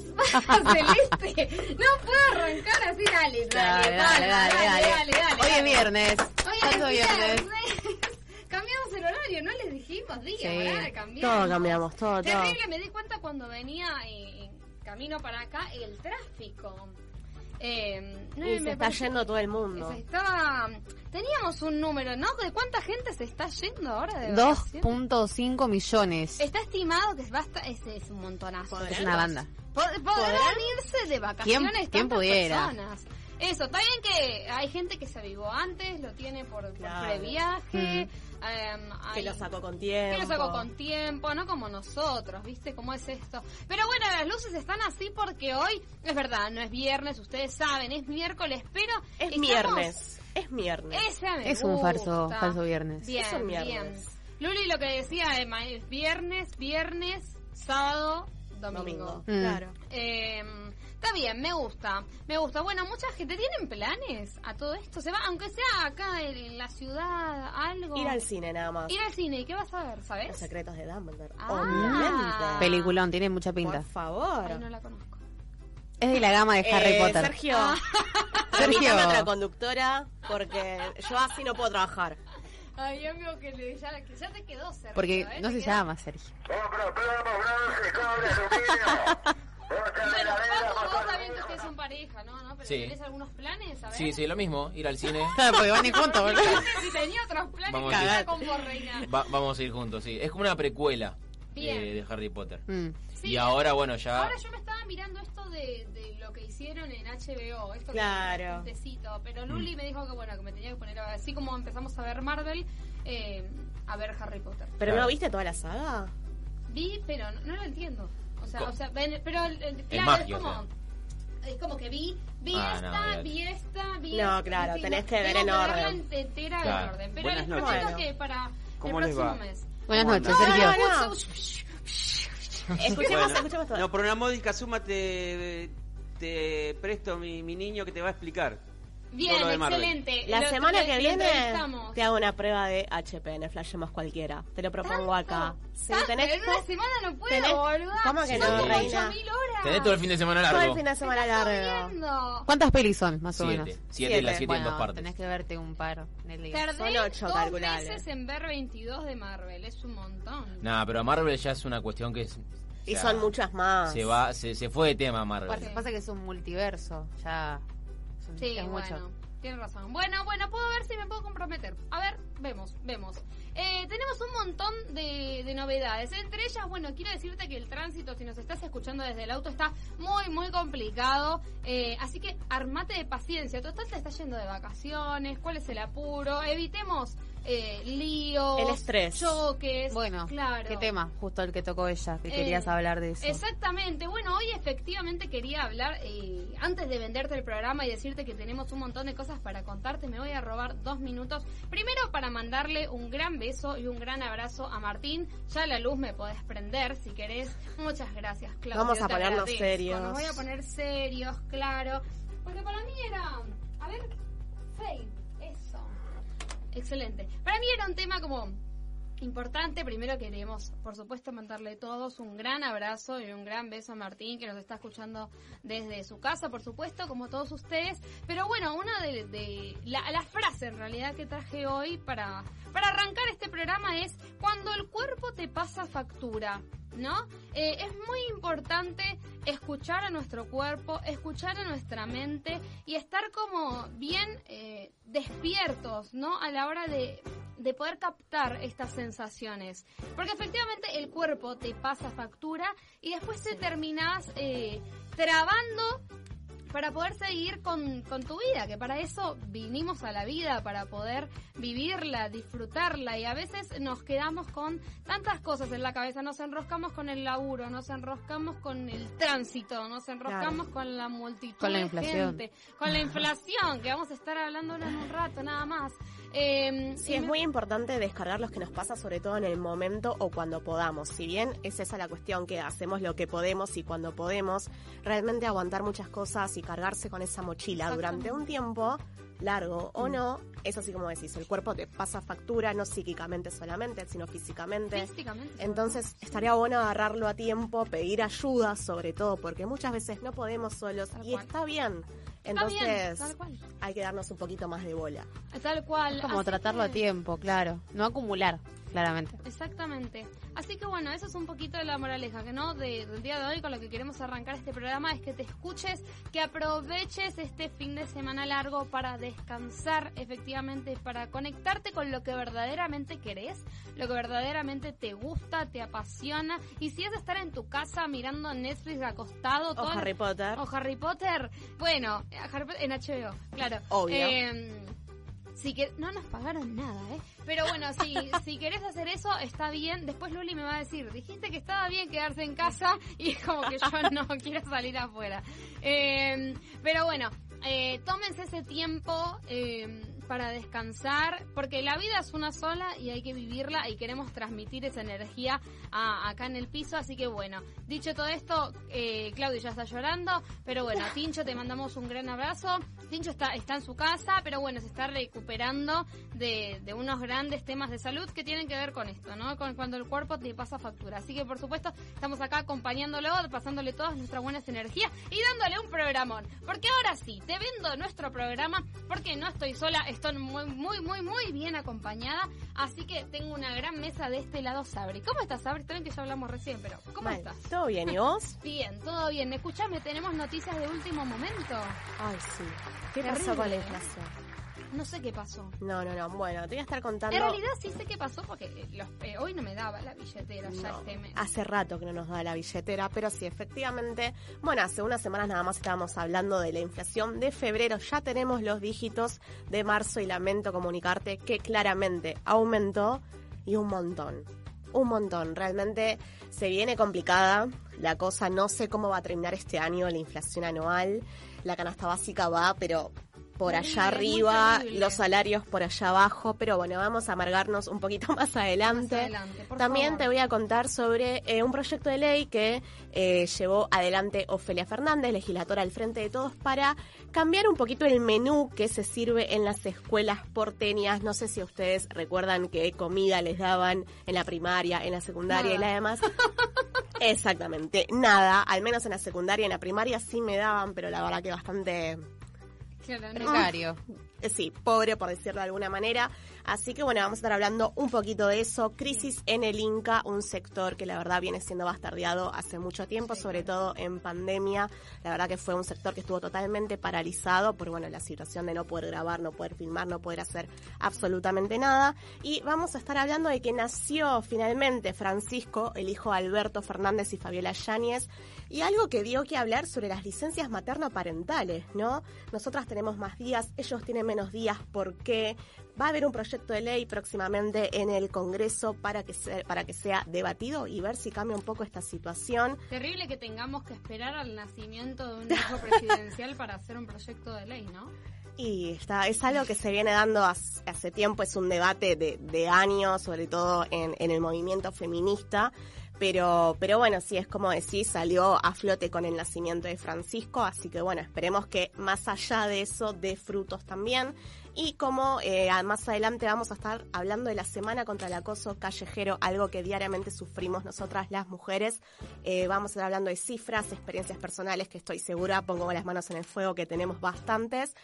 Celeste. No puedo arrancar así, dale, dale, dale, dale, dale, dale. Hoy es viernes. Hoy ¿Cuánto es viernes? viernes. Cambiamos el horario, no les dijimos día. Cambiamos. Todo cambiamos, todo, todo. Terrible, me di cuenta cuando venía en camino para acá el tráfico. Eh, no, Y me se está yendo todo el mundo. se estaba, teníamos un número, ¿no? ¿De cuánta gente se está yendo ahora de vacaciones? 2.5 millones. Está estimado que basta, ese es un montonazo. Es una banda. Pod- Podrán irse de vacaciones ¿Quién- pudiera? personas. Eso, está bien que hay gente que se avivó antes, lo tiene por, por Claro. previaje. em, Que hay- lo sacó con tiempo. que lo sacó con tiempo, no como nosotros, ¿viste cómo es esto? Pero bueno, las luces están así porque hoy, es verdad, no es viernes, ustedes saben, es miércoles, pero... Es estamos- viernes. Es viernes. Es un gusta. falso- falso viernes. Bien, Es un bien. viernes. Luli lo que decía Emma, es viernes, viernes, sábado, domingo. Domingo. Mm. Claro. Eh, está bien, me gusta, me gusta. Bueno, mucha gente tienen planes a todo esto. Se va, aunque sea acá en la ciudad, algo. Ir al cine nada más. Ir al cine. ¿Y qué vas a ver, Los sabes? secretos de Dumbledore. Ah. Obviamente. Peliculón, tiene mucha pinta. Por favor. Ay, no la conozco. Es de la gama de Harry Eh, Potter. Sergio, Ah. Sergio. Sergio. otra conductora porque yo así no puedo trabajar. Ay, amigo, que, le, ya, que ya te quedó cerca. Porque ¿eh? no se queda- llama Sergio. Bueno, Paco, vos también que ustedes son pareja, ¿no? ¿No? ¿Pero Sí. tenés algunos planes? A ver. Sí, sí, lo mismo, ir al cine. Claro, porque van juntos, No sé si tenía otros planes Vamos que a era ir. con vos, reina. Va- vamos a ir juntos, sí. Es como una precuela Bien. eh, de Harry Potter. Mm. Sí, y ahora, bueno, ya... Ahora yo me estaba mirando esto de, de lo que hicieron en HBO, esto Claro. que tecito, pero Luli me dijo que bueno, que me tenía que poner a- así como empezamos a ver Marvel, eh, a ver Harry Potter. ¿Pero Claro. no viste toda la saga? Vi, pero no, no lo entiendo. O sea, o sea, ven- pero el- el- claro, magia, es como o es como que vi, vi Ah, no, esta, olvídate. vi esta, vi No, esta, claro, tenés no, que ver tengo en verla orden. entera Claro. en orden. Pero Buenas les noches. prometo Bueno. que para ¿Cómo el les próximo va? mes. Buenas ¿Cómo noches? Sergio. No, no, no. Escuchemos, Bueno, escuchemos todo. no, por una módica suma te, te presto mi, mi niño que te va a explicar. Bien, excelente. La Lo- semana que lo viene te hago una prueba de HP en el Flashemos cualquiera. Te lo propongo acá. Sí, ¿Tanto? tenés en una semana no puedo, tenés- boluda. ¿Cómo que no, como reina? 8000 horas. Tenés todo el fin de semana todo el largo. fin de semana largo. Viendo. ¿Cuántas pelis son, más o Siete. menos? Siete, las Siete. siete en dos Bueno, partes. tenés que verte un par en el día. Tardé Son ocho, dos calculale. meses en ver 22 de Marvel. Es un montón. Nada, pero a Marvel ya es una cuestión que es... o Y sea, son muchas más. Se va, se, se fue de tema Marvel. Pasa, pasa que es un multiverso, ya Sí, es bueno, mucho. tienes razón. Bueno, bueno, puedo ver si me puedo comprometer. A ver, vemos, vemos. Eh, tenemos un montón de, de novedades. Entre ellas, bueno, quiero decirte que el tránsito, si nos estás escuchando desde el auto, está muy, muy complicado. Eh, así que armate de paciencia. Total, te estás yendo de vacaciones. ¿Cuál es el apuro? Evitemos eh, líos, El estrés. choques. Bueno, claro. ¿qué tema? Justo el que tocó ella, que Eh, querías hablar de eso. Exactamente. Bueno, hoy efectivamente quería hablar, eh, antes de venderte el programa y decirte que tenemos un montón de cosas para contarte, me voy a robar dos minutos. Primero para mandarle un gran beso y un gran abrazo a Martín. Ya la luz me podés prender si querés. Muchas gracias, Claudio. Vamos a ponernos serios. Nos voy a poner serios, claro. Porque para mí era... Excelente. Para mí era un tema como importante. Primero queremos, por supuesto, mandarle todos un gran abrazo y un gran beso a Martín, que nos está escuchando desde su casa, por supuesto, como todos ustedes. Pero bueno, una de, de la frase en realidad que traje hoy para, para arrancar este programa es cuando el cuerpo te pasa factura. ¿No? Eh, es muy importante escuchar a nuestro cuerpo, escuchar a nuestra mente y estar como bien eh, despiertos, ¿no? A la hora de, de poder captar estas sensaciones. Porque efectivamente el cuerpo te pasa factura y después te terminás eh, trabando para poder seguir con, con tu vida, que para eso vinimos a la vida, para poder vivirla, disfrutarla y a veces nos quedamos con tantas cosas en la cabeza, nos enroscamos con el laburo, nos enroscamos con el tránsito, nos enroscamos con la multitud Con la de inflación. gente, con la inflación, que vamos a estar hablando en un rato nada más. Eh, Sí, es me- muy importante descargar los que nos pasa, sobre todo en el momento o cuando podamos. Si bien es esa la cuestión que hacemos lo que podemos y cuando podemos, realmente aguantar muchas cosas y cargarse con esa mochila durante un tiempo largo o no, es así como decís, el cuerpo te pasa factura, no psíquicamente solamente, sino físicamente. Físicamente. Entonces estaría bueno agarrarlo a tiempo, pedir ayuda sobre todo, porque muchas veces no podemos solos y está bien. Bien, Entonces tal cual. hay que darnos un poquito más de bola. Tal cual. Como Así tratarlo a tiempo, claro. No acumular, claramente. Exactamente. Así que bueno, eso es un poquito de la moraleja, que no de- del día de hoy con lo que queremos arrancar este programa es que te escuches, que aproveches este fin de semana largo para descansar, efectivamente, para conectarte con lo que verdaderamente querés, lo que verdaderamente te gusta, te apasiona. Y si es estar en tu casa mirando Netflix acostado, O todo Harry Potter. o Harry Potter, bueno, Potter en HBO, claro. Obvio. Eh, si que no nos pagaron nada, ¿eh? Pero bueno, si, si querés hacer eso, está bien. Después Luli me va a decir, dijiste que estaba bien quedarse en casa y es como que yo no quiero salir afuera. Eh, pero bueno, eh, tómense ese tiempo eh, para descansar, porque la vida es una sola y hay que vivirla y queremos transmitir esa energía a- acá en el piso. Así que bueno, dicho todo esto, eh, Claudio ya está llorando, pero bueno, Tincho, te mandamos un gran abrazo. Tincho está, está en su casa, pero bueno, se está recuperando de, de unos grandes temas de salud que tienen que ver con esto, ¿no? Con cuando el cuerpo te pasa factura. Así que por supuesto, estamos acá acompañándolo, pasándole todas nuestras buenas energías y dándole un programón. Porque ahora sí, te vendo nuestro programa porque no estoy sola, estoy muy, muy, muy, muy bien acompañada. Así que tengo una gran mesa de este lado, Sabri. ¿Cómo estás, Sabri? Bien que ya hablamos recién, pero ¿cómo Mal. estás? ¿Todo bien? ¿Y vos? Bien, todo bien. Escuchame, tenemos noticias de último momento. Ay, sí. ¿Qué pasó con la inflación? No sé qué pasó. No, no, no. Bueno, te voy a estar contando. En realidad sí sé qué pasó porque los- eh, hoy no me daba la billetera ya este mes. hace rato que no nos da la billetera, pero sí, efectivamente, bueno, hace unas semanas nada más estábamos hablando de la inflación de febrero, ya tenemos los dígitos de marzo y lamento comunicarte que claramente aumentó y un montón, un montón, realmente se viene complicada la cosa, no sé cómo va a terminar este año la inflación anual, la canasta básica va, pero por allá arriba, los salarios por allá abajo, pero bueno, vamos a amargarnos un poquito más adelante. Más adelante, por También favor. te voy a contar sobre eh, un proyecto de ley que eh, llevó adelante Ofelia Fernández, legislatora al frente de todos, para cambiar un poquito el menú que se sirve en las escuelas porteñas. No sé si ustedes recuerdan qué comida les daban en la primaria, en la secundaria y la demás. Exactamente, nada, al menos en la secundaria y en la primaria sí me daban, pero la verdad que bastante. Precario. eh, sí, pobre por decirlo de alguna manera. Así que bueno, vamos a estar hablando un poquito de eso. Crisis en el Inca, un sector que la verdad viene siendo bastardeado hace mucho tiempo, sobre todo en pandemia. La verdad que fue un sector que estuvo totalmente paralizado por bueno, la situación de no poder grabar, no poder filmar, no poder hacer absolutamente nada. Y vamos a estar hablando de que nació finalmente Francisco, el hijo de Alberto Fernández y Fabiola Yáñez, y algo que dio que hablar sobre las licencias materno-parentales, ¿no? Nosotras tenemos más días, ellos tienen menos días, ¿por qué? Va a haber un proyecto de ley próximamente en el Congreso para que, se- para que sea debatido y ver si cambia un poco esta situación. Terrible que tengamos que esperar al nacimiento de un hijo presidencial para hacer un proyecto de ley, ¿no? Y está, es algo que se viene dando hace, hace tiempo, es un debate de, de años, sobre todo en, en el movimiento feminista. Pero, pero bueno, sí, es como decís, salió a flote con el nacimiento de Francisco, así que bueno, esperemos que más allá de eso dé frutos también. Y como eh, más adelante vamos a estar hablando de la Semana contra el Acoso Callejero, algo que diariamente sufrimos nosotras las mujeres, eh, vamos a estar hablando de cifras, experiencias personales que estoy segura, pongo las manos en el fuego, que tenemos bastantes.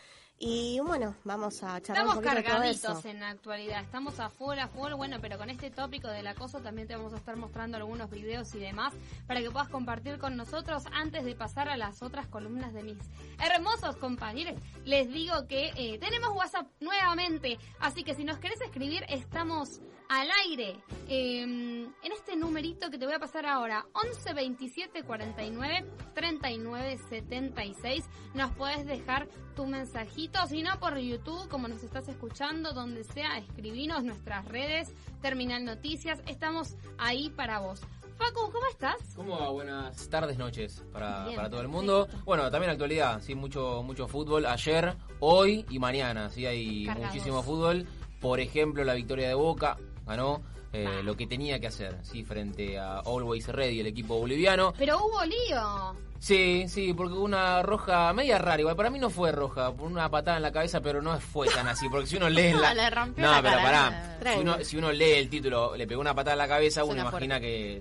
Y bueno, vamos a charlar Estamos un todo cargaditos eso. en la actualidad, estamos a full, a full, bueno, pero con este tópico del acoso también te vamos a estar mostrando algunos videos y demás para que puedas compartir con nosotros antes de pasar a las otras columnas de mis hermosos compañeros. Les digo que eh, tenemos WhatsApp nuevamente, así que si nos querés escribir estamos al aire eh, en este numerito que te voy a pasar ahora, 11 27 49 39 76. Nos puedes dejar tu mensajito, si no por YouTube, como nos estás escuchando, donde sea, escribinos nuestras redes, Terminal Noticias, estamos ahí para vos. Facu, ¿cómo estás? ¿Cómo va? Buenas tardes, noches para, Bien, para todo el perfecto. mundo. Bueno, también actualidad, sí, mucho mucho fútbol. Ayer, hoy y mañana, sí, hay Cargados. muchísimo fútbol. Por ejemplo, la victoria de Boca ganó eh, lo que tenía que hacer, sí, frente a Always Ready, el equipo boliviano. Pero hubo lío. Sí, sí, porque una roja media rara, igual para mí no fue roja, por una patada en la cabeza, pero no fue tan así, porque si uno lee la... le rompió no, la pero cara. pará, si uno, si uno lee el título, le pegó una patada en la cabeza, uno imagina que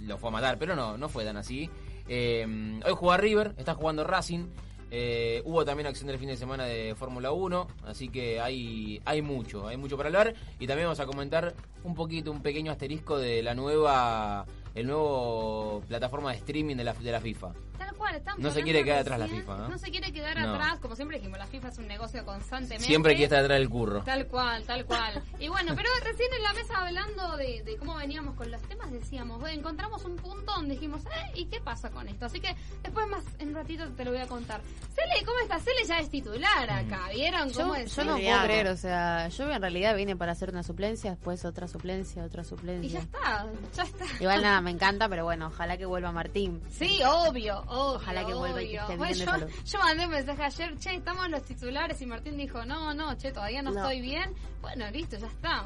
lo fue a matar, pero no, no fue tan así. Eh, hoy juega River, está jugando Racing, eh, hubo también acción del fin de semana de Fórmula 1, así que hay, hay mucho, hay mucho para hablar, y también vamos a comentar un poquito, un pequeño asterisco de la nueva... El nuevo plataforma de streaming de la, de la FIFA. Tal cual, estamos No se quiere quedar atrás la FIFA, ¿no? No se quiere quedar No. atrás, como siempre dijimos, la FIFA es un negocio constantemente. Siempre quiere estar detrás del curro. Tal cual, tal cual. Y bueno, pero recién en la mesa hablando de, de cómo veníamos con los temas, decíamos, bueno, encontramos un punto donde dijimos, eh, ¿y qué pasa con esto? Así que después más en un ratito te lo voy a contar. Cele, ¿cómo está? Cele ya es titular acá, ¿vieron Yo, cómo es? yo no puedo creer, o sea, yo en realidad vine para hacer una suplencia, después otra suplencia, otra Y ya suplencia. está, ya está. Igual nada, me encanta, pero bueno, ojalá que vuelva Martín. Sí, obvio, obvio. Ojalá que vuelva y que obvio. esté Bueno, bien de yo, salud. yo mandé un mensaje ayer, che, estamos en los titulares y Martín dijo, no, no, che, todavía no, No. estoy bien. Bueno, listo, ya está.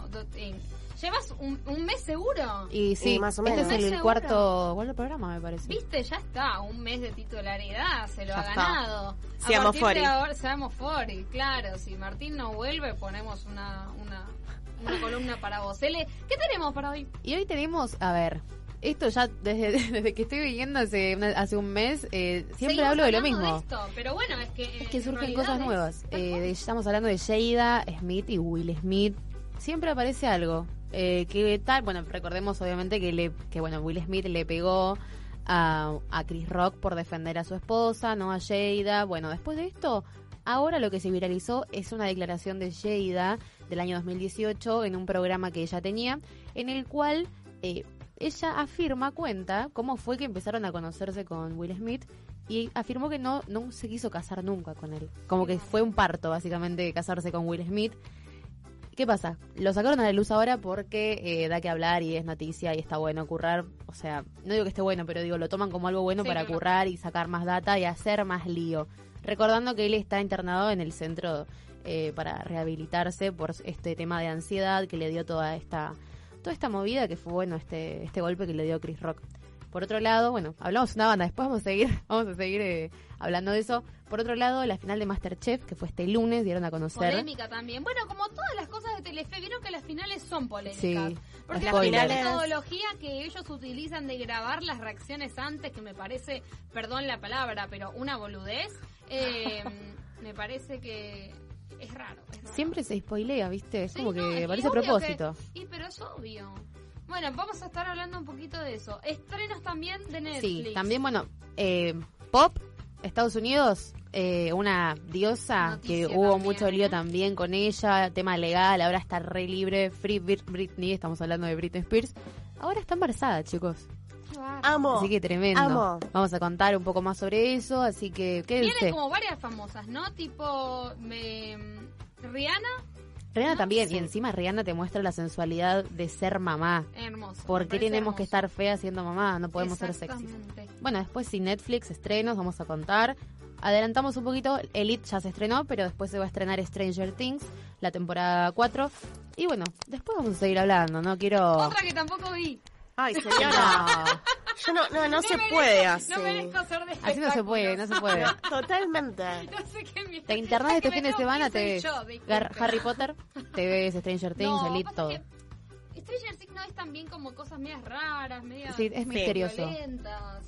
¿Llevas un, un mes seguro? Y sí, Y más o este menos. es el, ¿Seguro? cuarto, cuarto programa, me parece. Viste, ya está, un mes de titularidad, se lo Ya ha está. ganado. Seamos a partir Fori. de ahora, seamos Fori, claro. Si Martín no vuelve, ponemos una, una, una columna para vos. ¿Qué tenemos para hoy? Y hoy tenemos, a ver, esto ya desde, desde que estoy viviendo hace, hace un mes, eh, siempre hablo de lo mismo. esto, pero bueno, es que. Es que en surgen cosas es- nuevas. Eh, de- estamos hablando de Jada, Smith y Will Smith. Siempre aparece algo. Eh, que tal, bueno, recordemos obviamente que le, que bueno, Will Smith le pegó a, a Chris Rock por defender a su esposa, no a Jada. Bueno, después de esto, ahora lo que se viralizó es una declaración de Jada del año 2018 en un programa que ella tenía, en el cual eh, ella afirma, cuenta cómo fue que empezaron a conocerse con Will Smith y afirmó que no, no se quiso casar nunca con él. Como que fue un parto, básicamente, casarse con Will Smith. ¿Qué pasa? Lo sacaron a la luz ahora porque eh, da que hablar y es noticia y está bueno currar. O sea, no digo que esté bueno, pero digo, lo toman como algo bueno Sí, para claro. currar y sacar más data y hacer más lío. Recordando que él está internado en el centro eh, para rehabilitarse por este tema de ansiedad que le dio toda esta toda esta movida que fue bueno este este golpe que le dio Chris Rock. Por otro lado, bueno, hablamos de una banda, después vamos a seguir, vamos a seguir eh, hablando de eso. Por otro lado, la final de Masterchef, que fue este lunes, dieron a conocer. Polémica también. Bueno, como todas las cosas de Telefe, vieron que las finales son polémicas. Sí, Porque la metodología que ellos utilizan de grabar las reacciones antes, que me parece, perdón la palabra, pero una boludez, eh, me parece que es raro. es raro. Siempre se spoilea, ¿viste? Es Sí, como no, que es parece a propósito. que- y pero es obvio. Bueno, vamos a estar hablando un poquito de eso. Estrenos también de Netflix. Sí, también, bueno, eh, Pop, Estados Unidos, eh, una diosa Noticia que hubo también, mucho lío ¿eh? también con ella, tema legal, ahora está re libre, Free Brit- Britney, estamos hablando de Britney Spears. Ahora está embarazada, chicos. Amo. Así que tremendo. Amo. Vamos a contar un poco más sobre eso, así que quédense. Vienen como varias famosas, ¿no? Tipo me, Rihanna, Rihanna No también, y encima Rihanna te muestra la sensualidad de ser mamá. hermoso. ¿Por qué tenemos que estar feas siendo mamá? No podemos ser sexys. Exactamente. Bueno, después sin Netflix, estrenos, vamos a contar. Adelantamos un poquito, Elite ya se estrenó, pero después se va a estrenar Stranger Things, la temporada 4. Y bueno, después vamos a seguir hablando, no quiero... Otra que tampoco vi. Ay, señora. No, Yo no, no, no se merezco- puede así. No merezco ser de así no se puede, no se puede. Totalmente. No sé qué mi- Te internas Es este fin de semana, te ves yo, Harry Potter, te ves Stranger Things, No, Elite, pasa todo. que Stranger Things no es también como cosas medias raras, medias Sí, es misterioso. violentas.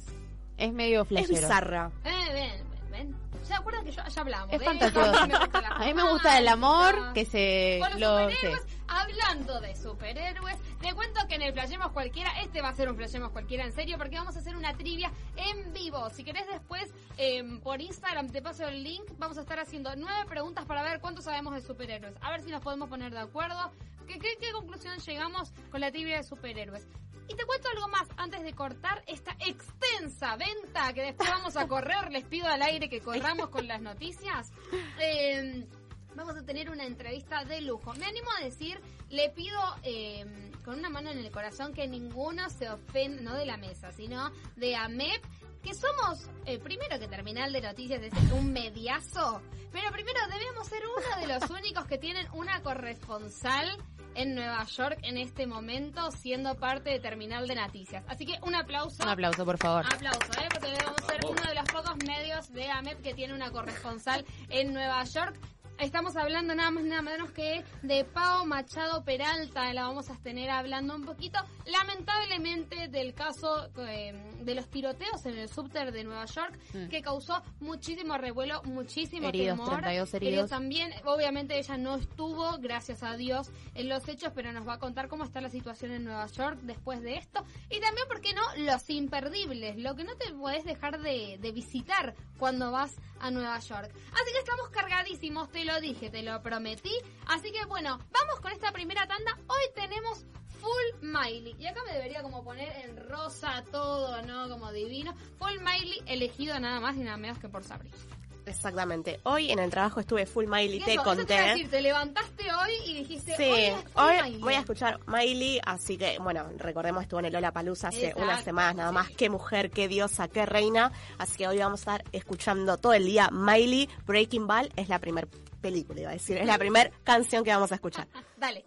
Es medio Es flashero. bizarra. Eh, ven, ven, ven. ¿Se acuerdan que yo, ya hablamos? Es fantasioso. esto? Me gusta la A mí me gusta el amor que se... Con los lo- superhéroes, sí. hablando de superhéroes, te cuento que en el Playemos Cualquiera, este va a ser un Playemos Cualquiera en serio, porque vamos a hacer una trivia en vivo. Si querés después, em, por Instagram te paso el link, vamos a estar haciendo nueve preguntas para ver cuánto sabemos de superhéroes. A ver si nos podemos poner de acuerdo. ¿Qué, qué, qué conclusión llegamos con la trivia de superhéroes? Y te cuento algo más antes de cortar esta extensa venta que después vamos a correr. Les pido al aire que corramos con las noticias. Em, vamos a tener una entrevista de lujo. Me animo a decir, le pido eh, con una mano en el corazón que ninguno se ofenda, no de la mesa, sino de AMEP, que somos, eh, primero que Terminal de Noticias es un mediazo, pero primero debemos ser uno de los únicos que tienen una corresponsal en Nueva York en este momento siendo parte de Terminal de Noticias. Así que un aplauso. Un aplauso, por favor. Aplauso, ¿eh? porque debemos ser uno de los pocos medios de AMEP que tiene una corresponsal en Nueva York. Estamos hablando nada más nada menos que de Pao Machado Peralta, la vamos a tener hablando un poquito, lamentablemente, del caso eh, de los tiroteos en el subter de Nueva York, Mm. que causó muchísimo revuelo, muchísimo Heridos, temor. 32 heridos. también, obviamente ella no estuvo, gracias a Dios, en los hechos, pero nos va a contar cómo está la situación en Nueva York después de esto. Y también, ¿por qué no? Los imperdibles, lo que no te podés dejar de, de visitar cuando vas a Nueva York. Así que estamos cargadísimos, te lo dije, te lo prometí. Así que bueno, vamos con esta primera tanda. Hoy tenemos Full Miley. Y acá me debería como poner en rosa todo, ¿no? Como divino. Full Miley elegido nada más y nada menos que por Sabri. Exactamente. Hoy en el trabajo estuve full Miley, te Eso, eso te conté. decir, te levantaste hoy y dijiste, Sí, hoy, Miley. voy a escuchar Miley, así que, bueno, recordemos estuvo en el Lola Palusa hace Exacto, unas semanas nada más. sí. Qué mujer, qué diosa, qué reina. Así que hoy vamos a estar escuchando todo el día Miley. Breaking Ball es la primer película, iba a decir. Es la primer canción que vamos a escuchar. Dale.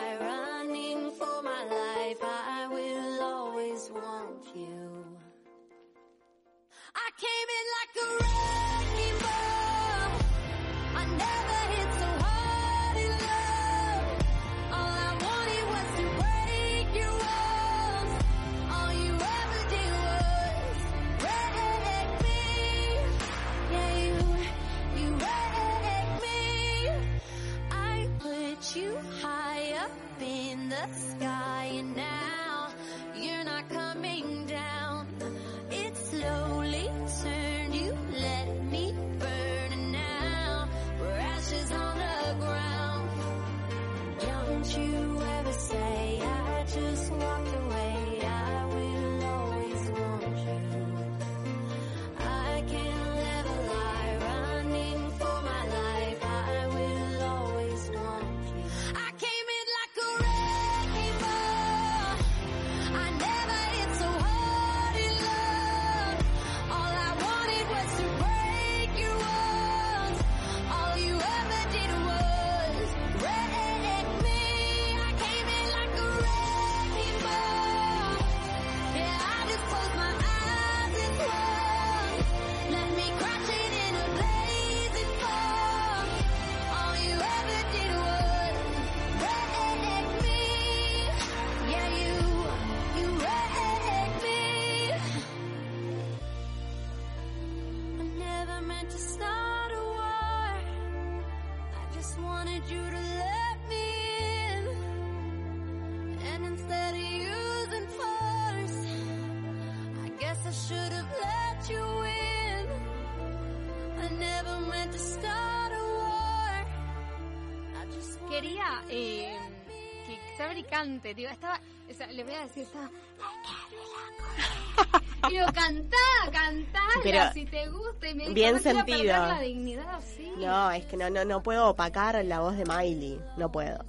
came in like a wrecking Estaba, o sea, le voy a decir, estaba... Pero cantá, cantá, Pero si te gusta. Y me dijo, bien no sentido. la dignidad así. No, es que no, no, no puedo opacar la voz de Miley. No puedo.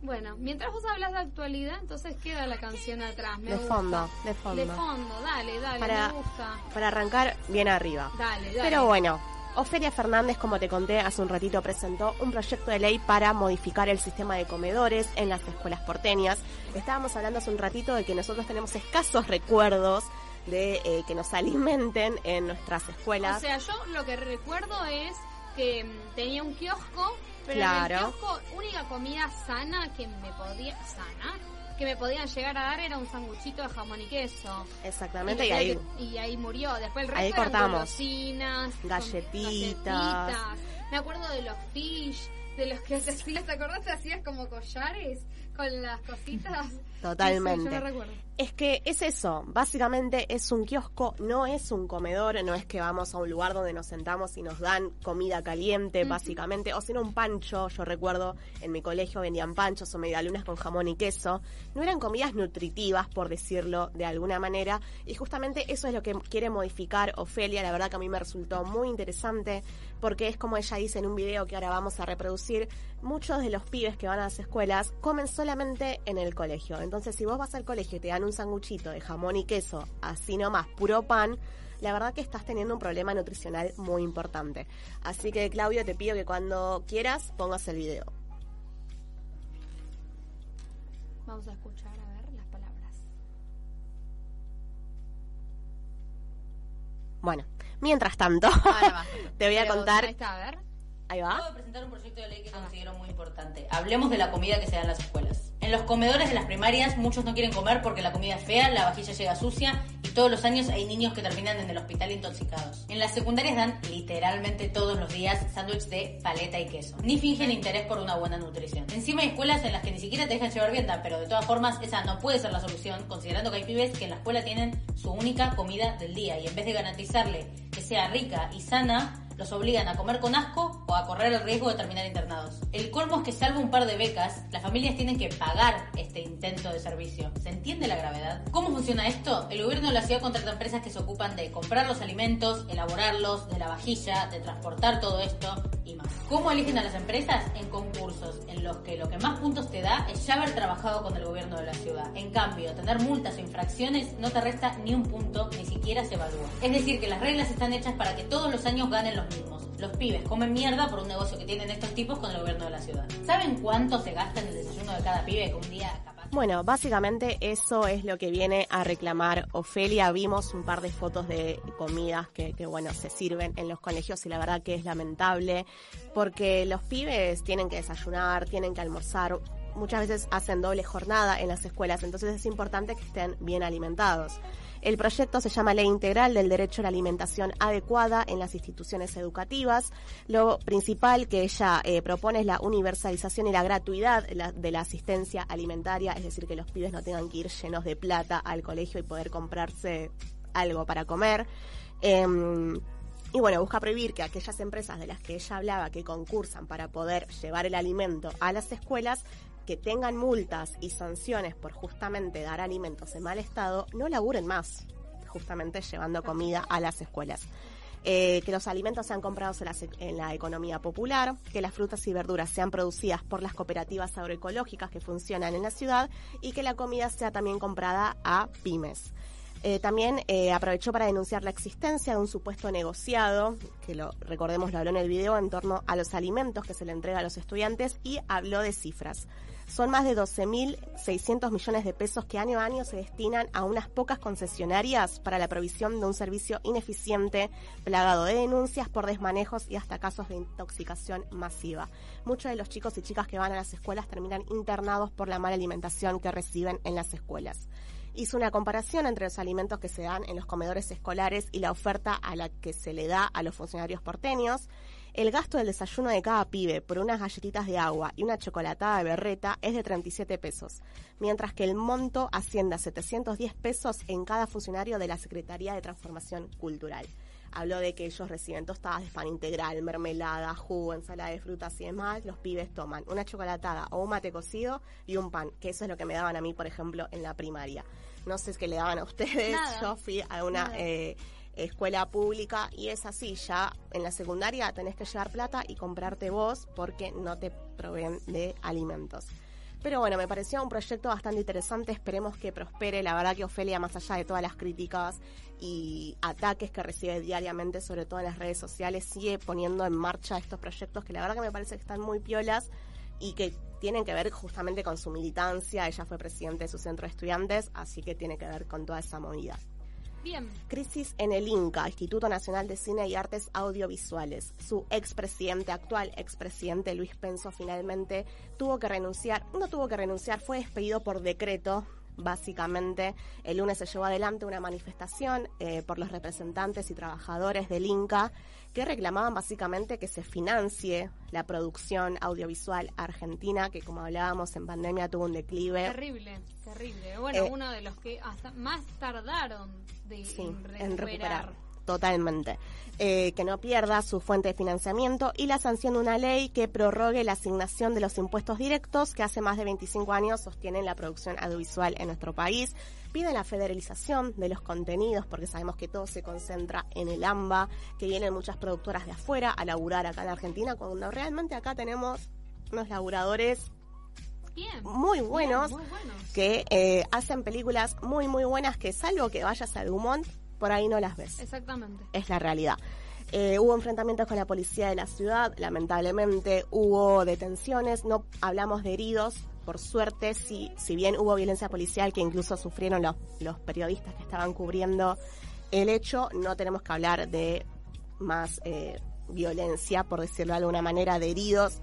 Bueno, mientras vos hablas de actualidad, entonces queda la canción atrás. Me De gusta. fondo, de fondo. De fondo, dale, dale, Para- me gusta. Para arrancar bien arriba. Dale, dale. Pero bueno, Ofelia Fernández, como te conté hace un ratito, presentó un proyecto de ley para modificar el sistema de comedores en las escuelas porteñas. Estábamos hablando hace un ratito de que nosotros tenemos escasos recuerdos de eh, que nos alimenten en nuestras escuelas. O sea, yo lo que recuerdo es que mm, tenía un kiosco, pero Claro. en el kiosco única comida sana que me podía sana que me podían llegar a dar era un sanguchito de jamón y queso. Exactamente, y ahí que- y ahí murió. Después el resto Ahí cortamos. con Galletitas. galletitas. Me acuerdo de los fish, de los que desfilas, ¿te acordás? Te hacías como collares con las cositas. Totalmente. Sí, yo me recuerdo. Es que es eso, básicamente es un kiosco, no es un comedor, no es que vamos a un lugar donde nos sentamos y nos dan comida caliente, básicamente, o sino un pancho, yo recuerdo en mi colegio vendían panchos o medialunas con jamón y queso, no eran comidas nutritivas, por decirlo de alguna manera, y justamente eso es lo que quiere modificar Ofelia, la verdad que a mí me resultó muy interesante, porque es como ella dice en un video que ahora vamos a reproducir, muchos de los pibes que van a las escuelas comen solamente en el colegio. Entonces, si vos vas al colegio y te dan un sanguchito de jamón y queso, así nomás, puro pan, la verdad que estás teniendo un problema nutricional muy importante. Así que, Claudio, te pido que cuando quieras pongas el video. Vamos a escuchar a ver las palabras. Bueno, mientras tanto, va. te voy a Pero, contar. Ahí está, a ver. Ahí Acabo va. de presentar un proyecto de ley que considero muy importante. Hablemos de la comida que se da en las escuelas. En los comedores de las primarias muchos no quieren comer porque la comida es fea, la vajilla llega sucia y todos los años hay niños que terminan en el hospital intoxicados. En las secundarias dan literalmente todos los días sándwich de paleta y queso. Ni fingen interés por una buena nutrición. Encima hay escuelas en las que ni siquiera te dejan llevar vianda, pero de todas formas esa no puede ser la solución considerando que hay pibes que en la escuela tienen su única comida del día y en vez de garantizarle que sea rica y sana, los obligan a comer con asco o a correr el riesgo de terminar internados. El colmo es que salvo un par de becas, las familias tienen que pagar este intento de servicio. ¿Se entiende la gravedad? ¿Cómo funciona esto? El gobierno de la ciudad contrata empresas que se ocupan de comprar los alimentos, elaborarlos, de la vajilla, de transportar todo esto y más. ¿Cómo eligen a las empresas? En concursos, en los que lo que más puntos te da es ya haber trabajado con el gobierno de la ciudad. En cambio, tener multas o infracciones no te resta ni un punto, ni siquiera se evalúa. Es decir, que las reglas están hechas para que todos los años ganen los mismos. Los pibes comen mierda por un negocio que tienen estos tipos con el gobierno de la ciudad. ¿Saben cuánto se gasta en el desayuno de cada pibe que un día capaz... Bueno, básicamente eso es lo que viene a reclamar Ofelia. Vimos un par de fotos de comidas que, que, bueno, se sirven en los colegios y la verdad que es lamentable porque los pibes tienen que desayunar, tienen que almorzar, muchas veces hacen doble jornada en las escuelas, entonces es importante que estén bien alimentados. El proyecto se llama Ley Integral del Derecho a la Alimentación Adecuada en las instituciones educativas. Lo principal que ella eh, propone es la universalización y la gratuidad de la, asistencia alimentaria, es decir, que los pibes no tengan que ir llenos de plata al colegio y poder comprarse algo para comer. Eh, y bueno, busca prohibir que aquellas empresas de las que ella hablaba que concursan para poder llevar el alimento a las escuelas que tengan multas y sanciones por justamente dar alimentos en mal estado, no laburen más, justamente llevando comida a las escuelas. Eh, que los alimentos sean comprados en la, en la, economía popular, que las frutas y verduras sean producidas por las cooperativas agroecológicas que funcionan en la ciudad y que la comida sea también comprada a pymes. Eh, también eh, aprovechó para denunciar la existencia de un supuesto negociado, que lo recordemos lo habló en el video, en torno a los alimentos que se le entrega a los estudiantes y habló de cifras. Son más de 12.600 millones de pesos que año a año se destinan a unas pocas concesionarias para la provisión de un servicio ineficiente, plagado de denuncias por desmanejos y hasta casos de intoxicación masiva. Muchos de los chicos y chicas que van a las escuelas terminan internados por la mala alimentación que reciben en las escuelas hizo una comparación entre los alimentos que se dan en los comedores escolares y la oferta a la que se le da a los funcionarios porteños. El gasto del desayuno de cada pibe por unas galletitas de agua y una chocolatada de berreta es de 37 pesos, mientras que el monto asciende a 710 pesos en cada funcionario de la Secretaría de Transformación Cultural. Habló de que ellos reciben tostadas de pan integral, mermelada, jugo, ensalada de frutas y demás. Los pibes toman una chocolatada o un mate cocido y un pan, que eso es lo que me daban a mí, por ejemplo, en la primaria. No sé qué le daban a ustedes. Nada. Yo fui a una eh, escuela pública y es así. Ya en la secundaria tenés que llevar plata y comprarte vos porque no te proveen de alimentos. Pero bueno, me pareció un proyecto bastante interesante, esperemos que prospere. La verdad que Ofelia, más allá de todas las críticas y ataques que recibe diariamente, sobre todo en las redes sociales, sigue poniendo en marcha estos proyectos que la verdad que me parece que están muy piolas y que tienen que ver justamente con su militancia. Ella fue presidente de su centro de estudiantes, así que tiene que ver con toda esa movida. Bien. Crisis en el INCA, Instituto Nacional de Cine y Artes Audiovisuales. Su expresidente, actual expresidente Luis Penso, finalmente tuvo que renunciar. No tuvo que renunciar, fue despedido por decreto, Básicamente, el lunes se llevó adelante una manifestación eh, por los representantes y trabajadores del Inca que reclamaban básicamente que se financie la producción audiovisual argentina, que como hablábamos en pandemia tuvo un declive. Terrible, terrible. Bueno, Eh, uno de los que hasta más tardaron de, Sí, en recuperar. en recuperar. Totalmente. Eh, que no pierda su fuente de financiamiento y la sanción de una ley que prorrogue la asignación de los impuestos directos que hace más de 25 años sostienen la producción audiovisual en nuestro país. Piden la federalización de los contenidos porque sabemos que todo se concentra en el AMBA, que vienen muchas productoras de afuera a laburar acá en Argentina, cuando realmente acá tenemos unos laburadores Bien. muy buenos Bien, muy buenos. que eh, hacen películas muy muy buenas que salvo que vayas a Dumont, por ahí no las ves. Exactamente. Es la realidad. Eh, hubo enfrentamientos con la policía de la ciudad, lamentablemente hubo detenciones, no hablamos de heridos, por suerte, si, si bien hubo violencia policial que incluso sufrieron los, los periodistas que estaban cubriendo el hecho, no tenemos que hablar de más eh, violencia, por decirlo de alguna manera, de heridos.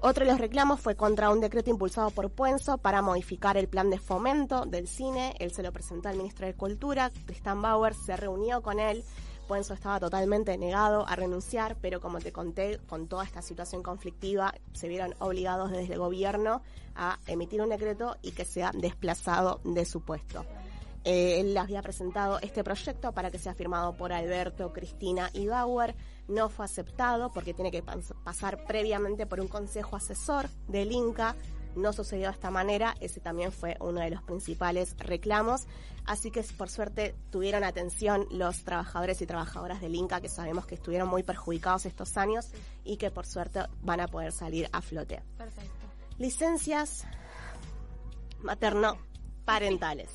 Otro de los reclamos fue contra un decreto impulsado por Puenzo para modificar el plan de fomento del cine. Él se lo presentó al ministro de Cultura, Tristan Bauer, se reunió con él. Puenzo estaba totalmente negado a renunciar, pero como te conté, con toda esta situación conflictiva, se vieron obligados desde el gobierno a emitir un decreto y que sea desplazado de su puesto. Eh, él había presentado este proyecto para que sea firmado por Alberto, Cristina y Bauer. No fue aceptado porque tiene que pas- pasar previamente por un consejo asesor del Inca. No sucedió de esta manera. Ese también fue uno de los principales reclamos. Así que por suerte tuvieron atención los trabajadores y trabajadoras del Inca que sabemos que estuvieron muy perjudicados estos años y que por suerte van a poder salir a flote. Perfecto. Licencias materno-parentales.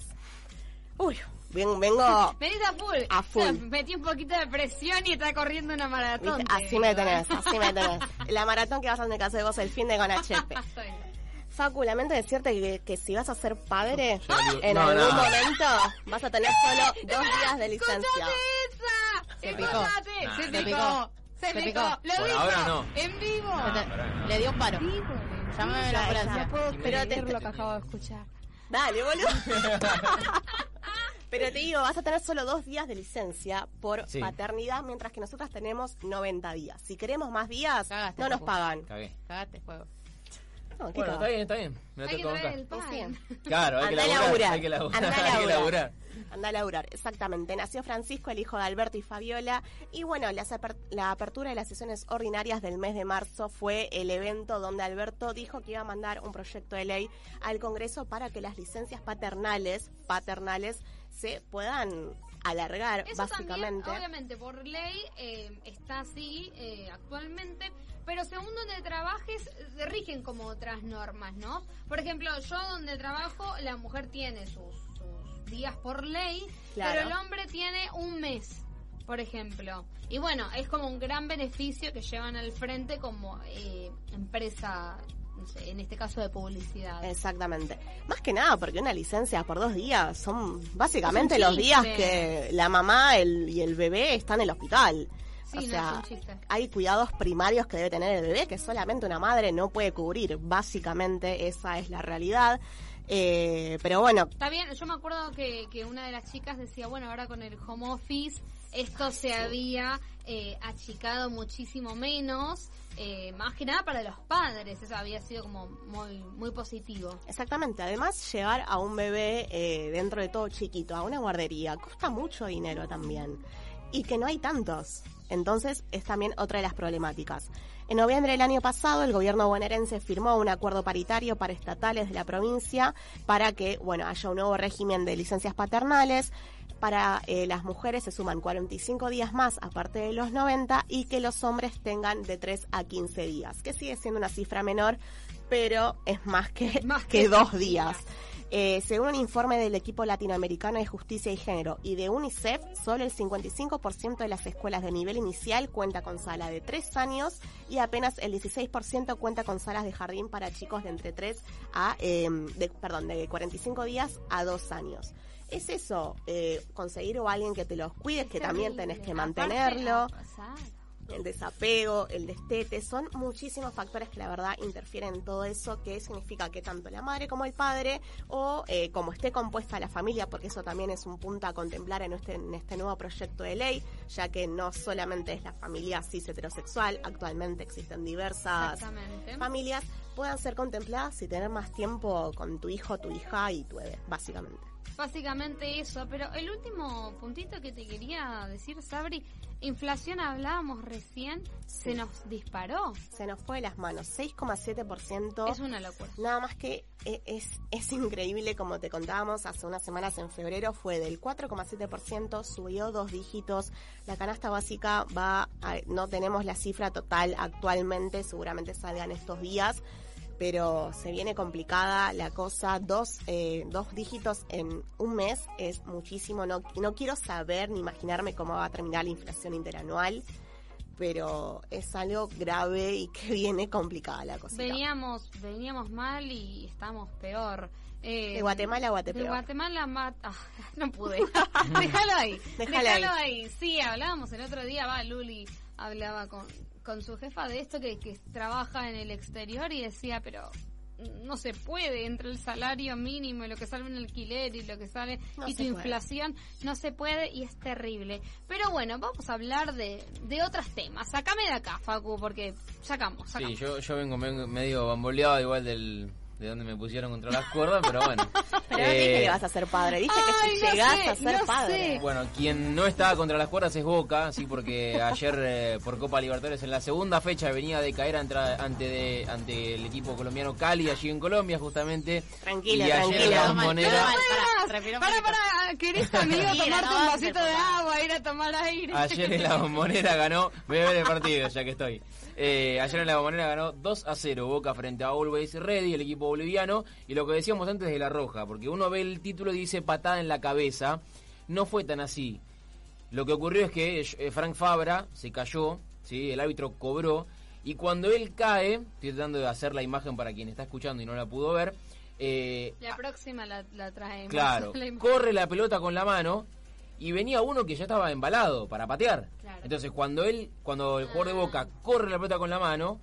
Uy, ven- vengo... Venís a full. A full. O sea, metí un poquito de presión y está corriendo una maratón. Así me tenés, así me tenés. La maratón que vas a hacer en casa de vos el fin de con. Facu, lamento decirte que, que si vas a ser padre, en no, algún no. momento vas a tener solo dos días de licencia. ¡Escuchate esa! Se picó. ¡Escuchate! Nah, Se picó. picó. Se Se picó. picó. Lo Por dijo. ahora no. En vivo. Le dio un paro. Llámame a la ambulancia. Pero creer te- lo que acabo de escuchar. Dale, boludo. Pero te digo, vas a tener solo dos días de licencia por Sí. paternidad, mientras que nosotras tenemos 90 días. Si queremos más días, Cagaste, no nos pagan. Cagué. Cagate juego. No, ¿qué Bueno, está bien, está bien. Me Hay que que traer el pan. Sí. Claro, hay que Andá a laburar. laburar. Hay que laburar. Andá a Hay que laburar. laburar. Anda a laburar, exactamente. Nació Francisco, el hijo de Alberto y Fabiola. Y bueno, las aper- la apertura de las sesiones ordinarias del mes de marzo fue el evento donde Alberto dijo que iba a mandar un proyecto de ley al Congreso para que las licencias paternales, paternales, se puedan alargar, Eso básicamente. también, obviamente, por ley eh, está así eh, actualmente, pero según donde trabajes, se rigen como otras normas, ¿no? Por ejemplo, yo donde trabajo, la mujer tiene sus, sus días por ley, Claro. pero el hombre tiene un mes, por ejemplo. Y bueno, es como un gran beneficio que llevan al frente como eh, empresa, no sé, en este caso de publicidad. Exactamente. Más que nada, porque una licencia por dos días son básicamente los días que la mamá el, y el bebé están en el hospital. Sí, o no, sea, es un chiste. hay cuidados primarios que debe tener el bebé que solamente una madre no puede cubrir. Básicamente esa es la realidad. Eh, pero bueno, Está bien, yo me acuerdo que, que una de las chicas decía, bueno, ahora con el home office esto se había eh, achicado muchísimo menos, eh, más que nada para los padres, eso había sido como muy muy positivo. exactamente. Además, llevar a un bebé eh, dentro de todo chiquito a una guardería cuesta mucho dinero también. Y que no hay tantos. Entonces, es también otra de las problemáticas. En noviembre del año pasado, el gobierno bonaerense firmó un acuerdo paritario para estatales de la provincia para que, bueno, haya un nuevo régimen de licencias paternales. Para eh, las mujeres se suman 45 días más aparte de los 90 y que los hombres tengan de 3 a 15 días, que sigue siendo una cifra menor, pero es más que, Más que que dos dos días. Eh, según un informe del equipo latinoamericano de justicia y género y de UNICEF, solo el 55% de las escuelas de nivel inicial cuenta con sala de 3 años y apenas el 16% cuenta con salas de jardín para chicos de entre 3 a, eh, de, perdón, de 45 días a 2 años. Es eso, eh, conseguir o alguien que te los cuide, que también tenés que mantenerlo. El desapego, el destete, son muchísimos factores que la verdad interfieren en todo eso, que significa que tanto la madre como el padre, o eh, como esté compuesta la familia, porque eso también es un punto a contemplar en este, en este nuevo proyecto de ley, ya que no solamente es la familia cis heterosexual, actualmente existen diversas familias, puedan ser contempladas y tener más tiempo con tu hijo, tu hija y tu bebé, básicamente. Básicamente eso, pero el último puntito que te quería decir, Sabri, inflación hablábamos recién, se nos disparó. Se nos fue de las manos, 6,7%. Es una locura. Nada más que e- es, es increíble, como te contábamos hace unas semanas en febrero, fue del 4,7%, subió dos dígitos. La canasta básica va, a- no tenemos la cifra total actualmente, seguramente salgan estos días, pero se viene complicada la cosa. Dos, eh, dos dígitos en un mes es muchísimo. No, no quiero saber ni imaginarme cómo va a terminar la inflación interanual. Pero es algo grave y que viene complicada la cosa. Veníamos, veníamos mal y estamos peor. Eh, De Guatemala a De Guatepeor. Guatemala ma- ah, no pude. Déjalo ahí. Déjalo Déjalo ahí. Sí, hablábamos el otro día, va, Luli hablaba con, con su jefa de esto que, que trabaja en el exterior y decía, pero no se puede entre el salario mínimo y lo que sale en alquiler y lo que sale No y tu puede. inflación no se puede y es terrible. Pero bueno, vamos a hablar de, de otros temas. Sácame de acá, Facu, porque sacamos, Sí, sacamos. yo, yo vengo me- medio bamboleado igual del, de donde me pusieron contra las cuerdas, pero bueno. Pero no te dije Eh, que vas a ser padre, dije Ay, que si no llegás sé, a ser no padre. sé. Bueno, quien no estaba contra las cuerdas es Boca, sí, porque ayer eh, por Copa Libertadores en la segunda fecha venía de caer ante, ante, de- ante el equipo colombiano Cali, allí en Colombia justamente. Tranquila, y ayer la No, bombonera, Para, Para, para, ¿querés amigo tomarte no un vasito de agua, ir a tomar aire? ayer en la bombonera ganó, voy a ver el partido ya que estoy. Eh, ayer en la bombonera ganó 2 a 0 Boca frente a Always Ready, el equipo boliviano, y lo que decíamos antes de la roja, porque uno ve el título y dice patada en la cabeza, no fue tan así. Lo que ocurrió es que eh, Frank Fabra se cayó, ¿sí? el árbitro cobró, y cuando él cae, estoy tratando de hacer la imagen para quien está escuchando y no la pudo ver, eh, La próxima la, la traemos. Claro, La corre la pelota con la mano y venía uno que ya estaba embalado para patear. Claro. Entonces cuando él, cuando el jugador de Boca corre la pelota con la mano,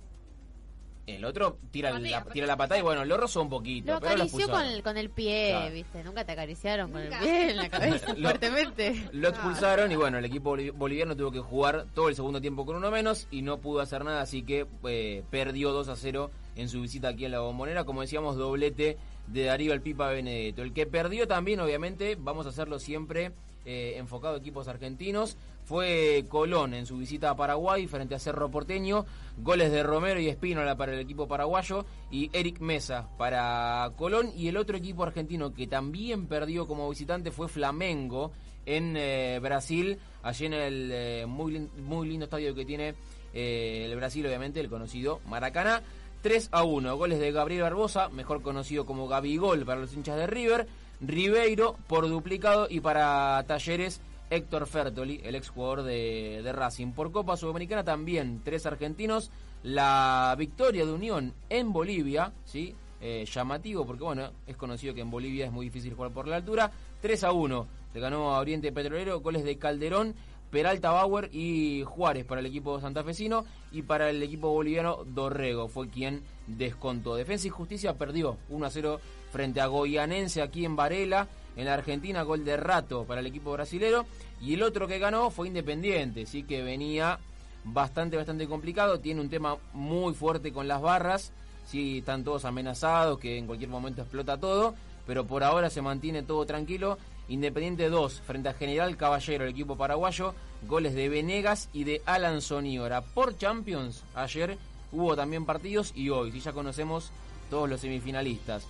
el otro tira, Patea, la, tira la patada y bueno, lo rozó un poquito. Lo pero lo acarició con expulsaron. el, con el pie, Claro. ¿viste? Nunca te acariciaron con Nunca. el pie en la cabeza Lo- fuertemente. Lo expulsaron y bueno, el equipo boliv- boliviano tuvo que jugar todo el segundo tiempo con uno menos y no pudo hacer nada, así que eh, perdió 2 a 0 en su visita aquí en la bombonera. Como decíamos, doblete de Darío al Pipa Benedetto. El que perdió también, obviamente, vamos a hacerlo siempre eh, enfocado a equipos argentinos, fue Colón en su visita a Paraguay frente a Cerro Porteño. Goles de Romero y Espínola para el equipo paraguayo y Eric Mesa para Colón. Y el otro equipo argentino que también perdió como visitante fue Flamengo en eh, Brasil, allí en el eh, muy, muy lindo estadio que tiene el Brasil, obviamente, el conocido Maracaná. 3 a 1, goles de Gabriel Barbosa, mejor conocido como Gabigol para los hinchas de River, Ribeiro por duplicado y para Talleres Héctor Fertoli, el exjugador de, de Racing. Por Copa Sudamericana también tres argentinos, la victoria de Unión en Bolivia, ¿sí? Eh, llamativo porque bueno, es conocido que en Bolivia es muy difícil jugar por la altura, 3 a 1, le ganó a Oriente Petrolero, goles de Calderón, Peralta Bauer y Juárez para el equipo santafesino y para el equipo boliviano Dorrego fue quien descontó. Defensa y Justicia perdió 1 a 0 frente a Goyanense aquí en Varela. En la Argentina gol de rato para el equipo brasilero y el otro que ganó fue Independiente, sí que venía bastante bastante complicado, tiene un tema muy fuerte con las barras, sí están todos amenazados que en cualquier momento explota todo, pero por ahora se mantiene todo tranquilo. Independiente 2 frente a General Caballero, el equipo paraguayo, goles de Venegas y de Alan Soniora. Por Champions, ayer hubo también partidos y hoy, si ya conocemos todos los semifinalistas.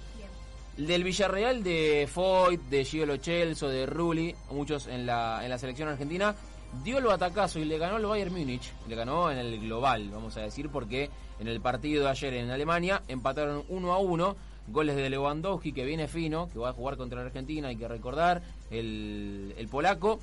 Del Villarreal de Foyt, de Gio Chelso, de Rulli, muchos en la, en la selección argentina, dio lo atacazo y le ganó el Bayern Múnich. Le ganó en el global, vamos a decir, porque en el partido de ayer en Alemania empataron 1 a 1. Goles de Lewandowski, que viene fino, que va a jugar contra la Argentina, hay que recordar, el, el polaco,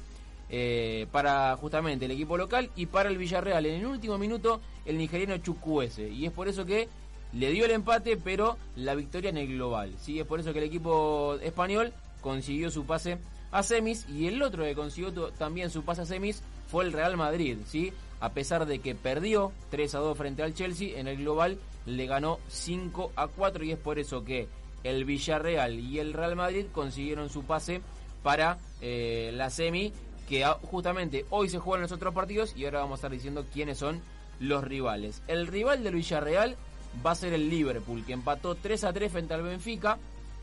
eh, para justamente el equipo local y para el Villarreal. En el último minuto, el nigeriano Chukwueze. Y es por eso que le dio el empate, pero la victoria en el global. ¿sí? Es por eso que el equipo español consiguió su pase a semis y el otro que consiguió también su pase a semis fue el Real Madrid, ¿sí? a pesar de que perdió 3 a 2 frente al Chelsea, en el global le ganó 5 a 4 y es por eso que el Villarreal y el Real Madrid consiguieron su pase para eh, la semi, que ah, justamente hoy se juegan los otros partidos y ahora vamos a estar diciendo quiénes son los rivales. El rival del Villarreal va a ser el Liverpool, que empató 3 a 3 frente al Benfica.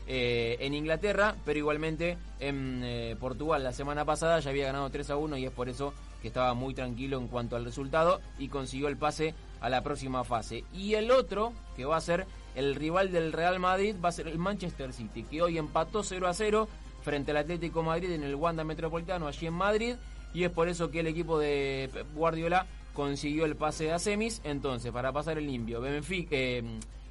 eh, en Inglaterra, pero igualmente en eh, Portugal la semana pasada ya había ganado 3 a 1 y es por eso que estaba muy tranquilo en cuanto al resultado y consiguió el pase a la próxima fase. Y el otro, que va a ser el rival del Real Madrid, va a ser el Manchester City, que hoy empató 0 a 0 frente al Atlético Madrid en el Wanda Metropolitano, allí en Madrid, y es por eso que el equipo de Guardiola consiguió el pase a semis. Entonces, para pasar el limpio, Benfica, eh,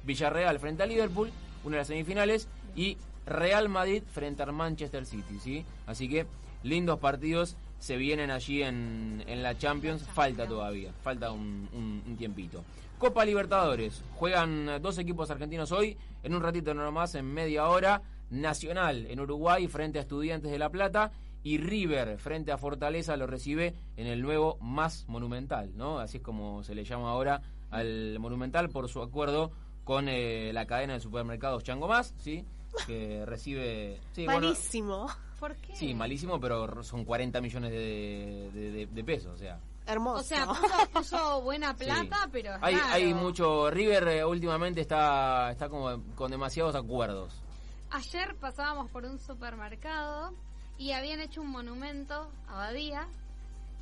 Villarreal frente a Liverpool, una de las semifinales, y Real Madrid frente al Manchester City, ¿sí? Así que lindos partidos se vienen allí en, en la Champions. Falta todavía, falta un, un- un tiempito. Copa Libertadores. Juegan eh, dos equipos argentinos hoy. En un ratito nomás, en media hora. Nacional en Uruguay frente a Estudiantes de La Plata. Y River frente a Fortaleza lo recibe en el nuevo Más Monumental, ¿no? Así es como se le llama ahora al Monumental por su acuerdo con eh, la cadena de supermercados Chango Más, ¿sí? Que recibe... Sí, bueno, Malísimo. ¿Por qué? Sí, malísimo, pero son 40 millones de, de- de- de pesos, o sea. Hermoso. O sea, puso, puso buena plata, Sí. pero Hay, raro. hay mucho... River eh, últimamente está, está como con demasiados acuerdos. Ayer pasábamos por un supermercado y habían hecho un monumento a Badía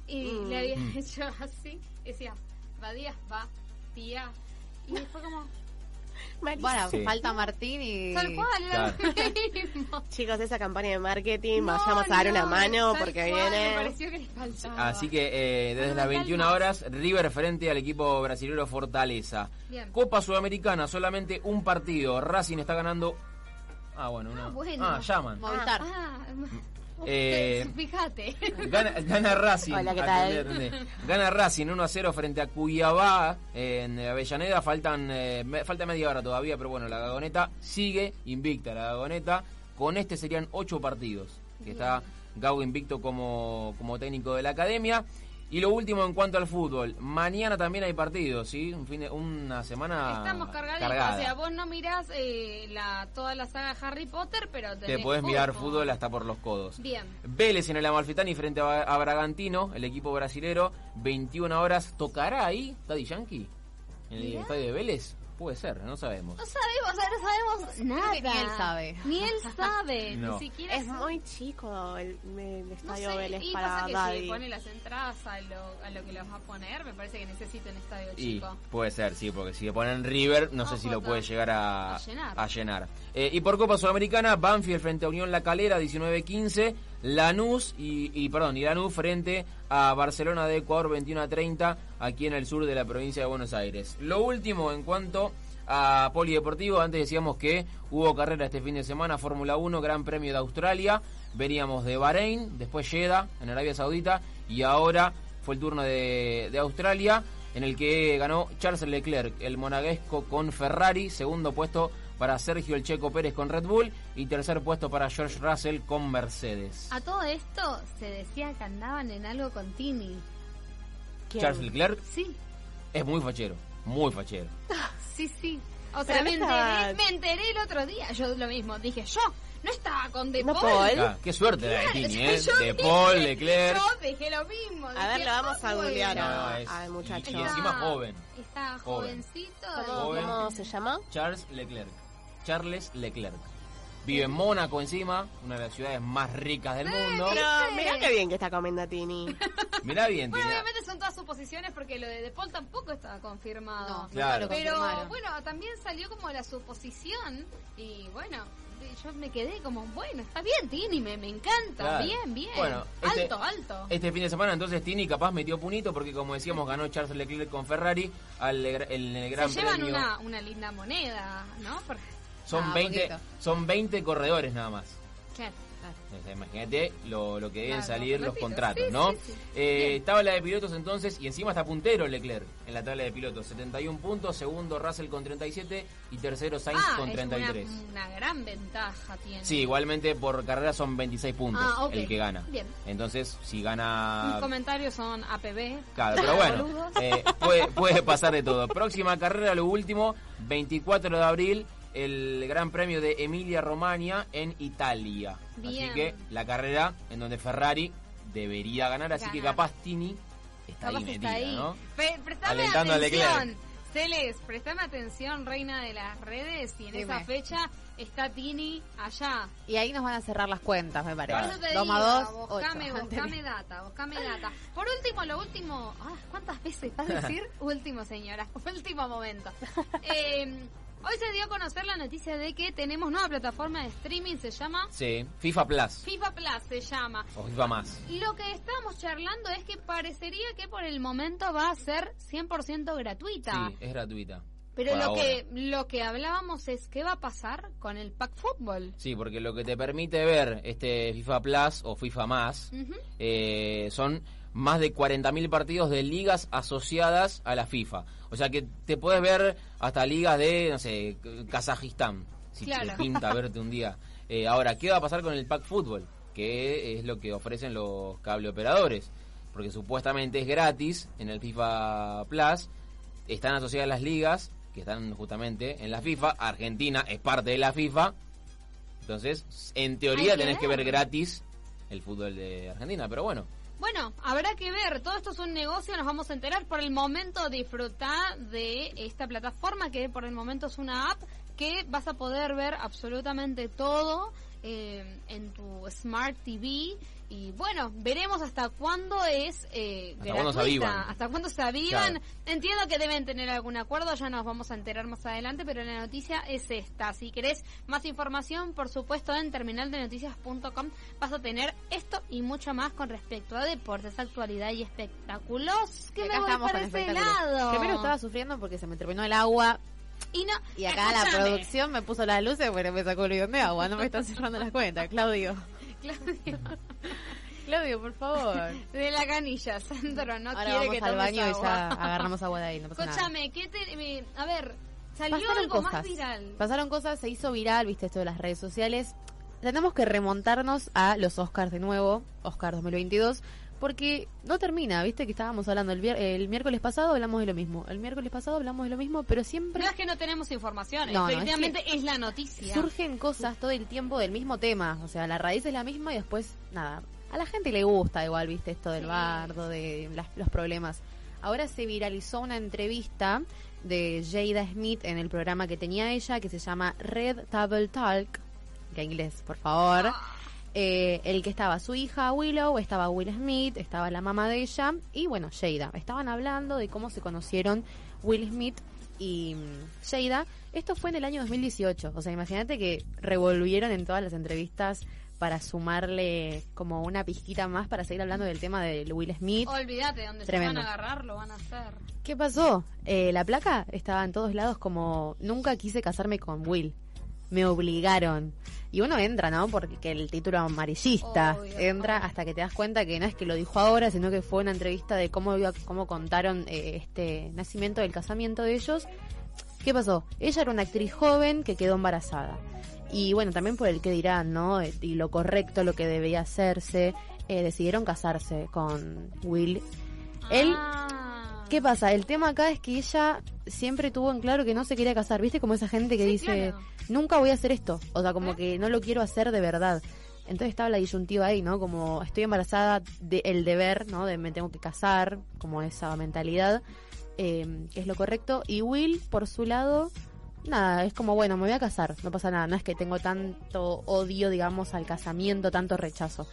y Mm. le habían hecho así, decía, Badía va, tía. Y después como. Bueno, Sí. falta Martín y... tal cual, Claro. lo. Chicos, esa campaña de marketing, No, vayamos a dar una no, mano porque cual, Me viene. pareció que les faltaba. Así que eh, desde las Monumental 21 más. horas, River frente al equipo brasileño Fortaleza. Bien. Copa Sudamericana, solamente un partido. Racing está ganando... Ah, bueno, una... Ah, bueno. Ah, llaman. Movistar. Ah, Eh, fíjate. Gana, gana Racing. Hola, ¿qué Atendé, tal? atendé. Gana Racing 1 a 0 frente a Cuyabá en Avellaneda. Faltan eh, me- falta media hora todavía, pero bueno, la Gagoneta sigue invicta. La Gagoneta con este serían 8 partidos. Que está Gago invicto como, como técnico de la academia. Y lo último en cuanto al fútbol. Mañana también hay partidos, ¿sí? Un fin de, una semana Estamos cargaditos. cargada. O sea, vos no mirás eh, la, toda la saga Harry Potter, pero Te tenés podés mirar fútbol hasta por los codos. Bien. Vélez en el Amalfitani frente a, a Bragantino, el equipo brasilero, 21 horas. ¿Tocará ahí Daddy Yankee? ¿En el Mirá. estadio de Vélez? Puede ser, no sabemos. No sabemos, no sabemos nada. que ni él sabe. Ni él sabe, No. ni siquiera Es sabe. muy chico el, el No estadio sé, Vélez y para pasa que Daddy. si pone las entradas a lo, a lo que los va a poner, me parece que necesita un estadio Y chico. puede ser, sí, porque si le ponen River, no sé No, si lo puede llegar a, A llenar. a llenar. Eh, y por Copa Sudamericana, Banfield frente a Unión La Calera, 19-15. Lanús y, y, perdón, y Lanús frente a Barcelona de Ecuador, 21 a 30, aquí en el sur de la provincia de Buenos Aires. Lo último en cuanto a Polideportivo, antes decíamos que hubo carrera este fin de semana, Fórmula 1, Gran Premio de Australia, veníamos de Bahrein, después Jeddah, en Arabia Saudita, y ahora fue el turno de, de Australia, en el que ganó Charles Leclerc, el monaguesco con Ferrari, segundo puesto para Sergio El Checo Pérez con Red Bull y tercer puesto para George Russell con Mercedes. A todo esto se decía que andaban en algo con Tini. ¿Quién? Charles Leclerc Sí, es muy fachero, muy fachero. sí, sí. O sea, no me enteré, me enteré el otro día. Yo lo mismo. Dije, yo no estaba con De No, Paul. Paul. Ah, qué suerte la de Tini, ¿eh? De dije- Paul, Leclerc. Yo dije lo mismo. A ver, lo vamos a "Ah, googlear bueno". No, al muchacho. y encima joven. Está Joven. jovencito. ¿Cómo, Joven. cómo se llama? Charles Leclerc. Charles Leclerc. Vive en Mónaco encima, una de las ciudades más ricas del mundo. Pero mirá qué bien que está comiendo Tini. Mirá bien, Bueno, tiene- obviamente son todas suposiciones porque lo de De Paul tampoco estaba confirmado. No, Claro. Pero bueno, también salió como la suposición y bueno, yo me quedé como, bueno, está bien, Tini, me, me encanta, Claro. bien, bien. Bueno, este- alto, alto. Este fin de semana entonces Tini capaz metió punito porque como decíamos ganó Charles Leclerc con Ferrari al el, el Gran Se llevan Premio. una, una linda moneda, ¿no? Porque, Son Ah, 20 poquito. son 20 corredores nada más. claro. Sea, imagínate lo, lo que deben Claro, salir los contratos, sí, ¿no? sí, sí. Eh, tabla de pilotos entonces, y encima está puntero Leclerc en la tabla de pilotos, 71 puntos, segundo Russell con 37 y tercero Sainz Ah, con es 33. una, una gran ventaja tiene. Sí, igualmente por carrera son 26 puntos Ah, ok. el que gana. Bien. Entonces, si Mis gana... comentarios son APB. Claro, pero bueno, eh, puede, puede pasar de todo. Próxima carrera, lo último, 24 de abril, el Gran Premio de Emilia Romagna en Italia. Bien. Así que la carrera en donde Ferrari debería ganar, así que capaz Tini está Capaz ahí está metida, ahí. ¿no? Pe- prestame Alentando a atención. Celes, prestame atención, reina de las redes, y en Dime. esa fecha está Tini allá. Y ahí nos van a cerrar las cuentas, me parece. Por eso te Dos digo, dos, buscame, ocho. buscame data, buscame data. Por último, lo último, ah, ¿cuántas veces vas a decir último, señora? Último momento. Eh, hoy se dio a conocer la noticia de que tenemos nueva plataforma de streaming, se llama Sí, FIFA Plus FIFA Plus, se llama. o FIFA Más. Lo que estábamos charlando es que parecería que por el momento va a ser 100% gratuita. Sí, es gratuita. Pero por lo ahora. que, lo que hablábamos es qué va a pasar con el pack fútbol. Sí, porque lo que te permite ver este FIFA Plus o FIFA Más eh, son más de 40.000 partidos de ligas asociadas a la FIFA. O sea que te puedes ver hasta ligas de, no sé, Kazajistán, si Claro. te pinta verte un día. Eh, ahora, ¿qué va a pasar con el pack fútbol? Que es lo que ofrecen los cable operadores. Porque supuestamente es gratis en el FIFA Plus. Están asociadas las ligas que están justamente en la FIFA. Argentina es parte de la FIFA. Entonces, en teoría tenés que ver gratis el fútbol de Argentina. Pero bueno, Bueno, habrá que ver. Todo esto es un negocio, nos vamos a enterar. Por el momento, disfrutar de esta plataforma que por el momento es una app que vas a poder ver absolutamente todo eh, en tu Smart TV. Y bueno, veremos hasta cuándo es eh, Hasta cuándo se gratuita, avivan. hasta cuándo se avivan. Claro. Entiendo que deben tener algún acuerdo, ya nos vamos a enterar más adelante, pero la noticia es esta. Si querés más información, por supuesto, en terminaldenoticias.com vas a tener esto y mucho más con respecto a deportes, actualidad y espectáculos. Que me voy estamos para con ese lado. Primero estaba sufriendo porque se me terminó el agua Y, no, y acá la producción me puso las luces pero me sacó el bidón de agua. No me están cerrando las cuentas, Claudio. Claudio, Claudio, por favor. de la canilla, Sandro no Ahora quiere vamos que al tomes baño y agua. ya agarramos agua de ahí, no pasa. Escúchame, ¿qué te, a ver, salió Pasaron algo cosas. más viral. Pasaron cosas, se hizo viral, viste esto de las redes sociales. Tenemos que remontarnos a los Oscars de nuevo, Oscar 2022, porque no termina, viste que estábamos hablando el, el miércoles pasado hablamos de lo mismo, el miércoles pasado hablamos de lo mismo, pero siempre No es que no tenemos información, No, no, es efectivamente es, la noticia. surgen cosas todo el tiempo del mismo tema, o sea, la raíz es la misma y después, nada, a la gente le gusta igual, viste, esto del Sí. bardo, de las- los problemas. Ahora se viralizó una entrevista de Jada Smith en el programa que tenía ella, que se llama Red Table Talk, que inglés, por favor. Eh, el que estaba su hija Willow, estaba Will Smith, estaba la mamá de ella y bueno, Jada. Estaban hablando de cómo se conocieron Will Smith y mm, Jada. Esto fue en el año 2018. O sea, imagínate que revolvieron en todas las entrevistas para sumarle como una pizquita más para seguir hablando del tema de Will Smith. Olvídate, donde Tremendo. se van a agarrar lo van a hacer. ¿Qué pasó? Eh, la placa estaba en todos lados como nunca quise casarme con Will. Me obligaron. Y uno entra, ¿no? Porque que el título amarillista Obvio, entra hasta que te das cuenta que no es que lo dijo ahora, sino que fue una entrevista de cómo cómo contaron eh, este nacimiento del casamiento de ellos. ¿Qué pasó? Ella era una actriz joven que quedó embarazada. Y bueno, también por el que dirán, ¿no? Y lo correcto, lo que debía hacerse, eh, decidieron casarse con Will. Él Ah. ¿Qué pasa? El tema acá es que ella siempre tuvo en claro que no se quería casar. ¿Viste? Como esa gente que Sí, dice, claro. nunca voy a hacer esto. O sea, como ¿Eh? que no lo quiero hacer de verdad. Entonces estaba la disyuntiva ahí, ¿no? Como estoy embarazada, de, el deber, ¿no? De me tengo que casar, como esa mentalidad, eh, que es lo correcto. Y Will, por su lado, nada, es como, bueno, me voy a casar, no pasa nada. No es que tengo tanto odio, digamos, al casamiento, tanto rechazo.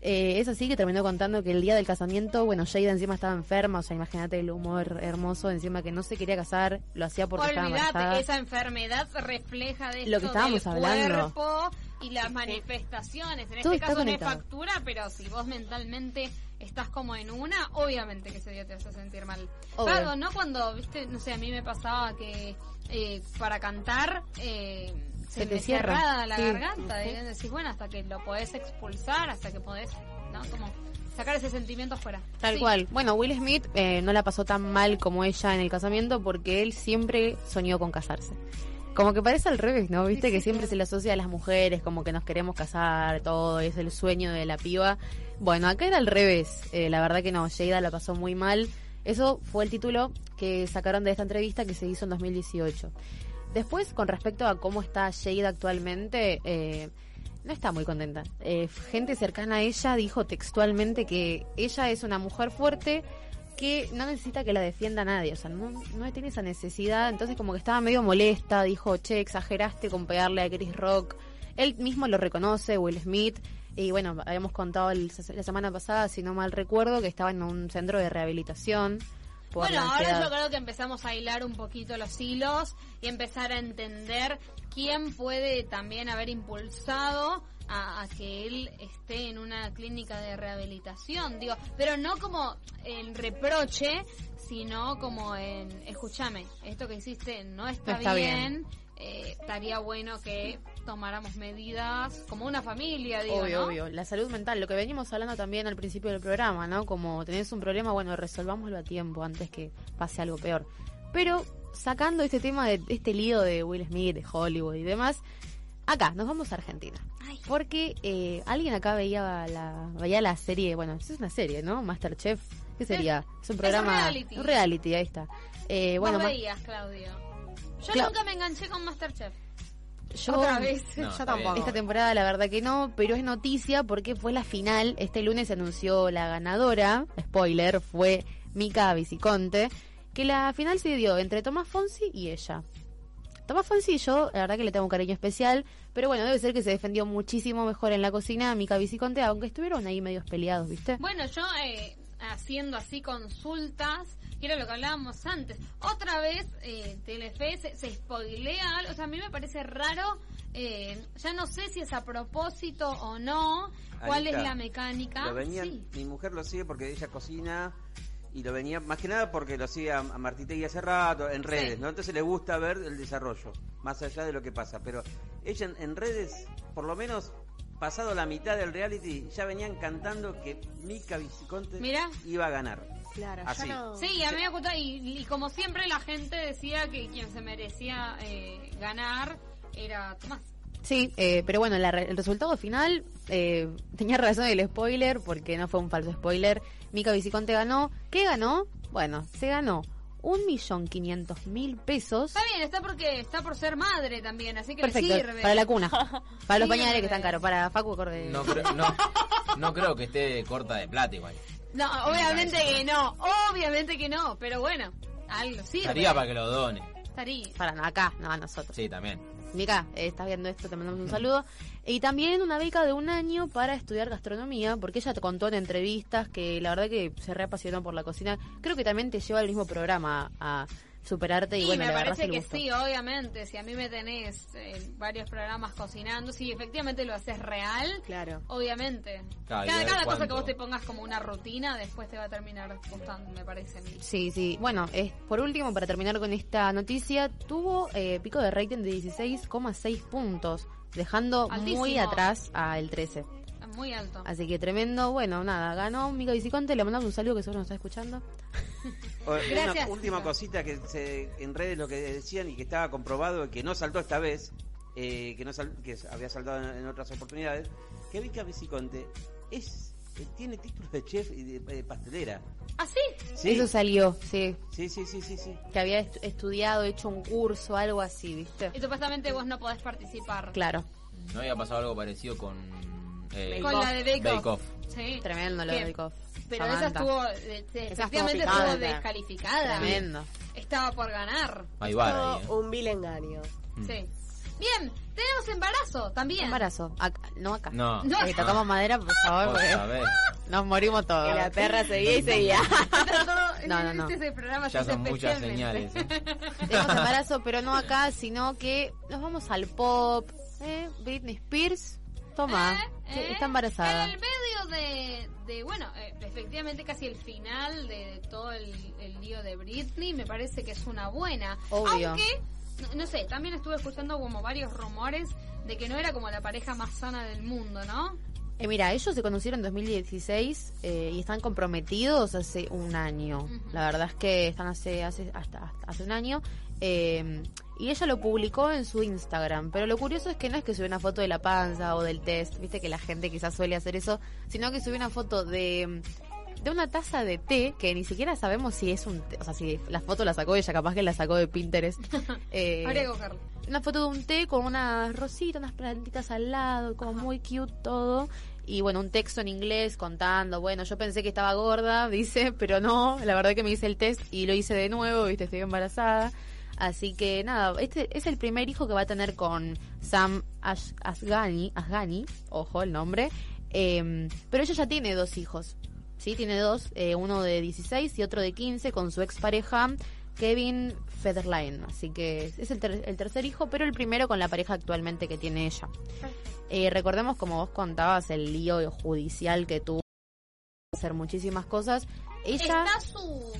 Eh, es así que terminó contando que el día del casamiento, bueno, Jada encima estaba enferma, o sea, imagínate el humor hermoso, encima que no se quería casar, lo hacía porque estaba Olvídate, embarazada. esa enfermedad refleja de Lo que estábamos del hablando. cuerpo y las manifestaciones. En Todo este caso no es factura, pero si vos mentalmente estás como en una, obviamente que ese día te vas a sentir mal. Pago, ¿no? Cuando, viste, no sé, a mí me pasaba que eh, para cantar... Eh, Se te cierra. cerrada la Sí. garganta. Y decís, bueno, hasta que lo podés expulsar, hasta que podés, ¿no? Como sacar ese sentimiento afuera. Tal Sí. cual. Bueno, Will Smith eh, no la pasó tan mal como ella en el casamiento porque él siempre soñó con casarse. Como que parece al revés, ¿no? Viste que siempre se le asocia a las mujeres, como que nos queremos casar, todo, es el sueño de la piba. Bueno, acá era al revés. Eh, la verdad que no, Jada la pasó muy mal. Eso fue el título que sacaron de esta entrevista que se hizo en 2018. Después, con respecto a cómo está Jada actualmente, eh, no está muy contenta. Eh, gente cercana a ella dijo textualmente que ella es una mujer fuerte que no necesita que la defienda nadie, o sea, no, no tiene esa necesidad, entonces como que estaba medio molesta, dijo, che, exageraste con pegarle a Chris Rock, él mismo lo reconoce, Will Smith, y bueno, habíamos contado el- la semana pasada, si no mal recuerdo, que estaba en un centro de rehabilitación. Por Bueno, ahora yo creo que empezamos a hilar un poquito los hilos y empezar a entender quién puede también haber impulsado a, a que él esté en una clínica de rehabilitación, digo, pero no como en reproche, sino como en, escúchame, esto que hiciste no está, No está bien, eh, estaría bueno que tomáramos medidas como una familia, digo, Obvio, ¿no? obvio. La salud mental, lo que venimos hablando también al principio del programa, ¿no? Como tenés un problema, bueno, resolvámoslo a tiempo antes que pase algo peor. Pero sacando este tema de este lío de Will Smith, de Hollywood y demás, acá nos vamos a Argentina. Porque eh, alguien acá veía la, veía la serie, bueno, es una serie, ¿no? Masterchef. ¿Qué sería? Es un programa. reality. Un reality, ahí está. Eh, bueno, veías, Claudio. Yo nunca me enganché con Masterchef. yo Otra vez. No, Yo tampoco. Esta temporada la verdad que no, pero es noticia porque fue la final. Este lunes se anunció la ganadora, spoiler, fue Mica Viciconte, que la final se dio entre Tomás Fonsi y ella. Tomás Fonsi yo, la verdad que le tengo un cariño especial, pero bueno, debe ser que se defendió muchísimo mejor en la cocina Mica Viciconte, aunque estuvieron ahí medios peleados, ¿viste? Bueno, yo eh, haciendo así consultas, que era lo que hablábamos antes, otra vez eh, Telefe se, se spoilea o sea, a mí me parece raro, eh, ya no sé si es a propósito o no, cuál Anita, es la mecánica. Lo Sí. Mi mujer lo sigue porque ella cocina y lo venía, más que nada porque lo sigue a, a Martitegui hace rato, en redes, Sí. ¿no? Entonces le gusta ver el desarrollo, más allá de lo que pasa. Pero ella en, en redes, por lo menos pasado la mitad del reality, ya venían cantando que Mica Viciconte Mira. iba a ganar. Claro, Así. ya no... Sí, a mí me gustó, y, y como siempre la gente decía que quien se merecía eh, ganar era Tomás. Sí, eh, pero bueno, la re- el resultado final eh, tenía razón el spoiler porque no fue un falso spoiler. Mica Viciconte ganó. ¿Qué ganó? Bueno, se ganó un millón quinientos mil pesos. Está bien, está porque está por ser madre también, así que Perfecto, le sirve. para la cuna. Para los pañales que están caros. Para Facu acorde. No, creo- no, no creo que esté corta de plata igual. No, obviamente que no, obviamente que no, pero bueno, algo sirve. Estaría para que lo done. Estaría. Para no, acá, no a nosotros. Sí, también. Mica, eh, estás viendo esto, te mandamos un saludo. Y también una beca de un año para estudiar gastronomía, porque ella te contó en entrevistas que la verdad que se reapasionó por la cocina. Creo que también te lleva al mismo programa a superarte y Sí, bueno, me parece el que gusto. sí, obviamente. Si a mí me tenés en varios programas cocinando, si efectivamente lo haces real, Claro. obviamente. Y cada cosa que vos te pongas como una rutina, después te va a terminar gustando, me parece a mí. Sí, sí. Bueno, es, por último, para terminar con esta noticia, tuvo eh, pico de rating de 16,6 puntos, dejando muy atrás al 13. Es Muy alto. Así que tremendo. Bueno, nada, ganó Mica Viciconte. Le mandamos un saludo que seguro nos está escuchando. O- Gracias. Una última cosita que se, en redes lo que decían y que estaba comprobado que no saltó esta vez, eh, que no sal- que había saltado en, en otras oportunidades, que Vika Viciconte es tiene título de chef y de eh, pastelera. ¿Ah, sí? Sí, Eso salió, sí. sí, sí, sí, sí, sí. Que había estu- estudiado, hecho un curso, algo así, ¿viste? Y supuestamente vos no podés participar. Claro. ¿No había pasado algo parecido con... eh, Con la de Bake, Bake Off. Off? Sí. Tremendo lo ¿Qué? de Bake Pero esa estuvo, eh, Esa efectivamente estuvo picante. descalificada. Tremendo. Estaba por ganar. Hay bar ahí, eh. un vil engaño. Mm. Sí. Bien, tenemos embarazo también. Embarazo. Acá- no acá. No. No. Eh, tocamos madera, por favor, Vos porque sabés. nos morimos todos. Y la perra seguía y seguía. No, no, no. Este es el programa Ya se son muchas especialmente. señales. ¿eh? Tenemos embarazo, pero no acá, sino que nos vamos al pop. ¿eh? Britney Spears, toma, Eh, que eh, está embarazada. En el medio de, de bueno, eh, efectivamente casi el final de, de todo el, el lío de Britney, me parece que es una buena. Obvio. Aunque no, no sé, también estuve escuchando como varios rumores de que no era como la pareja más sana del mundo, ¿no? Eh, mira, ellos se conocieron en 2016 eh, y están comprometidos hace un año. La verdad es que están hace hace hasta, hasta hace un año. eh, y ella lo publicó en su Instagram. Pero lo curioso es que no es que subió una foto de la panza o del test, viste que la gente quizás suele hacer eso, sino que subió una foto de de una taza de té que ni siquiera sabemos si es un té, o sea, si la foto la sacó ella, capaz que la sacó de Pinterest. Eh, Habría que una foto de un té con unas rositas, unas plantitas al lado, como muy cute todo. Y bueno, un texto en inglés contando, bueno, yo pensé que estaba gorda, dice, pero no, la verdad que me hice el test y lo hice de nuevo, viste, estoy embarazada. Así que nada, este es el primer hijo que va a tener con Sam Asghani, Asghani, ojo el nombre, eh, pero ella ya tiene dos hijos, ¿sí? Tiene dos, eh, uno de 16 y otro de 15 con su expareja Kevin Federline. Así que es el, ter- el tercer hijo, pero el primero con la pareja actualmente que tiene ella. Eh, recordemos, como vos contabas, el lío judicial que tuvo hacer muchísimas cosas. Ella... Está su,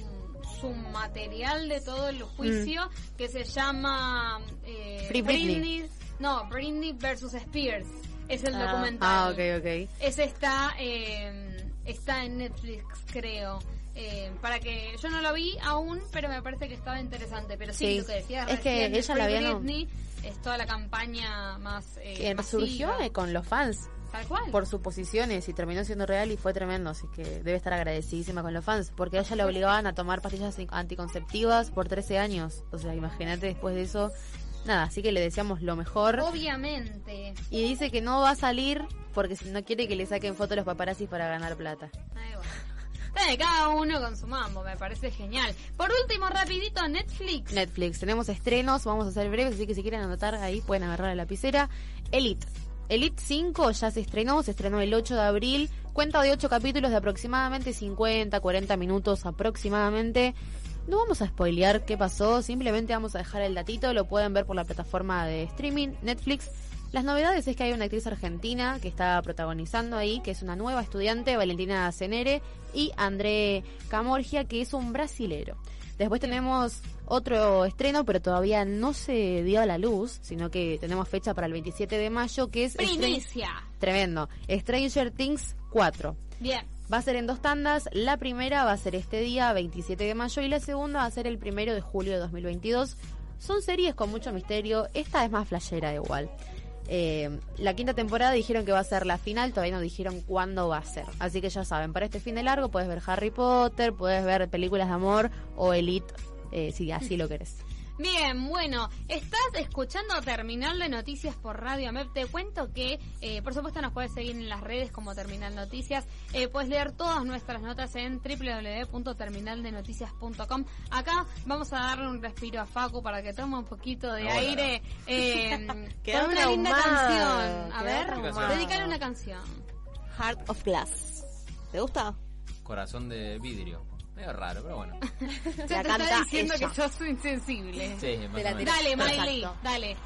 su material de todo el juicio que se llama eh, Free Britney. No, Britney versus Spears. Es el Ah. documental. Ah, ok, ok. Ese está, eh, está en Netflix, creo. Eh, para que yo no lo vi aún, pero me parece que estaba interesante. Pero sí, Sí. lo que decías Es que ella la había no- Britney es toda la campaña más eh, Que surgió masiva. eh, con los fans Tal cual. por suposiciones y terminó siendo real y fue tremendo, así que debe estar agradecidísima con los fans, porque a ella la obligaban a tomar pastillas anticonceptivas por 13 años, o sea, imagínate después de eso, nada, así que le deseamos lo mejor Obviamente. y dice que no va a salir porque no quiere que le saquen fotos los paparazzis para ganar plata. Ay, bueno. Está de cada uno con su mambo, me parece genial. Por último, rapidito, Netflix. Netflix, tenemos estrenos, vamos a ser breves, así que si quieren anotar ahí pueden agarrar la lapicera. Elite. Elite 5 ya se estrenó, se estrenó el 8 de abril, cuenta de 8 capítulos de aproximadamente 50, 40 minutos aproximadamente. No vamos a spoilear qué pasó, simplemente vamos a dejar el datito, lo pueden ver por la plataforma de streaming Netflix. Las novedades es que hay una actriz argentina que está protagonizando ahí, que es una nueva estudiante, Valentina Cenere, y André Camorgia, que es un brasilero. Después tenemos otro estreno, pero todavía no se dio a la luz, sino que tenemos fecha para el 27 de mayo, que es... Primicia. Tremendo. Stranger Things 4. Bien. Va a ser en dos tandas. La primera va a ser este día, 27 de mayo, y la segunda va a ser el primero de julio de 2022. Son series con mucho misterio. Esta es más flashera igual. Eh, la quinta temporada dijeron que va a ser la final, todavía no dijeron cuándo va a ser. Así que ya saben, para este fin de largo puedes ver Harry Potter, puedes ver películas de amor o Elite, eh, si así lo querés. Bien, bueno, estás escuchando Terminal de Noticias por Radio MEP. Te cuento que, eh, por supuesto, nos puedes seguir en las redes como Terminal Noticias. Eh, puedes leer todas nuestras notas en www.terminaldenoticias.com. Acá vamos a darle un respiro a Facu para que tome un poquito de Hola. aire eh, Quedó con una linda canción. A ver, traumado. dedícale una canción. Heart of Glass. ¿Te gusta? Corazón de vidrio. Medio raro, pero bueno. Se La te está diciendo ella. que sos insensible. Sí, más. Dale, Miley, dale.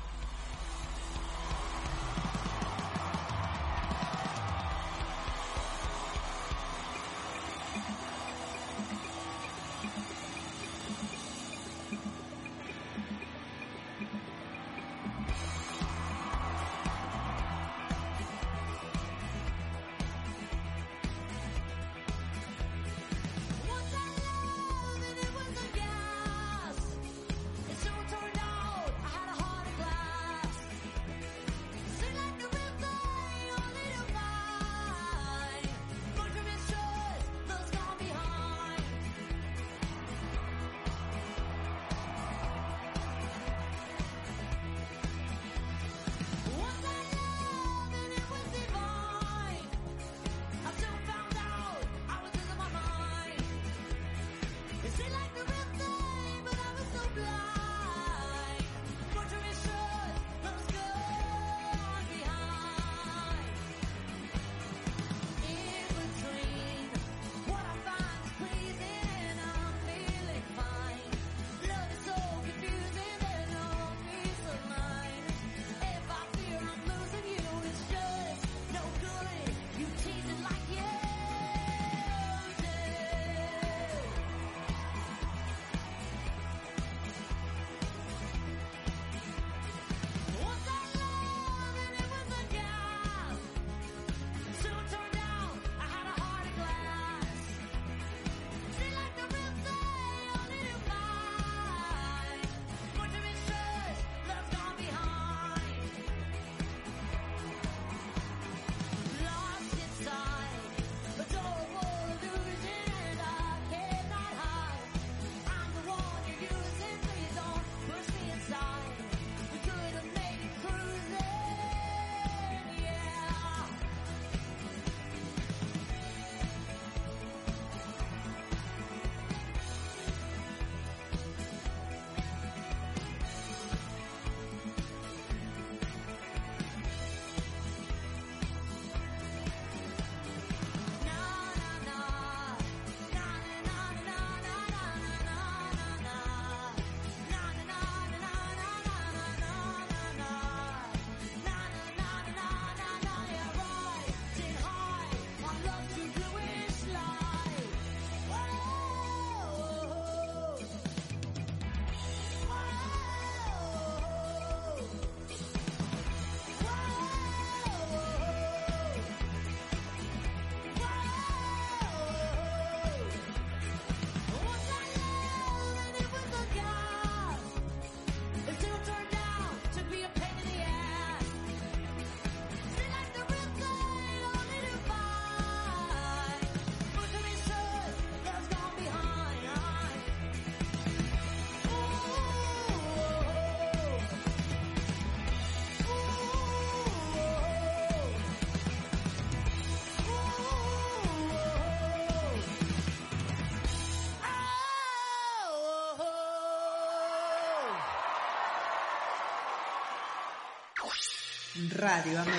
Radio Amén.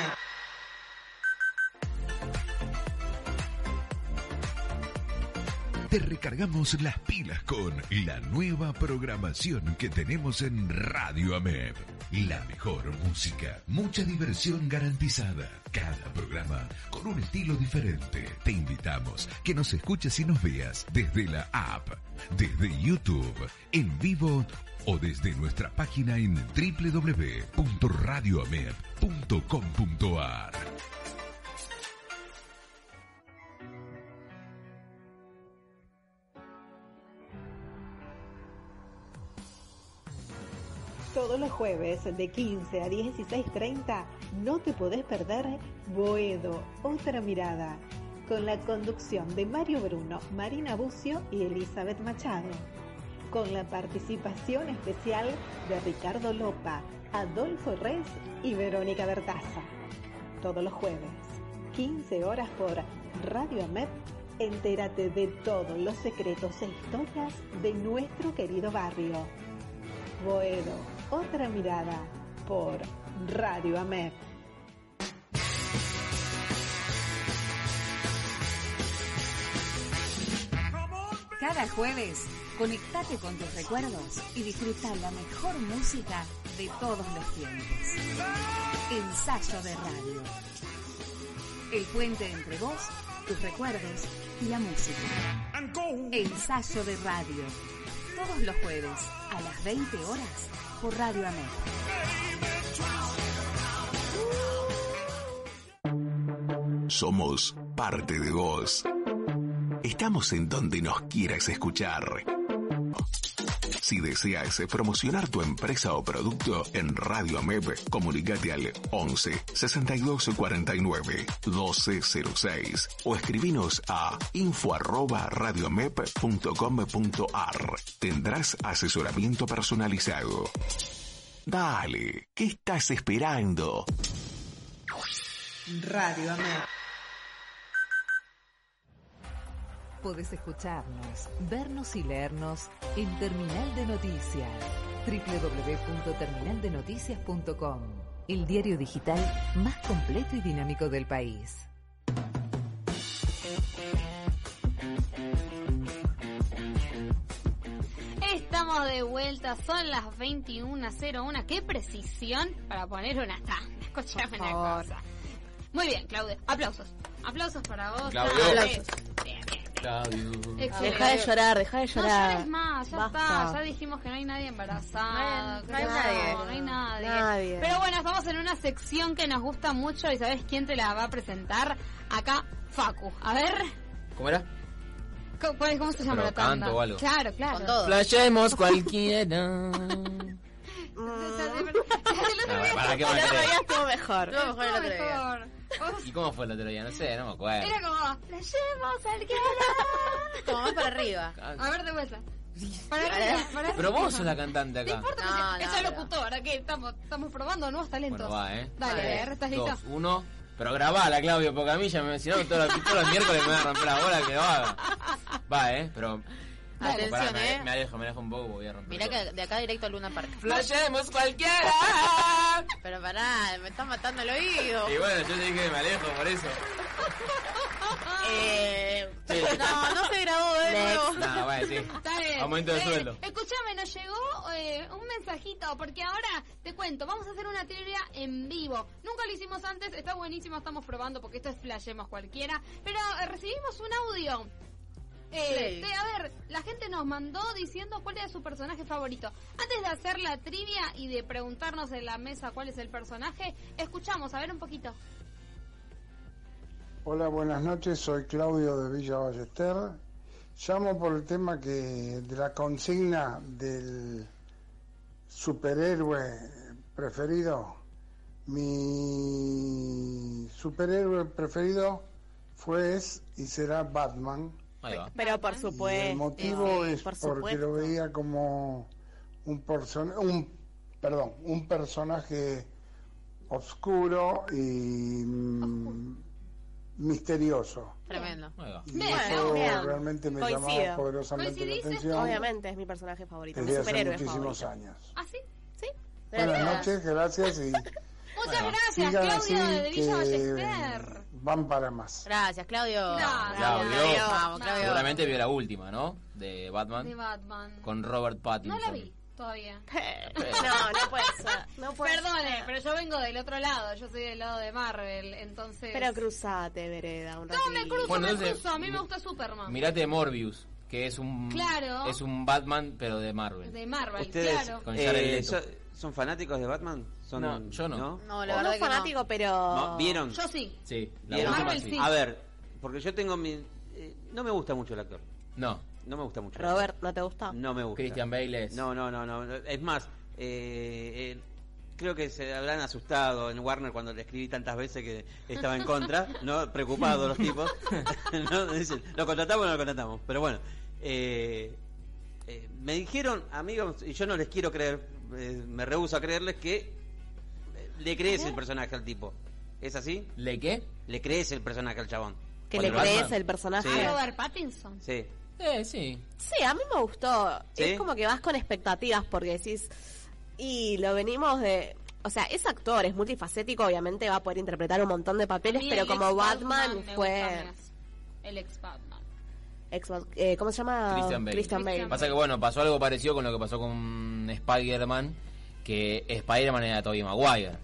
Te recargamos las pilas con la nueva programación que tenemos en Radio AMEB. La mejor música, mucha diversión garantizada. Cada programa con un estilo diferente. Te invitamos que nos escuches y nos veas desde la app, desde YouTube, en vivo o desde nuestra página en Todos los jueves de 15 a 16.30 no te podés perder Boedo, otra mirada, con la conducción de Mario Bruno, Marina Bucio y Elizabeth Machado, con la participación especial de Ricardo Lopa, Adolfo Res y Verónica Bertaza. Todos los jueves, 15 horas por Radio Amet, entérate de todos los secretos e historias de nuestro querido barrio. Boedo, otra mirada por Radio AMEP. Cada jueves, conectate con tus recuerdos y disfruta la mejor música de todos los tiempos. Ensayo de radio. El puente entre vos, tus recuerdos y la música. Ensayo de radio. Todos los jueves a las 20 horas por Radio América. Somos parte de vos. Estamos en donde nos quieras escuchar. Si deseas promocionar tu empresa o producto en Radio AMEB, comunícate al 11 62 49 1206 o escribinos a info. Tendrás asesoramiento personalizado. Dale, ¿qué estás esperando? Radio AMEP. Podés escucharnos, vernos y leernos en Terminal de Noticias. www.terminaldenoticias.com El diario digital más completo y dinámico del país. Estamos de vuelta, son las 21.01. Qué precisión para poner una tanda. Escúchame una favor. cosa. Muy bien, Claudio. Aplausos. Aplausos para vos. Claudio. Aplausos. Bien, bien. Deja de llorar, deja de No llorar. llores más, ya Basta. está. Ya dijimos que no hay nadie embarazada. No hay que nadie. No hay nadie. Nadie. Pero bueno, estamos en una sección que nos gusta mucho y ¿sabes quién te la va a presentar? Acá, Facu. A ver, ¿Cómo era? ¿cómo, cuál- cómo se llama Pero la tanda? canto o algo. Claro, claro. Con todo. Flashemos cualquiera. El otro No, día estuvo mejor. Estuvo mejor el otro día. ¿Y cómo fue el otro día? No sé, no me acuerdo. Era como, la llevamos al que Como más para arriba. A ver, de vuelta. Para arriba, para Pero vos sos la cantante No acá. importa, No, porque no, ella es no. locutora, que estamos, estamos probando nuevos talentos. Bueno, va, ¿eh? Dale, Tres, a ver, ¿estás listo? Dos, uno. Pero grabala, Claudio, porque a mí ya me no, todos los, todos los miércoles me va a romper la bola que lo haga. Va, ¿eh? Pero... Atención, Pará, me, ¿eh? me alejo, me alejo un poco, voy a romper. Mirá que de acá directo a Luna Park. ¡Flashemos cualquiera! Pero pará, me estás matando el oído. Y bueno, yo te dije que me alejo por eso. Eh, Sí. no, no se grabó de nuevo. No, bueno, sí. Está bien. Aumento de Eh, sueldo. Escúchame, nos llegó eh, un mensajito, porque ahora te cuento, vamos a hacer una trivia en vivo. Nunca lo hicimos antes, está buenísimo, estamos probando porque esto es flashemos cualquiera. Pero eh, recibimos un audio. Eh, Sí. a ver, la gente nos mandó diciendo cuál era su personaje favorito. Antes de hacer la trivia y de preguntarnos en la mesa cuál es el personaje, escuchamos, a ver un poquito. Hola, buenas noches. Soy Claudio de Villa Ballester. Llamo por el tema que de la consigna del superhéroe preferido. Mi superhéroe preferido fue es y será Batman. Ahí va. Pero por Y el supuesto. motivo sí, es por porque supuesto. lo veía como un personaje, un, perdón, un personaje oscuro y mm, misterioso. Tremendo. Y Bien, eso bien. realmente me Coincido. llamaba poderosamente la atención Obviamente es mi personaje favorito, mi desde hace superhéroe muchísimos favorito. años. ¿Ah, sí? ¿Sí? Buenas noches, gracias y Muchas Bueno. gracias, Sigan Claudio así de Villa que Ballester. Van para más. Gracias, Claudio. Gracias. Claudio. Vamos, Claudio. Seguramente vio la última, ¿no? De Batman. De Batman. Con Robert Pattinson. No la vi todavía. No, no puede ser. No puede Perdone, ser. pero yo vengo del otro lado. Yo soy del lado de Marvel, entonces. Pero cruzate, vereda, un No, me cruzo, Bueno, me entonces, cruzo. A mí me gusta Superman. Mirate Morbius, que es un Claro. es un Batman pero de Marvel. De Marvel, ¿Ustedes claro. Con eh, son fanáticos de Batman? Son, No, yo no. No, No, la no verdad que no. fanático, pero... ¿No? ¿Vieron? Yo sí. Sí, la ¿Vieron? Marvel sí. sí. A ver, porque yo tengo mi... eh, no me gusta mucho el actor. No, No me gusta mucho. Robert, ¿no te gusta? No me gusta. Christian Bale es. No, no, no, no. Es más, eh, eh, creo que se habrán asustado en Warner cuando le escribí tantas veces que estaba en contra, ¿no? Preocupados los tipos. ¿no? Dicen, ¿lo contratamos o no lo contratamos? Pero bueno, eh, eh, me dijeron, amigos, y yo no les quiero creer, eh, me rehuso a creerles que le crees el personaje al tipo. ¿Es así? ¿Le qué? Le crees el personaje al chabón. Que ¿Cuál le crees Batman? el personaje. Sí. A Robert Pattinson. Sí. Eh, sí. Sí, a mí me gustó. ¿Sí? Es como que vas con expectativas porque decís, y lo venimos de... O sea, es actor, es multifacético, obviamente va a poder interpretar un montón de papeles, pero como Batman me fue... El ex Batman. Ex- eh, ¿Cómo se llama? Christian Bale. Christian Bale. Christian Pasa que bueno, pasó algo parecido con lo que pasó con Spider-Man, que Spider-Man era Tobey Maguire.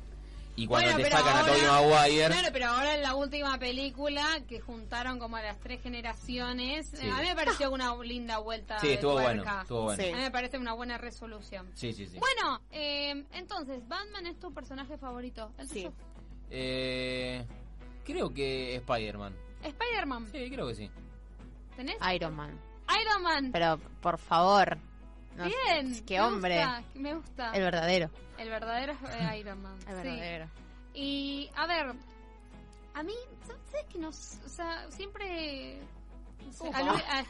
Y cuando Bueno, te sacan a ahora- Tobey Maguire, Claro, pero ahora en la última película que juntaron como a las tres generaciones, Sí. eh, a mí me pareció una linda vuelta. sí, de estuvo bueno, tuerca. estuvo bueno. Sí. A mí me parece una buena resolución. Sí, sí, sí. Bueno, eh, entonces, Batman es tu personaje favorito. ¿El Sí. tuyo? Eh, creo que Spider-Man. Spider-Man. Sí, creo que sí. ¿Tenés? Iron Man. Iron Man. Pero, por favor. no sé, Bien. Qué me hombre. gusta, me gusta. El verdadero. El verdadero eh, Iron Man. El sí. verdadero. Y, a ver, a mí, ¿sabes que no? s- O sea, siempre... no sé, a. Luli, a,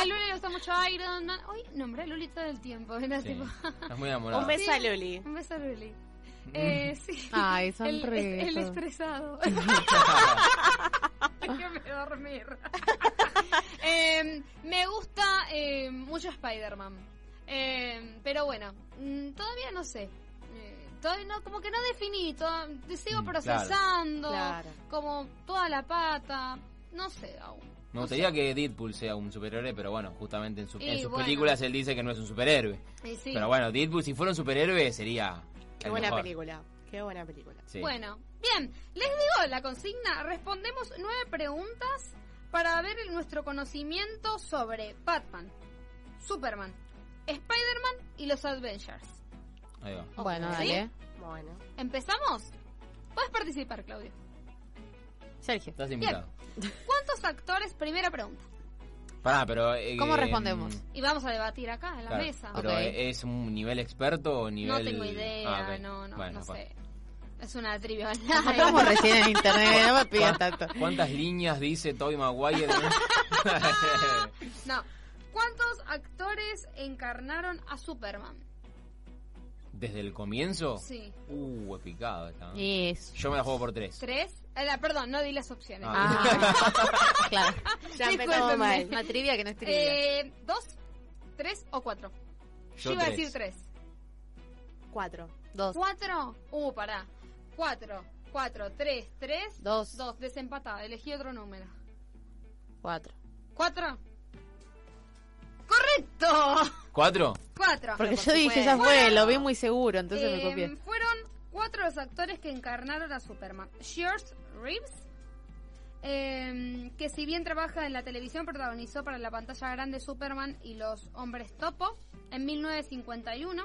a Luli le gusta mucho Iron Man. Hoy nombré a Luli todo el tiempo. Era Sí. tipo... Estás muy enamorado. Un beso a Luli. Un beso a Luli. Eh, sí. Ay, son el, re el estresado. Déjame dormir. Eh, me gusta eh, mucho Spider-Man. Eh, pero bueno, mm, todavía no sé. Eh, todavía no, como que no definí, sigo Mm, procesando, Claro. como toda la pata, no sé aún. Me gustaría que Deadpool sea un superhéroe, pero bueno, justamente en, su- en Y sus bueno. películas él dice que no es un superhéroe. Sí. Pero bueno, Deadpool si fuera un superhéroe sería... Qué buena mejor. película. Qué buena película. Sí. Bueno, bien, les digo la consigna, respondemos nueve preguntas para ver nuestro conocimiento sobre Batman, Superman, Spider-Man y los Avengers. Ahí va. Bueno, ¿Sí? dale. Bueno. ¿Empezamos? Puedes participar, Claudio. Sergio. Estás invitado. ¿Cuántos actores? Primera pregunta. Pará, pero... eh, ¿Cómo respondemos? Y vamos a debatir acá en la claro, mesa. Pero ¿es un nivel experto o nivel...? No tengo idea, Ah, no, no, Bueno, no sé. Es una trivia Estamos recién en internet, no me pidas tanto. ¿Cuántas líneas dice Tobey Maguire? No. ¿Cuántos actores encarnaron a Superman? ¿Desde el comienzo? Sí. Uh, he picado esta. ¿no? Yes. Yo me la juego por tres. ¿Tres? Eh, perdón, no di las opciones. Ah, claro. Ya Discúlpenme. mal. Una trivia que no es trivia. Eh, ¿Dos, tres o cuatro? Yo Yo iba a decir tres. Cuatro. Dos. ¿Cuatro? Uh, pará. Cuatro, cuatro, tres, tres. Dos. Dos, desempatada. Elegí otro número. Cuatro. ¿Cuatro? ¡Correcto! ¿Cuatro? Cuatro. Porque por yo dije, ya fue, lo vi muy seguro, entonces me copié. Fueron cuatro los actores que encarnaron a Superman. Shears Reeves, eh, que si bien trabaja en la televisión, protagonizó para la pantalla grande Superman y los Hombres Topo en 1951.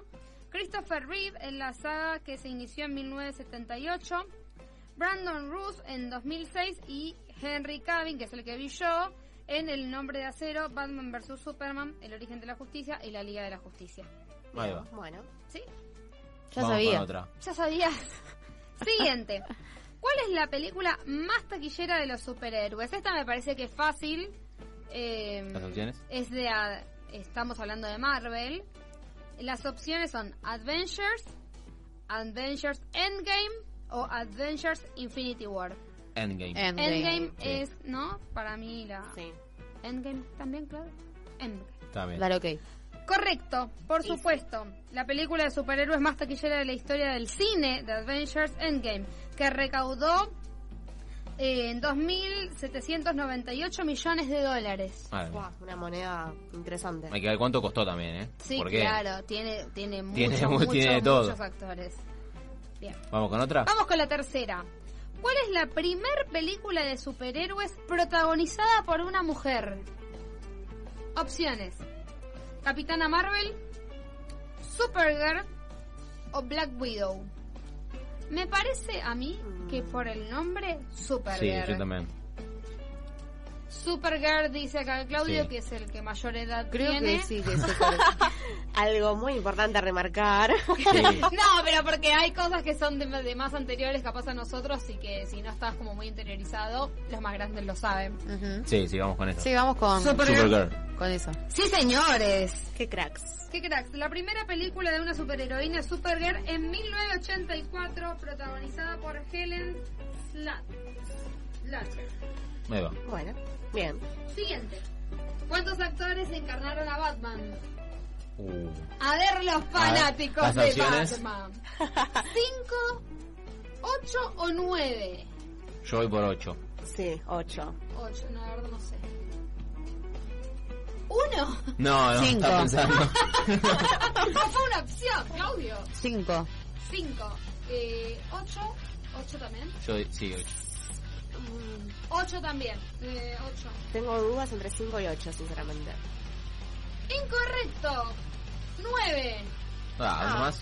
Christopher Reeve en la saga que se inició en 1978. Brandon Roos en 2006 y Henry Cavill, que es el que vi yo, en El Nombre de Acero, Batman vs. Superman, El Origen de la Justicia y La Liga de la Justicia. Ahí va. Bueno. ¿Sí? Ya Vamos sabía. con otra. Ya sabías. Siguiente. ¿Cuál es la película más taquillera de los superhéroes? Esta me parece que es fácil. Eh, ¿Las opciones? Es de... a- estamos hablando de Marvel. Las opciones son Adventures, Adventures Endgame o Adventures Infinity War. Endgame. Endgame. Endgame Sí. es, ¿no? Para mí la... Sí. Endgame también, claro. Endgame. Está bien. Dale, ok. Correcto, por supuesto. La película de superhéroes más taquillera de la historia del cine, The Avengers Endgame, que recaudó eh, en 2.798 millones de dólares. Buah, una moneda interesante. Hay que ver cuánto costó también, ¿eh? Sí, Porque- claro, tiene, tiene, Tiene mucho, mu- mucho, tiene de todo. muchos actores. Bien. Vamos con otra. Vamos con la tercera. ¿Cuál es la primer película de superhéroes protagonizada por una mujer? Opciones. Capitana Marvel, Supergirl o Black Widow. Me parece a mí que por el nombre Sí, Supergirl. yo también. Supergirl dice acá Claudio Sí. que es el que mayor edad Creo tiene. que sí, que es Algo muy importante a remarcar. No, pero porque hay cosas que son de, de más anteriores capaz a nosotros y que si no estás como muy interiorizado, los más grandes lo saben. Sí, sí, vamos con eso. Sí, vamos con, Supergirl. Supergirl. con eso. Sí, señores. Qué cracks. Qué cracks. La primera película de una superheroína Supergirl en 1984, protagonizada por Helen Sla- Slater. Ahí va. Bueno, bien. Siguiente. ¿Cuántos actores encarnaron a Batman? Uh. A ver los fanáticos las de opciones. Batman. ¿Cinco, ocho o nueve? Yo voy por 8. Sí, ocho. Ocho, no, la verdad no sé. ¿Uno? No, no, Cinco. está pensando. No fue una opción, Claudio. Cinco. Cinco. Eh, ocho. Ocho también. Yo, sí, 8. Ocho también. Eh, ocho. Tengo dudas entre cinco y ocho, sinceramente. Incorrecto. Nueve. Ah, ¿algo Ah. más?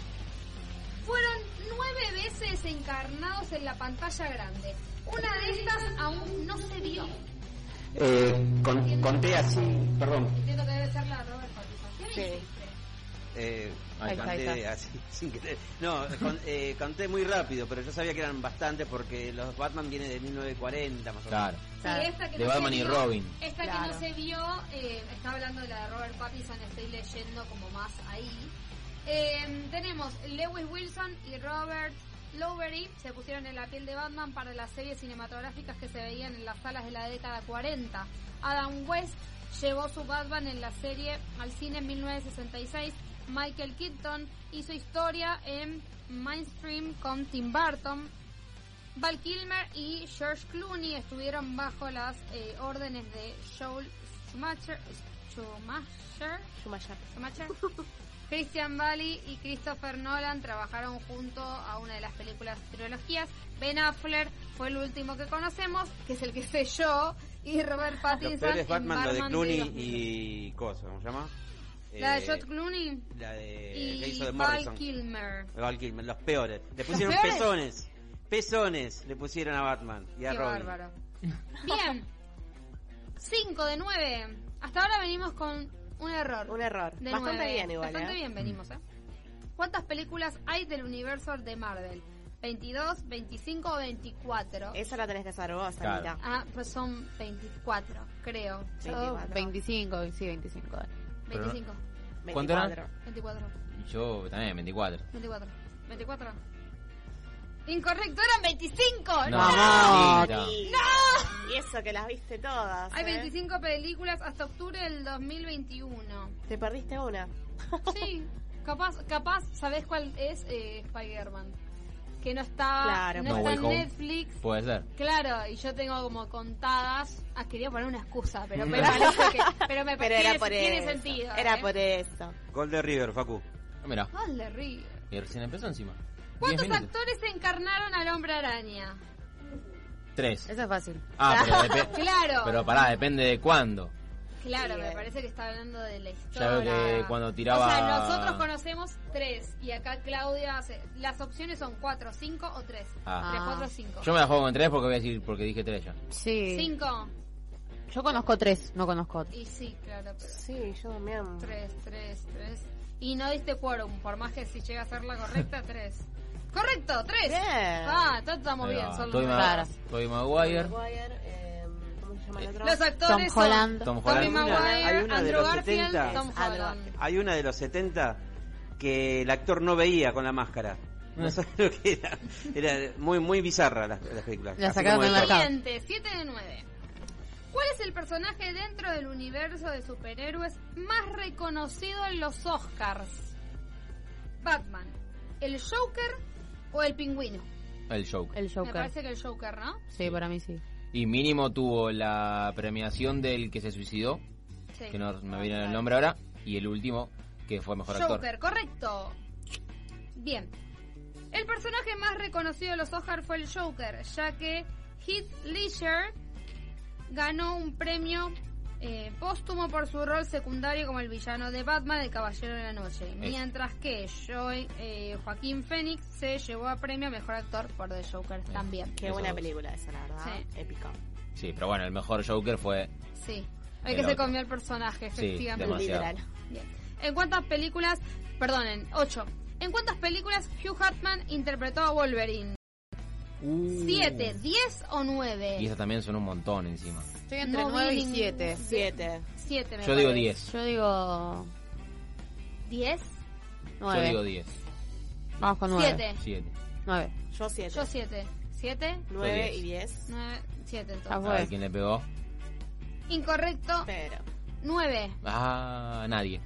Fueron nueve veces encarnados en la pantalla grande. Una de estas aún no se vio. Eh, con- conté así, perdón. Entiendo que debe ser la Robert Pattinson. ¿Qué me Sí. Eh, Ahí está, ahí conté está. así, sin querer. No, con- eh, conté muy rápido, pero yo sabía que eran bastantes porque los Batman vienen de 1940 más o menos. Claro. Sí, esta que De no se Batman y vio- Robin. Esta que Claro. no se vio, eh, está hablando de la de Robert Pattinson, estoy leyendo como más ahí. Eh, tenemos Lewis Wilson y Robert Lowery se pusieron en la piel de Batman para las series cinematográficas que se veían en las salas de la década 40. Adam West llevó su Batman en la serie al cine en 1966. Michael Keaton hizo historia en Mainstream con Tim Burton. Val Kilmer y George Clooney estuvieron bajo las eh, órdenes de Joel Schumacher, Schumacher, Schumacher. Schumacher. Christian Bale y Christopher Nolan trabajaron junto a una de las películas trilogías. Ben Affleck fue el último que conocemos, que es el que selló, y Robert Los Pattinson en Batman, lo de Clooney 2000. y cosa, ¿cómo se llama? La de Eh, George Clooney La de y hizo de Val. Kilmer. Val Kilmer, los peores. Le pusieron peores? pezones. Pezones le pusieron a Batman y a Qué Robin. bárbaro. Bien. 5 de 9. Hasta ahora venimos con un error. Un error. De Bastante nueve. bien igual, Bastante ¿eh? bien venimos, ¿eh? ¿Cuántas películas hay del universo de Marvel? ¿22, 25 o 24? Esa la tenés que saber vos, Claro. Anita. Ah, pues son 24, creo. Yo 24. 25, sí, 25. Dale. 25, ¿Cuánto era? 24. 24, Yo también, 24. 24, 24. Incorrecto, eran 25. No, Vamos. chiquita. Y eso que las viste todas. Hay ¿eh? 25 películas hasta octubre del 2021. Te perdiste una. Sí, capaz, capaz, ¿sabés cuál es eh, Spider-Man? Que no está, Claro, no No está en Home. Netflix. Puede ser. Claro, y yo tengo como contadas. Ah, quería poner una excusa, pero me parece que. Pero me Pero tiene, era por tiene eso. sentido. Era ¿eh? por eso. Gol de River, Facu. Ah, Mira, Dale, ríe. y recién empezó encima. 10 ¿Cuántos actores encarnaron al hombre araña? 3. Eso es fácil. Ah, pero, Claro. pero pará, depende de cuándo. Claro, Sí, me eh. parece que está hablando de la Ya historia. veo que cuando tiraba... O sea, nosotros conocemos tres y acá Claudia hace. Las opciones son cuatro, cinco o tres. Ah. Tres, cuatro, cinco. Yo me la juego con 3 porque voy a decir, porque dije 3 ya. Sí. Cinco. Yo conozco tres, no conozco otro. Y sí, claro, pero. Sí, yo también. Tres, tres, tres. Y no diste quórum, por más que si llega a ser la correcta, tres. Correcto, tres. Bien. Ah, todo estamos bien. Claro. Tobey Maguire. Maguire, eh, ¿cómo se llama el otro? Los actores Tom son Holland. Tom Tommy Holland. Maguire, Hay una de Andrew los Garfield, 70. Tom Es Andrew Holland. Hay una de los 70 que el actor no veía con la máscara. No sabes lo que era. Era muy muy bizarra las, las películas. La sacaron del mercado. Siguiente, 7 de 9. ¿Cuál es el personaje dentro del universo de superhéroes más reconocido en los Oscars? ¿Batman, el Joker o el pingüino? El Joker. El Me Joker. parece que el Joker, ¿no? Sí, para mí sí. Y mínimo tuvo la premiación del que se suicidó, Sí. que no me viene el nombre ahora, y el último, que fue mejor actor. Joker, correcto. Bien. El personaje más reconocido de los Oscars fue el Joker, ya que Heath Ledger ganó un premio eh, póstumo por su rol secundario como el villano de Batman, el Caballero de la Noche. Mientras que Joy, eh, Joaquín Phoenix se llevó a premio a Mejor Actor por The Joker también. Qué Eso buena dos. película esa, la verdad. Sí. Épica. Sí, pero bueno, el mejor Joker fue... Sí. El El que se comió el personaje, Sí, efectivamente. Literal. Bien. ¿En cuántas películas, perdonen, ocho, ¿en cuántas películas Hugh Hartman interpretó a Wolverine? Uh. ¿Siete, diez o nueve? Y esa también son un montón encima. Estoy entre No vi 9 y ningún- 7. Siete. Siete, me Yo digo parece. 10. Yo digo ¿Diez? 9. Yo digo 10. Vamos con 9. Siete. 7. 9. Yo siete. Yo siete. ¿Siete? Nueve Yo y diez. Nueve, siete Ah, entonces. A ver quién le pegó. Incorrecto. Pero. Nueve. Ah, nadie.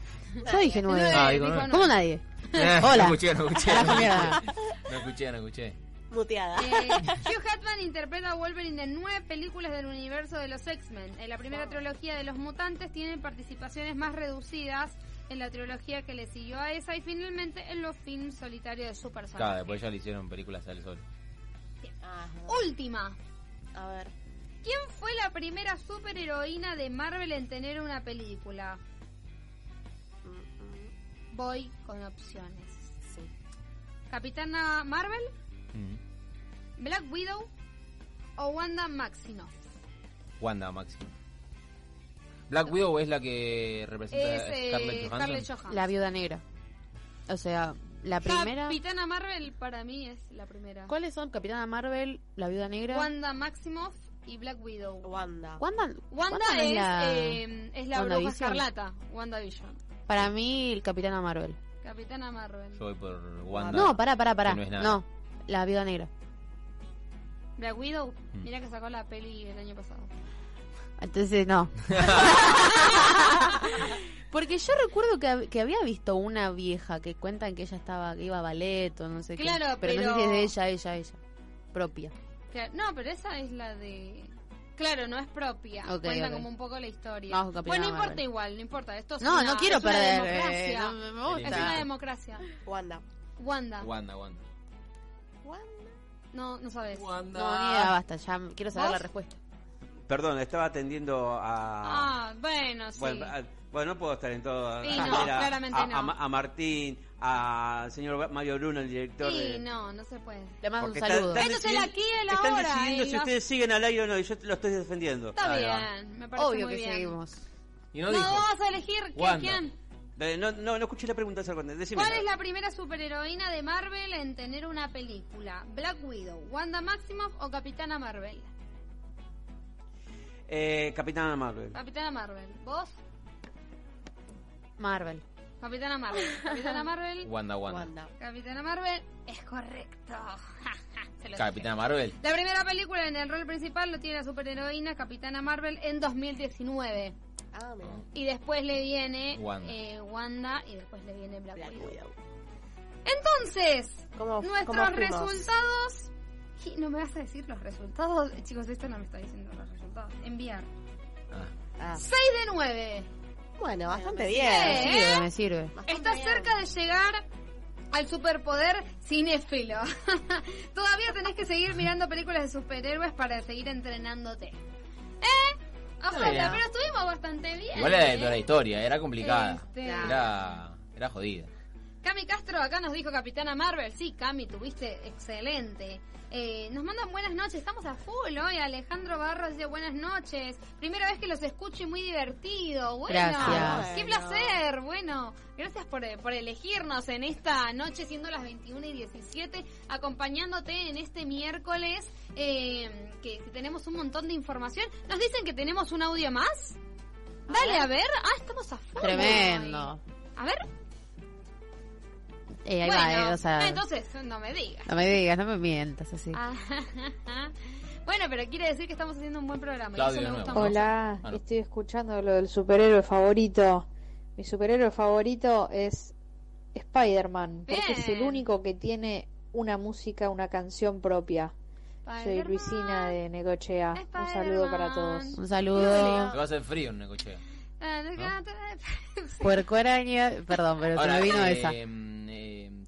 Yo dije 9. Nueve, Ah, digo dijo nueve. ¿Cómo nadie? Eh, Hola. No escuché, no escuché. No mierda. escuché, no escuché. No escuché. Muteada. Eh, Hugh Hatman interpreta a Wolverine en nueve películas del universo de los X-Men. En la primera trilogía de los mutantes tienen participaciones más reducidas en la trilogía que le siguió a esa y finalmente en los films solitarios de su Claro, personaje. después ya le hicieron películas al sol. Ajá. Última. A ver. ¿Quién fue la primera superheroína de Marvel en tener una película? Mm, mm, Voy con opciones. Sí. Capitana Marvel, Mm. Black Widow o Wanda Maximoff. Wanda Máximo. Black Widow es la que representa Es a eh, Scarlett Johansson. Scarlett Johansson. La viuda negra. O sea, la primera. Capitana Marvel para mí es la primera. ¿Cuáles son? Capitana Marvel, la viuda negra. Wanda Maximoff y Black Widow. Wanda. Wanda, Wanda, Wanda es, la- eh, es la bruja WandaVision. escarlata. WandaVision. Para mí, el Capitana Marvel. Capitana Marvel. Yo voy por Wanda. No, pará, pará, pará. que no es nada. No, la viuda negra. Black Widow. Mm. Mira que sacó la peli el año pasado. Entonces, no. Porque yo recuerdo que, que había visto una vieja que cuentan que ella estaba, que iba a ballet o no sé Claro, qué. Pero, no sé pero- si es de ella, ella, ella. Propia. Claro, No, pero esa es la de... Claro, no es propia. Ok, Cuenta ok. como un poco la historia. Capitana bueno, no importa Marvel. igual, no importa. Esto es No, una- no quiero es una perder. democracia. eh, no me- me Es gusta. una democracia. Wanda. Wanda. Wanda, Wanda. Wanda. No, no sabes. No, ni idea, basta. Ya quiero saber ¿Vos? la respuesta. Perdón, estaba atendiendo a. Ah, bueno, sí. Bueno, a- bueno, no puedo estar en todo. Sí, a- no, a- claramente a, no. a a Martín, al señor Mario Bruno, el director Sí, de. no, no se puede. Le mando un Porque saludo. están Esto es el decidiendo- aquí y el Están ahora, decidiendo si ustedes siguen al aire o no, y yo lo estoy defendiendo. Está bien, me parece Obvio muy que bien. seguimos. Y no, No, dijo. vamos a elegir ¿qué- Wanda. quién. No, no, no escuché la pregunta. Decime. ¿Cuál es la primera superheroína de Marvel en tener una película? ¿Black Widow, Wanda Maximoff o Capitana Marvel? Eh, Capitana Marvel. Capitana Marvel. ¿Vos? Marvel. Capitana Marvel. Capitana Marvel. Wanda, Wanda. Wanda. Capitana Marvel. Es correcto. Capitana dije. Marvel. La primera película en el rol principal lo tiene la superheroína Capitana Marvel en 2019. Ah, mira. Y después le viene Wanda. eh, Wanda y después le viene Black, Black Widow. Widow. Entonces, ¿Cómo, nuestros cómo resultados. ¿No me vas a decir los resultados? Eh, Chicos, esto no me está diciendo los resultados. Enviar. Ah, 6 de 9. bueno, bastante me bien. sirve. Me sirve, me sirve. Bastante Está bien. cerca de llegar al superpoder cinéfilo. Todavía tenés que seguir mirando películas de superhéroes para seguir entrenándote. ¿Eh? Ojalá, pero estuvimos bastante bien. Igual era de ¿eh? toda la historia, era complicada. Este, Era, era jodida. Cami Castro acá nos dijo Capitana Marvel. Sí, Cami, tuviste excelente. Eh, nos mandan buenas noches, estamos a full hoy. Alejandro Barros dice buenas noches. Primera vez que los escucho y muy divertido. Bueno, Gracias. qué placer. Bueno, gracias por, eh, por elegirnos en esta noche, siendo las 21 y 17, acompañándote en este miércoles eh, que, que tenemos un montón de información. Nos dicen que tenemos un audio más. Dale, a ver. Ah, estamos a full. Tremendo. hoy. A ver. Eh, ahí bueno, va, eh, o sea, entonces no me digas. no me digas, no me mientas así. Ah, bueno, pero quiere decir que estamos haciendo un buen programa. y Claudio, eso me de gusta nuevo. mucho. Hola, Ah, no. estoy escuchando lo del superhéroe favorito. Mi superhéroe favorito es Spider-Man, porque es el único que tiene una música, una canción propia. Soy. Luisina de Negochea. Un saludo para todos. Un Se saludo. va a hacer frío en Necochea. Ah, Puerco araña. Perdón, pero se Ahora, me vino eh, esa.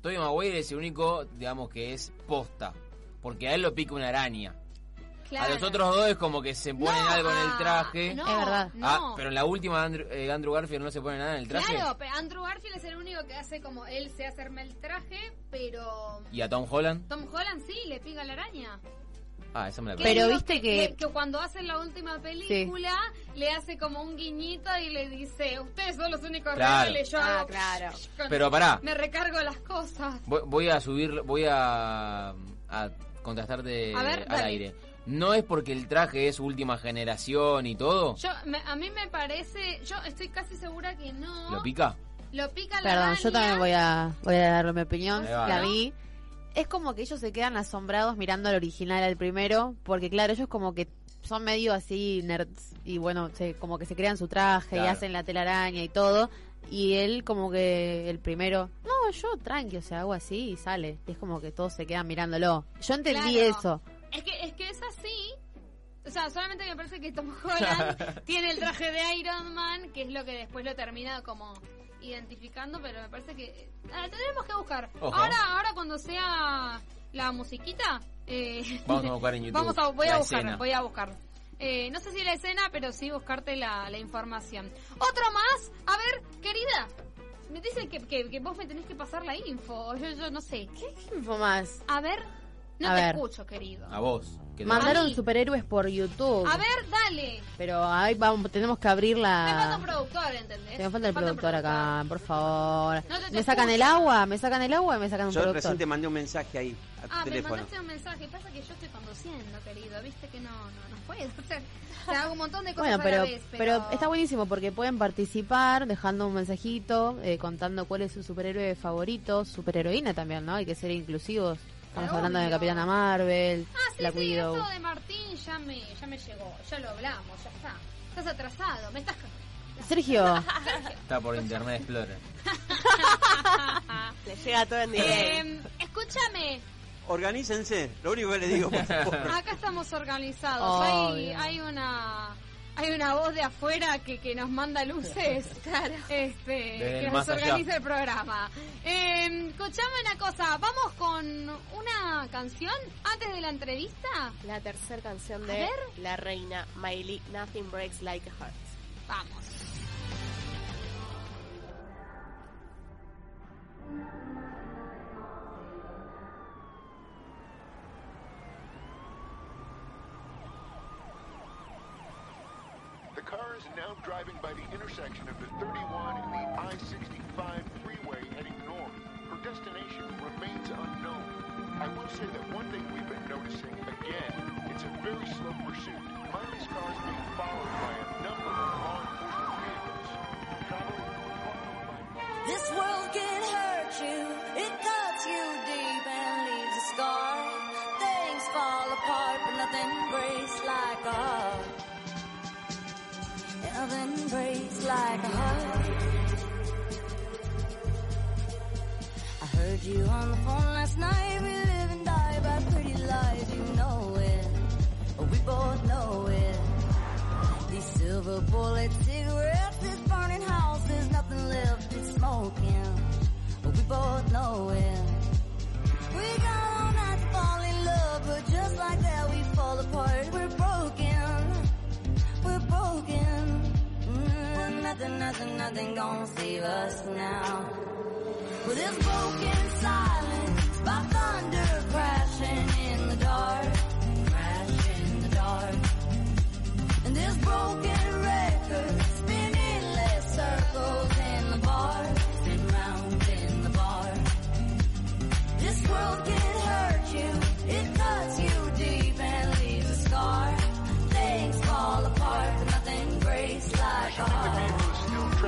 Tobey Maguire es el único, digamos, que es posta. Porque a él lo pica una araña. A los otros dos es como que se ponen No, algo en el ah, traje. no, Es verdad. Ah, no. pero en la última Andrew, eh, Andrew Garfield no se pone nada en el traje. Claro, pero Andrew Garfield es el único que hace como él se hacerme el traje, pero ¿Y a Tom Holland? Tom Holland sí le pica la araña. Ah, esa me la Pero viste que- que cuando hace la última película le hace como un guiñito y le dice, ustedes son los únicos Claro. reales, yo Ah, claro. con- Pero pará. me recargo las cosas. Voy, voy a subir, voy a, a ver, al dale. aire. No es porque el traje es última generación y todo. Yo, me- a mí me parece, yo estoy casi segura que no. ¿Lo pica? Lo pica la Perdón, yo también voy a, voy a dar mi opinión. La vi. Es como que ellos se quedan asombrados mirando al original, al primero, porque claro, ellos como que son medio así nerds y bueno, se, como que se crean su traje y hacen la telaraña y todo. Y él como que el primero, no, yo tranqui, o sea, hago así y sale. Y es como que todos se quedan mirándolo. Yo entendí Claro. eso. Es que, es que es así. O sea, solamente me parece que Tom Holland tiene el traje de Iron Man, que es lo que después lo termina como identificando, pero me parece que ah, tendremos que buscar. Ojo. Ahora, ahora cuando sea la musiquita, eh, Vamos a buscar en YouTube. vamos a, voy a buscar, escena. voy a buscar. Eh, no sé si la escena, pero sí buscarte la, la información. Otro más, a ver, querida. Me dicen que, que, que vos me tenés que pasar la info. Yo, yo no sé. ¿Qué info más? A ver, no A te ver. escucho, querido. A vos. Mandaron Ahí. superhéroes por YouTube. A ver, dale. Pero ahí vamos, tenemos que abrir la... Me falta un productor, ¿entendés? Me falta el productor acá, por favor. No te- te ¿Me sacan el agua? ¿Me sacan el agua? ¿Me sacan un Yo productor? recién te mandé un mensaje ahí a tu Ah, me teléfono. mandaste un mensaje. Pasa que yo estoy conduciendo, querido. Viste que no, no, no puedo hacer. O sea, hago un montón de cosas Bueno, a pero, la vez. pero está buenísimo porque pueden participar dejando un mensajito, eh, contando cuál es su superhéroe favorito, superheroína también, ¿no? Hay que ser inclusivos. Estamos hablando de. Capitana Marvel, Ah, sí, Black sí, Widow. esto de Martín ya me, ya me llegó. Ya lo hablamos, ya está. Estás atrasado. Me estás... Sergio, Está por Internet Explorer. Le llega todo en directo. Eh, escúchame. Organícense, lo único que le digo, por favor. Acá estamos organizados. Hay una hay una voz de afuera que, que nos manda luces. Este, que nos allá. organiza el programa. Eh, escuchame una cosa. Vamos con una canción antes de la entrevista. La tercera canción de ver. La Reina, Miley, Nothing Breaks Like a Heart. Vamos. The car is now driving by the intersection of the 31 and the I-65 freeway heading north. Her destination remains unknown. I will say that one thing we've been noticing again, it's a very slow pursuit. Miley's car is being followed by a number of law enforcement vehicles. This world Nothing breaks like a heart. I heard you on the phone last night. We live and die by pretty lies, you know it. We both know it. These silver bullet cigarettes, this burning house, there's nothing left, it's smoking. We both know it. We got all night to fall in love, but just like that we fall apart. We're nothing, nothing, nothing gonna save us now. With this broken silence, by thunder crashing in the dark, crash in the dark. And this broken record spin endless circles in the bar, spin round in the bar. This world can hurt you, it cuts you deep and leaves a scar. Things fall apart, but nothing breaks like a heart.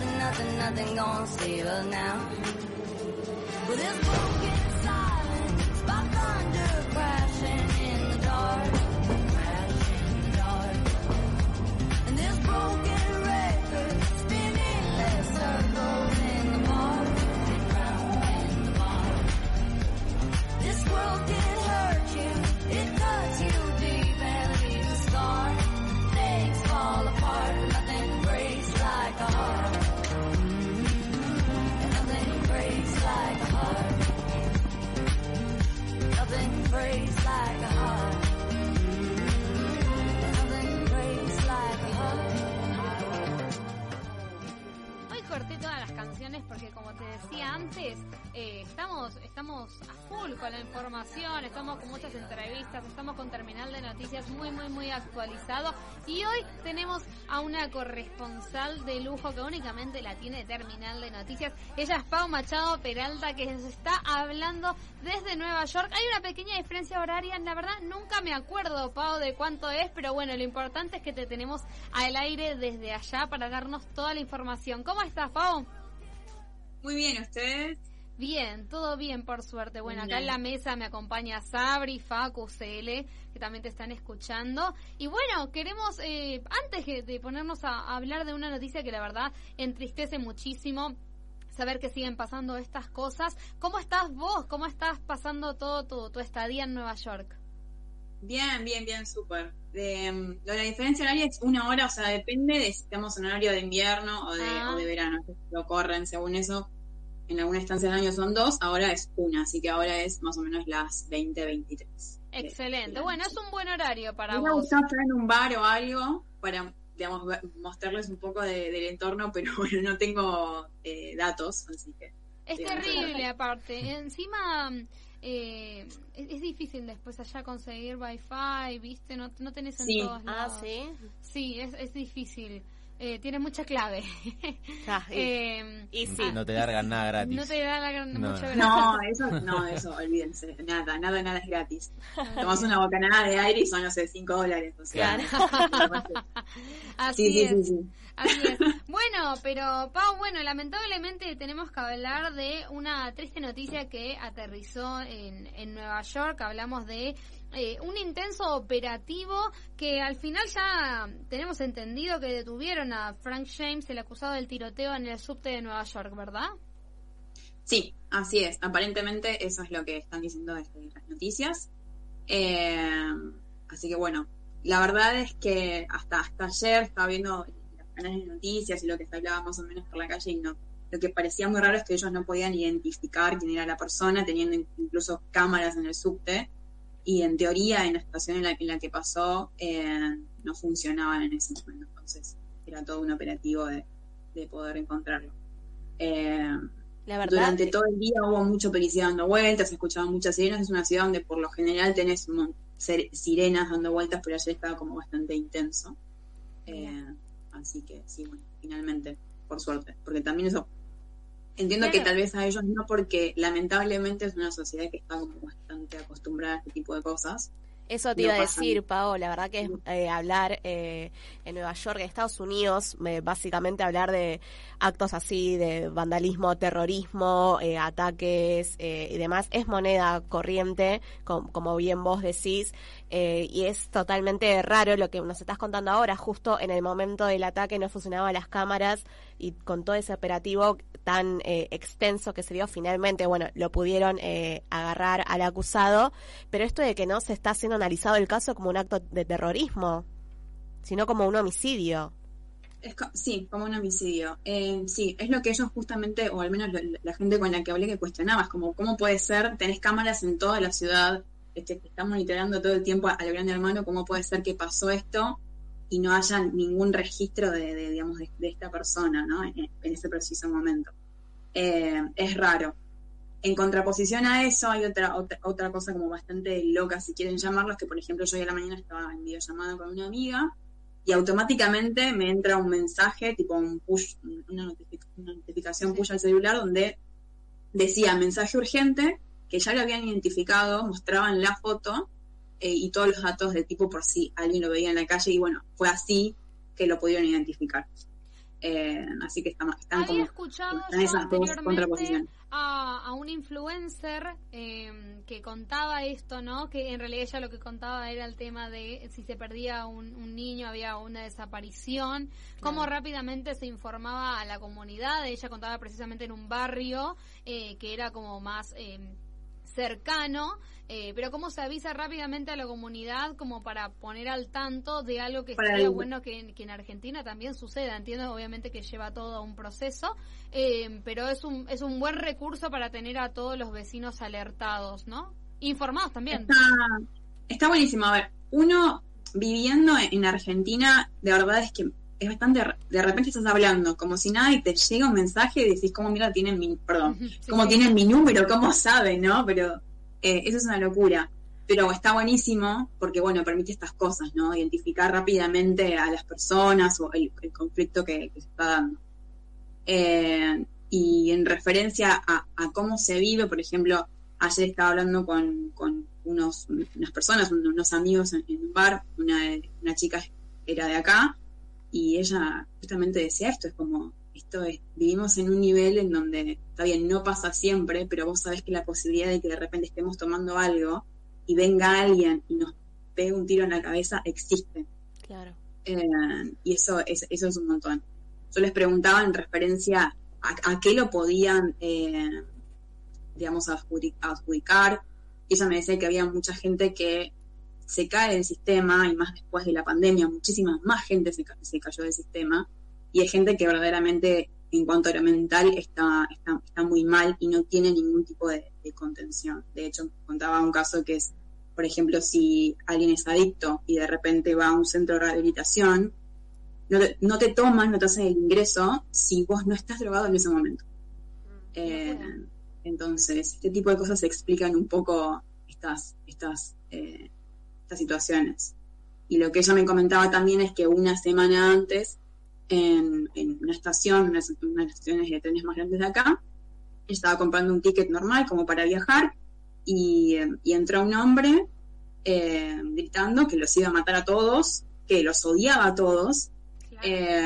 Nothing, nothing, nothing gonna save her now. Well, this broken silence by thunder crashing canciones porque como te decía antes, eh, estamos, estamos a full con la información, estamos con muchas entrevistas, estamos con Terminal de Noticias muy, muy, muy actualizado. Y hoy tenemos a una corresponsal de lujo que únicamente la tiene Terminal de Noticias. Ella es Pau Machado Peralta que nos está hablando desde Nueva York. Hay una pequeña diferencia horaria, la verdad nunca me acuerdo, Pau, de cuánto es, pero bueno, lo importante es que te tenemos al aire desde allá para darnos toda la información. ¿Cómo estás, Pau? Muy bien, ¿ustedes? Bien, todo bien, por suerte. Bueno, acá en la mesa me acompaña Sabri, Facu, CL, que también te están escuchando. Y bueno, queremos, eh, antes de ponernos a, a hablar de una noticia que la verdad entristece muchísimo, saber que siguen pasando estas cosas. ¿Cómo estás vos? ¿Cómo estás pasando todo tu, tu estadía en Nueva York? Bien, bien, bien, súper. De la diferencia horaria es una hora, o sea, depende de si estamos en horario de invierno o de, Ah. o de verano. Lo corren según eso. En alguna estancia del año son dos, ahora es una, así que ahora es más o menos las 20, 23. Excelente. Bueno, es un buen horario para Me vos. estar en un bar o algo para, digamos, mostrarles un poco de- del entorno, pero bueno, no tengo eh, datos, así que... Es terrible, aparte. Encima, eh, es, es difícil después allá conseguir wifi, ¿viste? No, no tenés en Sí. todos Ah, lados. ¿sí? Sí, es, es difícil. Eh, tiene mucha clave. Ah, y- Eh, y sí. No te largan nada gratis. no te da la gran, No. mucho No, eso, no, eso, olvídense. Nada, nada, nada es gratis. Tomás una bocanada de aire y son, no sé, 5 dólares. O sea, Así Sí, sí, es. sí, sí. Así es. Bueno, pero Pau, bueno, lamentablemente tenemos que hablar de una triste noticia que aterrizó en, en Nueva York. Hablamos de eh, un intenso operativo que al final ya tenemos entendido que detuvieron a Frank James, el acusado del tiroteo en el subte de Nueva York, ¿verdad? Sí, así es. Aparentemente eso es lo que están diciendo las noticias. Eh, así que bueno, la verdad es que hasta, hasta ayer estaba viendo canales de noticias y lo que se hablaba más o menos por la calle y no. Lo que parecía muy raro es que ellos no podían identificar quién era la persona, teniendo incluso cámaras en el subte. Y en teoría, en la estación en la, en la que pasó, eh, no funcionaban en ese momento. Entonces, era todo un operativo de, de poder encontrarlo. Eh, La verdad, durante todo el día hubo mucho policía dando vueltas, se escuchaban muchas sirenas. Es una ciudad donde por lo general tenés sirenas dando vueltas, pero ayer estaba como bastante intenso. Eh, así que sí, bueno, finalmente, por suerte. Porque también eso. Entiendo que tal vez a ellos no, porque lamentablemente es una sociedad que está como bastante acostumbrada a este tipo de cosas. Eso te No iba a decir, Pao, la verdad que es eh, hablar eh, en Nueva York, en Estados Unidos, eh, básicamente hablar de actos así, de vandalismo, terrorismo, eh, ataques y demás, es moneda corriente, com- como bien vos decís, y es totalmente raro lo que nos estás contando ahora, justo en el momento del ataque no funcionaban las cámaras y con todo ese operativo tan eh, extenso que se dio finalmente, bueno, lo pudieron eh, agarrar al acusado, pero esto de que no se está siendo analizado el caso como un acto de terrorismo, sino como un homicidio. Es sí, como un homicidio. Eh, sí, es lo que ellos justamente, o al menos la gente con la que hablé que cuestionaba, es como, ¿cómo puede ser? Tenés cámaras en toda la ciudad, este, están monitoreando todo el tiempo al gran hermano, ¿cómo puede ser que pasó esto y no haya ningún registro de, de, digamos, de, de esta persona, ¿no? En, en ese preciso momento. Eh, es raro. En contraposición a eso hay otra, otra otra cosa como bastante loca, si quieren llamarlo, es que por ejemplo yo hoy a la mañana estaba en videollamada con una amiga y automáticamente me entra un mensaje, tipo un push, una, notific- una notificación push al celular donde decía mensaje urgente, que ya lo habían identificado, mostraban la foto eh, y todos los datos del tipo por si alguien lo veía en la calle y bueno, fue así que lo pudieron identificar. Eh, así que están, están Había como escuchado están esas dos contraposiciones. a, a un influencer eh, que contaba esto, ¿no? Que en realidad ella lo que contaba era el tema de si se perdía un, un niño, había una desaparición, cómo rápidamente se informaba a la comunidad. Ella contaba precisamente en un barrio eh, que era como más... cercano, eh, pero cómo se avisa rápidamente a la comunidad como para poner al tanto de algo que sería bueno que, que en Argentina también suceda. Entiendo obviamente que lleva todo un proceso, eh, pero es un, es un buen recurso para tener a todos los vecinos alertados, ¿no? Informados también. Está, está buenísimo. A ver, uno viviendo en Argentina, de verdad es que es bastante. De repente estás hablando como si nada y te llega un mensaje y decís, ¿cómo mira tienen mi. Perdón, cómo tienen mi número? ¿Cómo saben, no? Pero eh, eso es una locura. Pero está buenísimo porque, bueno, permite estas cosas, ¿no? Identificar rápidamente a las personas o el, el conflicto que, que se está dando. Eh, y en referencia a, a cómo se vive, por ejemplo, ayer estaba hablando con, con unos, unas personas, un- unos amigos en, en un bar, una, una chica era de acá, y ella justamente decía esto, es como, esto es, vivimos en un nivel en donde, está bien, no pasa siempre, pero vos sabés que la posibilidad de que de repente estemos tomando algo y venga alguien y nos pegue un tiro en la cabeza existe. Claro. Eh, y eso es, eso es un montón. Yo les preguntaba en referencia a, a qué lo podían, eh, digamos, adjudi- adjudicar. Y ella me decía que había mucha gente que se cae del sistema, y más después de la pandemia, muchísima más gente se, ca- se cayó del sistema. Y hay gente que verdaderamente, en cuanto a lo mental, está, está, está muy mal y no tiene ningún tipo de, de contención. De hecho, contaba un caso que es, por ejemplo, si alguien es adicto y de repente va a un centro de rehabilitación, no te, no te toman, no te hacen el ingreso si vos no estás drogado en ese momento. Eh, entonces, este tipo de cosas explican un poco estas, estas, eh, estas situaciones. Y lo que ella me comentaba también es que una semana antes, en, en una estación, una, una de las estaciones de trenes más grandes de acá, estaba comprando un ticket normal como para viajar y, eh, y entró un hombre eh, gritando que los iba a matar a todos, que los odiaba a todos. eh,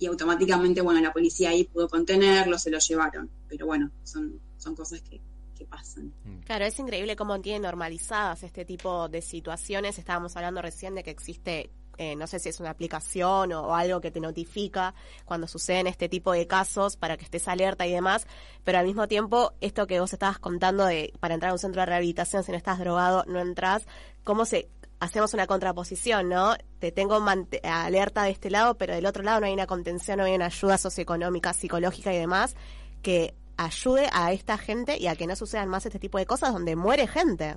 y automáticamente, bueno, la policía ahí pudo contenerlo, se lo llevaron. Pero bueno, son, son cosas que, que pasan. Claro, es increíble cómo tienen normalizadas este tipo de situaciones. Estábamos hablando recién de que existe, eh, no sé si es una aplicación o, o algo que te notifica cuando suceden este tipo de casos para que estés alerta y demás, pero al mismo tiempo, esto que vos estabas contando de para entrar a un centro de rehabilitación, si no estás drogado, no entras, cómo se hacemos una contraposición, ¿no? Te tengo alerta de este lado, pero del otro lado no hay una contención, no hay una ayuda socioeconómica, psicológica y demás que ayude a esta gente y a que no sucedan más este tipo de cosas donde muere gente.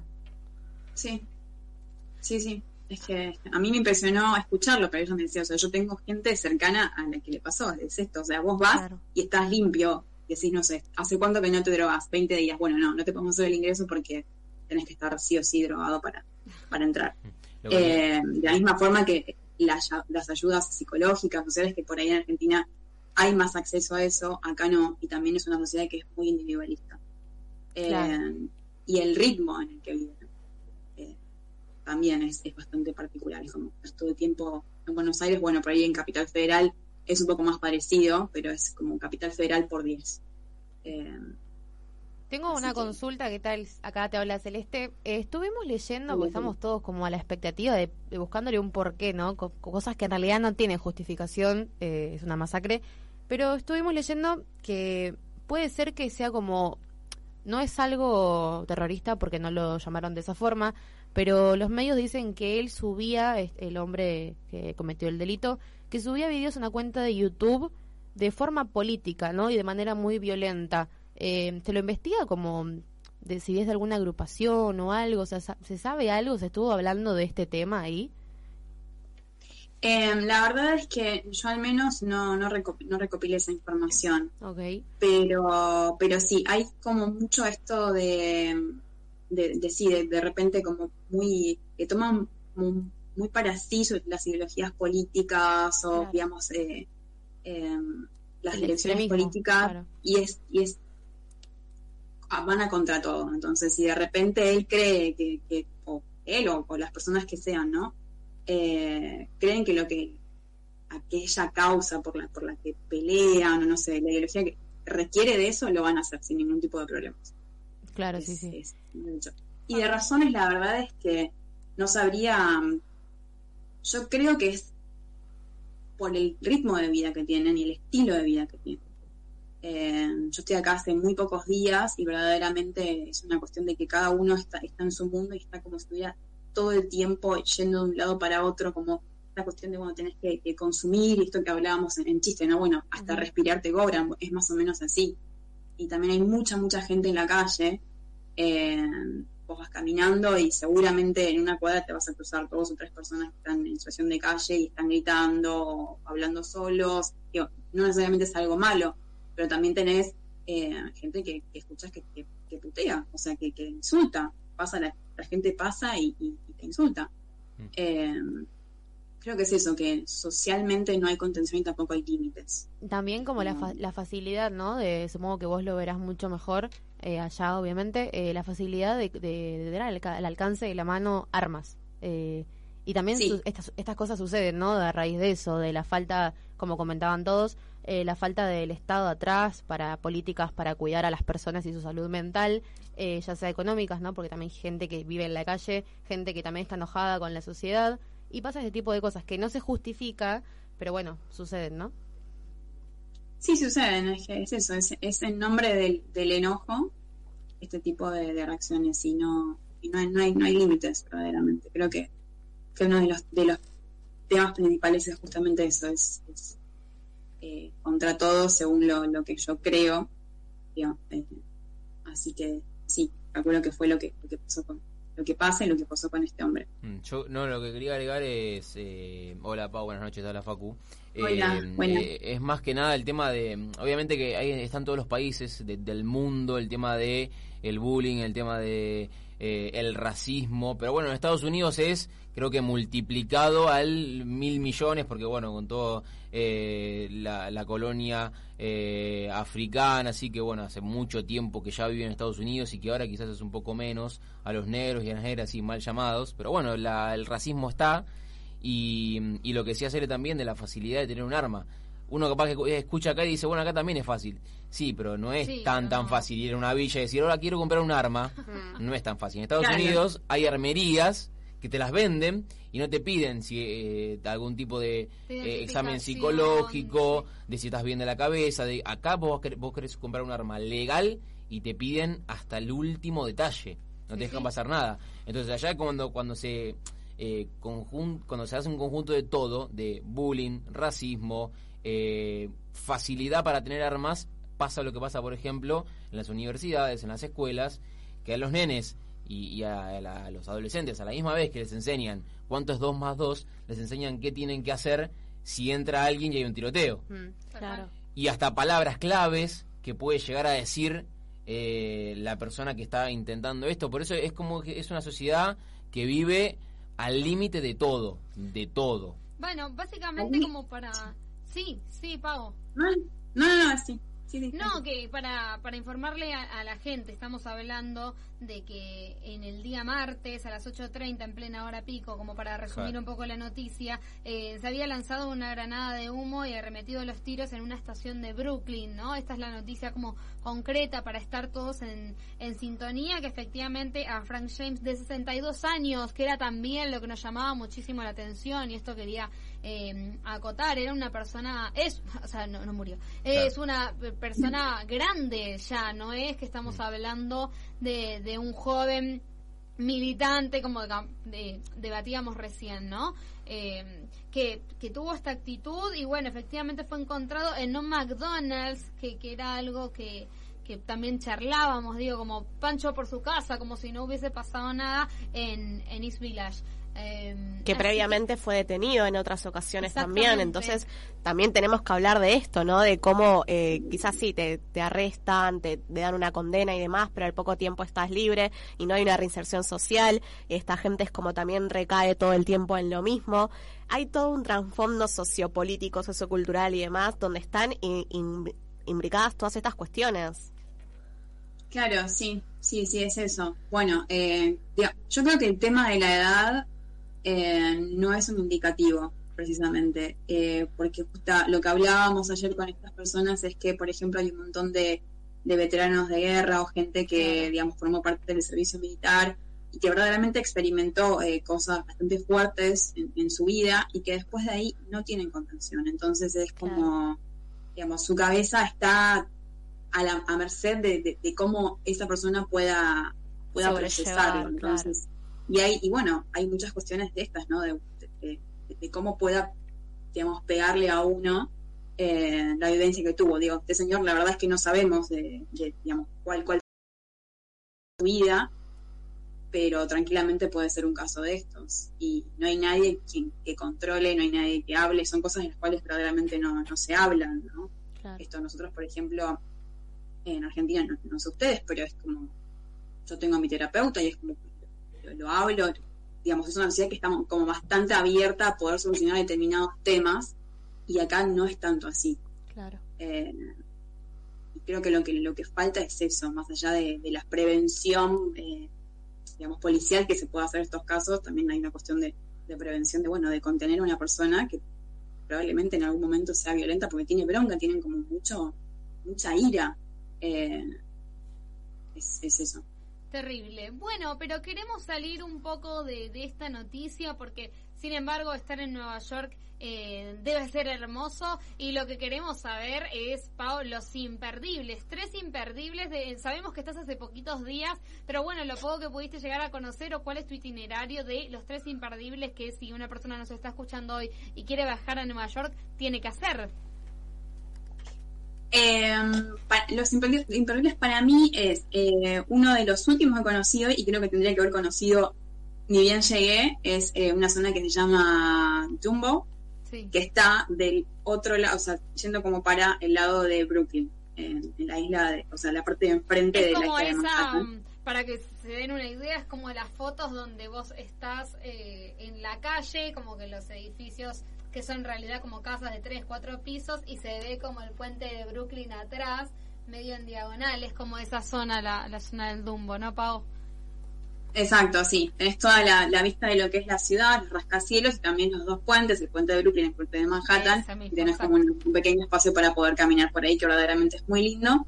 Sí, sí, sí. Es que a mí me impresionó escucharlo, pero ella me decía, o sea, yo tengo gente cercana a la que le pasó, es esto, o sea, vos vas y estás limpio, y decís, no sé, ¿hace cuánto que no te drogas? 20 días, bueno, no, no te podemos hacer el ingreso porque tenés que estar sí o sí drogado para, para entrar. Que- Eh, de la misma forma que las, las ayudas psicológicas, sociales, que por ahí en Argentina hay más acceso a eso, acá no, y también es una sociedad que es muy individualista. Eh, Claro. Y el ritmo en el que viven eh, también es, es bastante particular, es como todo el tiempo en Buenos Aires, bueno, por ahí en Capital Federal es un poco más parecido, pero es como Capital Federal por 10. Eh, Tengo una consulta, ¿qué tal? Acá te habla Celeste. Eh, estuvimos leyendo, porque estamos todos como a la expectativa de, de buscándole un porqué, ¿no? Co- cosas que en realidad no tienen justificación, eh, es una masacre. Pero estuvimos leyendo que puede ser que sea como, no es algo terrorista porque no lo llamaron de esa forma, pero los medios dicen que él subía, el hombre que cometió el delito, que subía videos a una cuenta de YouTube de forma política, ¿no? Y de manera muy violenta. Eh, ¿Se lo investiga como de si es de alguna agrupación o algo? O sea, ¿Se sabe algo? ¿Se estuvo hablando de este tema ahí? eh, la verdad es que yo al menos no, no, reco- no recopilé esa información. Ok. pero pero sí hay como mucho esto de de, de sí de, de repente como muy que toman muy, muy para sí las ideologías políticas o digamos eh, eh, las El direcciones políticas claro. y es y es van a contra todo entonces si de repente él cree que, que- o él o, o las personas que sean, ¿no? Eh, creen que lo que aquella causa por la, por la que pelean o no sé, la ideología que requiere de eso, lo van a hacer sin ningún tipo de problemas. Claro, Es- sí, sí. es. Y de razones, la verdad es que no sabría. mm, Yo creo que es por el ritmo de vida que tienen y el estilo de vida que tienen. Eh, yo estoy acá hace muy pocos días y verdaderamente es una cuestión de que cada uno está, está en su mundo y está como si estuviera todo el tiempo yendo de un lado para otro, como esta cuestión de cuando tenés que, que consumir, y esto que hablábamos en, en chiste, ¿no? Bueno, hasta respirar te cobran, es más o menos así. Y también hay mucha, mucha gente en la calle. eh, vos vas caminando y seguramente en una cuadra te vas a cruzar dos o tres personas que están en situación de calle y están gritando o hablando solos. Digo, no necesariamente es algo malo, pero también tenés eh, gente que, que escuchas que, que, que putea, o sea, que, que insulta. Pasa la, la gente pasa y, y- y te insulta. Eh, creo que es eso, que socialmente no hay contención y tampoco hay límites. También como la, fa- la facilidad, ¿no? De, supongo que vos lo verás mucho mejor eh, allá, obviamente, eh, la facilidad de, de, de dar al, al alcance de la mano armas. Eh, y también Sí. su- estas, estas cosas suceden, ¿no? A raíz de eso, de la falta, como comentaban todos, eh, la falta del Estado atrás para políticas para cuidar a las personas y su salud mental, eh, ya sea económicas, ¿no? Porque también hay gente que vive en la calle, gente que también está enojada con la sociedad, y pasa ese tipo de cosas que no se justifica, pero bueno, suceden, ¿no? Sí, suceden, es, que es eso, es, es en nombre del, del enojo este tipo de, reacciones y no, y no no hay, no hay límites verdaderamente. Creo que, que uno de los, de los temas principales es justamente eso, es, es, eh, contra todo según lo, lo que yo creo. digamos, eh, así que sí, calculo que fue lo que, lo que pasó con, lo que pasa y lo que pasó con este hombre. Mm, Yo, no, lo que quería agregar es. eh, hola, Pau, buenas noches, hola, Facu. Eh, Hola, eh, es más que nada el tema de. Obviamente que ahí están todos los países de- del mundo, el tema de el bullying, el tema de eh, el racismo. Pero bueno, en Estados Unidos es, creo que multiplicado al mil millones, porque bueno, con todo eh, la, la colonia eh, africana, así que bueno, hace mucho tiempo que ya vive en Estados Unidos y que ahora quizás es un poco menos a los negros y a las negras así mal llamados, pero bueno, la- el racismo está y, y lo que decía Cere también de la facilidad de tener un arma. Uno capaz que escucha acá y dice, bueno, acá también es fácil. Sí, pero no es Sí, tan, tan fácil ir a una villa y decir, ahora quiero comprar un arma. No es tan fácil. En Estados Claro. Unidos hay armerías que te las venden y no te piden si eh, algún tipo de eh, examen psicológico, de si estás bien de la cabeza. de Acá vos, vos querés comprar un arma legal y te piden hasta el último detalle. No te Sí, dejan pasar nada. Entonces allá cuando, cuando se... eh, conjun- cuando se hace un conjunto de todo, de bullying, racismo, eh, facilidad para tener armas, pasa lo que pasa, por ejemplo, en las universidades, en las escuelas, que a los nenes y, y a, la- a los adolescentes, a la misma vez que les enseñan cuánto es 2 más 2, les enseñan qué tienen que hacer si entra alguien y hay un tiroteo. claro. Y hasta palabras claves que puede llegar a decir eh, la persona que está intentando esto. Por eso es como que es una sociedad que vive al límite de todo, de todo. Bueno, básicamente como para... Sí, sí, Pau. No, no, no, no, sí. Sí, No, que para, para informarle a, a la gente, estamos hablando de que en el día martes a las 8.30 en plena hora pico, como para resumir Claro. un poco la noticia, eh, se había lanzado una granada de humo y arremetido los tiros en una estación de Brooklyn, ¿no? Esta es la noticia como concreta para estar todos en, en sintonía, que efectivamente a Frank James de 62 años, que era también lo que nos llamaba muchísimo la atención y esto quería eh, acotar, era una persona, es, o sea, no, no murió, es una pe- persona grande ya, no es que estamos hablando de, de un joven militante, como de- de- debatíamos recién, ¿no? Eh, que, que tuvo esta actitud y bueno, efectivamente fue encontrado en un McDonald's, que, que era algo que, que también charlábamos, digo, como Pancho por su casa, como si no hubiese pasado nada en, en East Village. Eh, que previamente fue detenido en otras ocasiones también, entonces también tenemos que hablar de esto, ¿no? De cómo eh, quizás sí, te, te arrestan, te, te dan una condena y demás, pero al poco tiempo estás libre y no hay una reinserción social, esta gente es como también recae todo el tiempo en lo mismo, hay todo un trasfondo sociopolítico, sociocultural y demás, donde están in- in- imbricadas todas estas cuestiones. Claro, sí, sí, sí, es eso. Bueno, eh, yo creo que el tema de la edad eh, no es un indicativo, precisamente, eh, porque justa lo que hablábamos ayer con estas personas es que, por ejemplo, hay un montón de, de veteranos de guerra o gente que, digamos, formó parte del servicio militar y que verdaderamente experimentó eh, cosas bastante fuertes en, en su vida y que después de ahí no tienen contención. Entonces es como, digamos, su cabeza está a, la, a merced de, de- de cómo esa persona pueda, pueda procesarlo. Entonces, y hay, y bueno, hay muchas cuestiones de estas, ¿no? De, de- cómo pueda, digamos, pegarle a uno eh, la vivencia que tuvo. Digo, este señor, la verdad es que no sabemos de, de, digamos, cuál, cuál su vida, pero tranquilamente puede ser un caso de estos. Y no hay nadie quien, que controle, no hay nadie que hable, son cosas de las cuales verdaderamente no, no se hablan, ¿no? Esto nosotros, por ejemplo, en Argentina, no, no sé ustedes, pero es como, yo tengo a mi terapeuta y es como, lo, lo hablo, digamos, es una sociedad que está como bastante abierta a poder solucionar determinados temas y acá no es tanto así. Claro. Eh, y creo que lo que lo que falta es eso, más allá de, de la prevención, eh, digamos, policial que se pueda hacer en estos casos, también hay una cuestión de, de prevención de, bueno, de contener a una persona que probablemente en algún momento sea violenta porque tiene bronca, tienen como mucho, mucha ira. Eh, es, es eso. Terrible. Bueno, pero queremos salir un poco de, esta noticia porque, sin embargo, estar en Nueva York eh, debe ser hermoso y lo que queremos saber es, Pau, los imperdibles. Tres imperdibles. De, sabemos que estás hace poquitos días, pero bueno, lo poco que pudiste llegar a conocer o cuál es tu itinerario de los tres imperdibles que si una persona nos está escuchando hoy y quiere bajar a Nueva York, tiene que hacer. Eh, los imperdi- imperdibles para mí es eh, uno de los últimos que he conocido y creo que tendría que haber conocido ni bien llegué, es eh, una zona que se llama Jumbo, que está del otro lado, o sea, yendo como para el lado de Brooklyn, en, en la isla, de, o sea, la parte de enfrente de la isla de esa, mm, para que se den una idea, es como las fotos donde vos estás eh, en la calle, como que los edificios que son en realidad como casas de tres, cuatro pisos y se ve como el puente de Brooklyn atrás, medio en diagonal, es como esa zona, la, la zona del Dumbo, ¿no, Pau? Exacto, sí. Tenés toda la, la vista de lo que es la ciudad, los rascacielos y también los dos puentes, el puente de Brooklyn y el puente de Manhattan. Mismo, y tenés como un, un pequeño espacio para poder caminar por ahí que verdaderamente es muy lindo.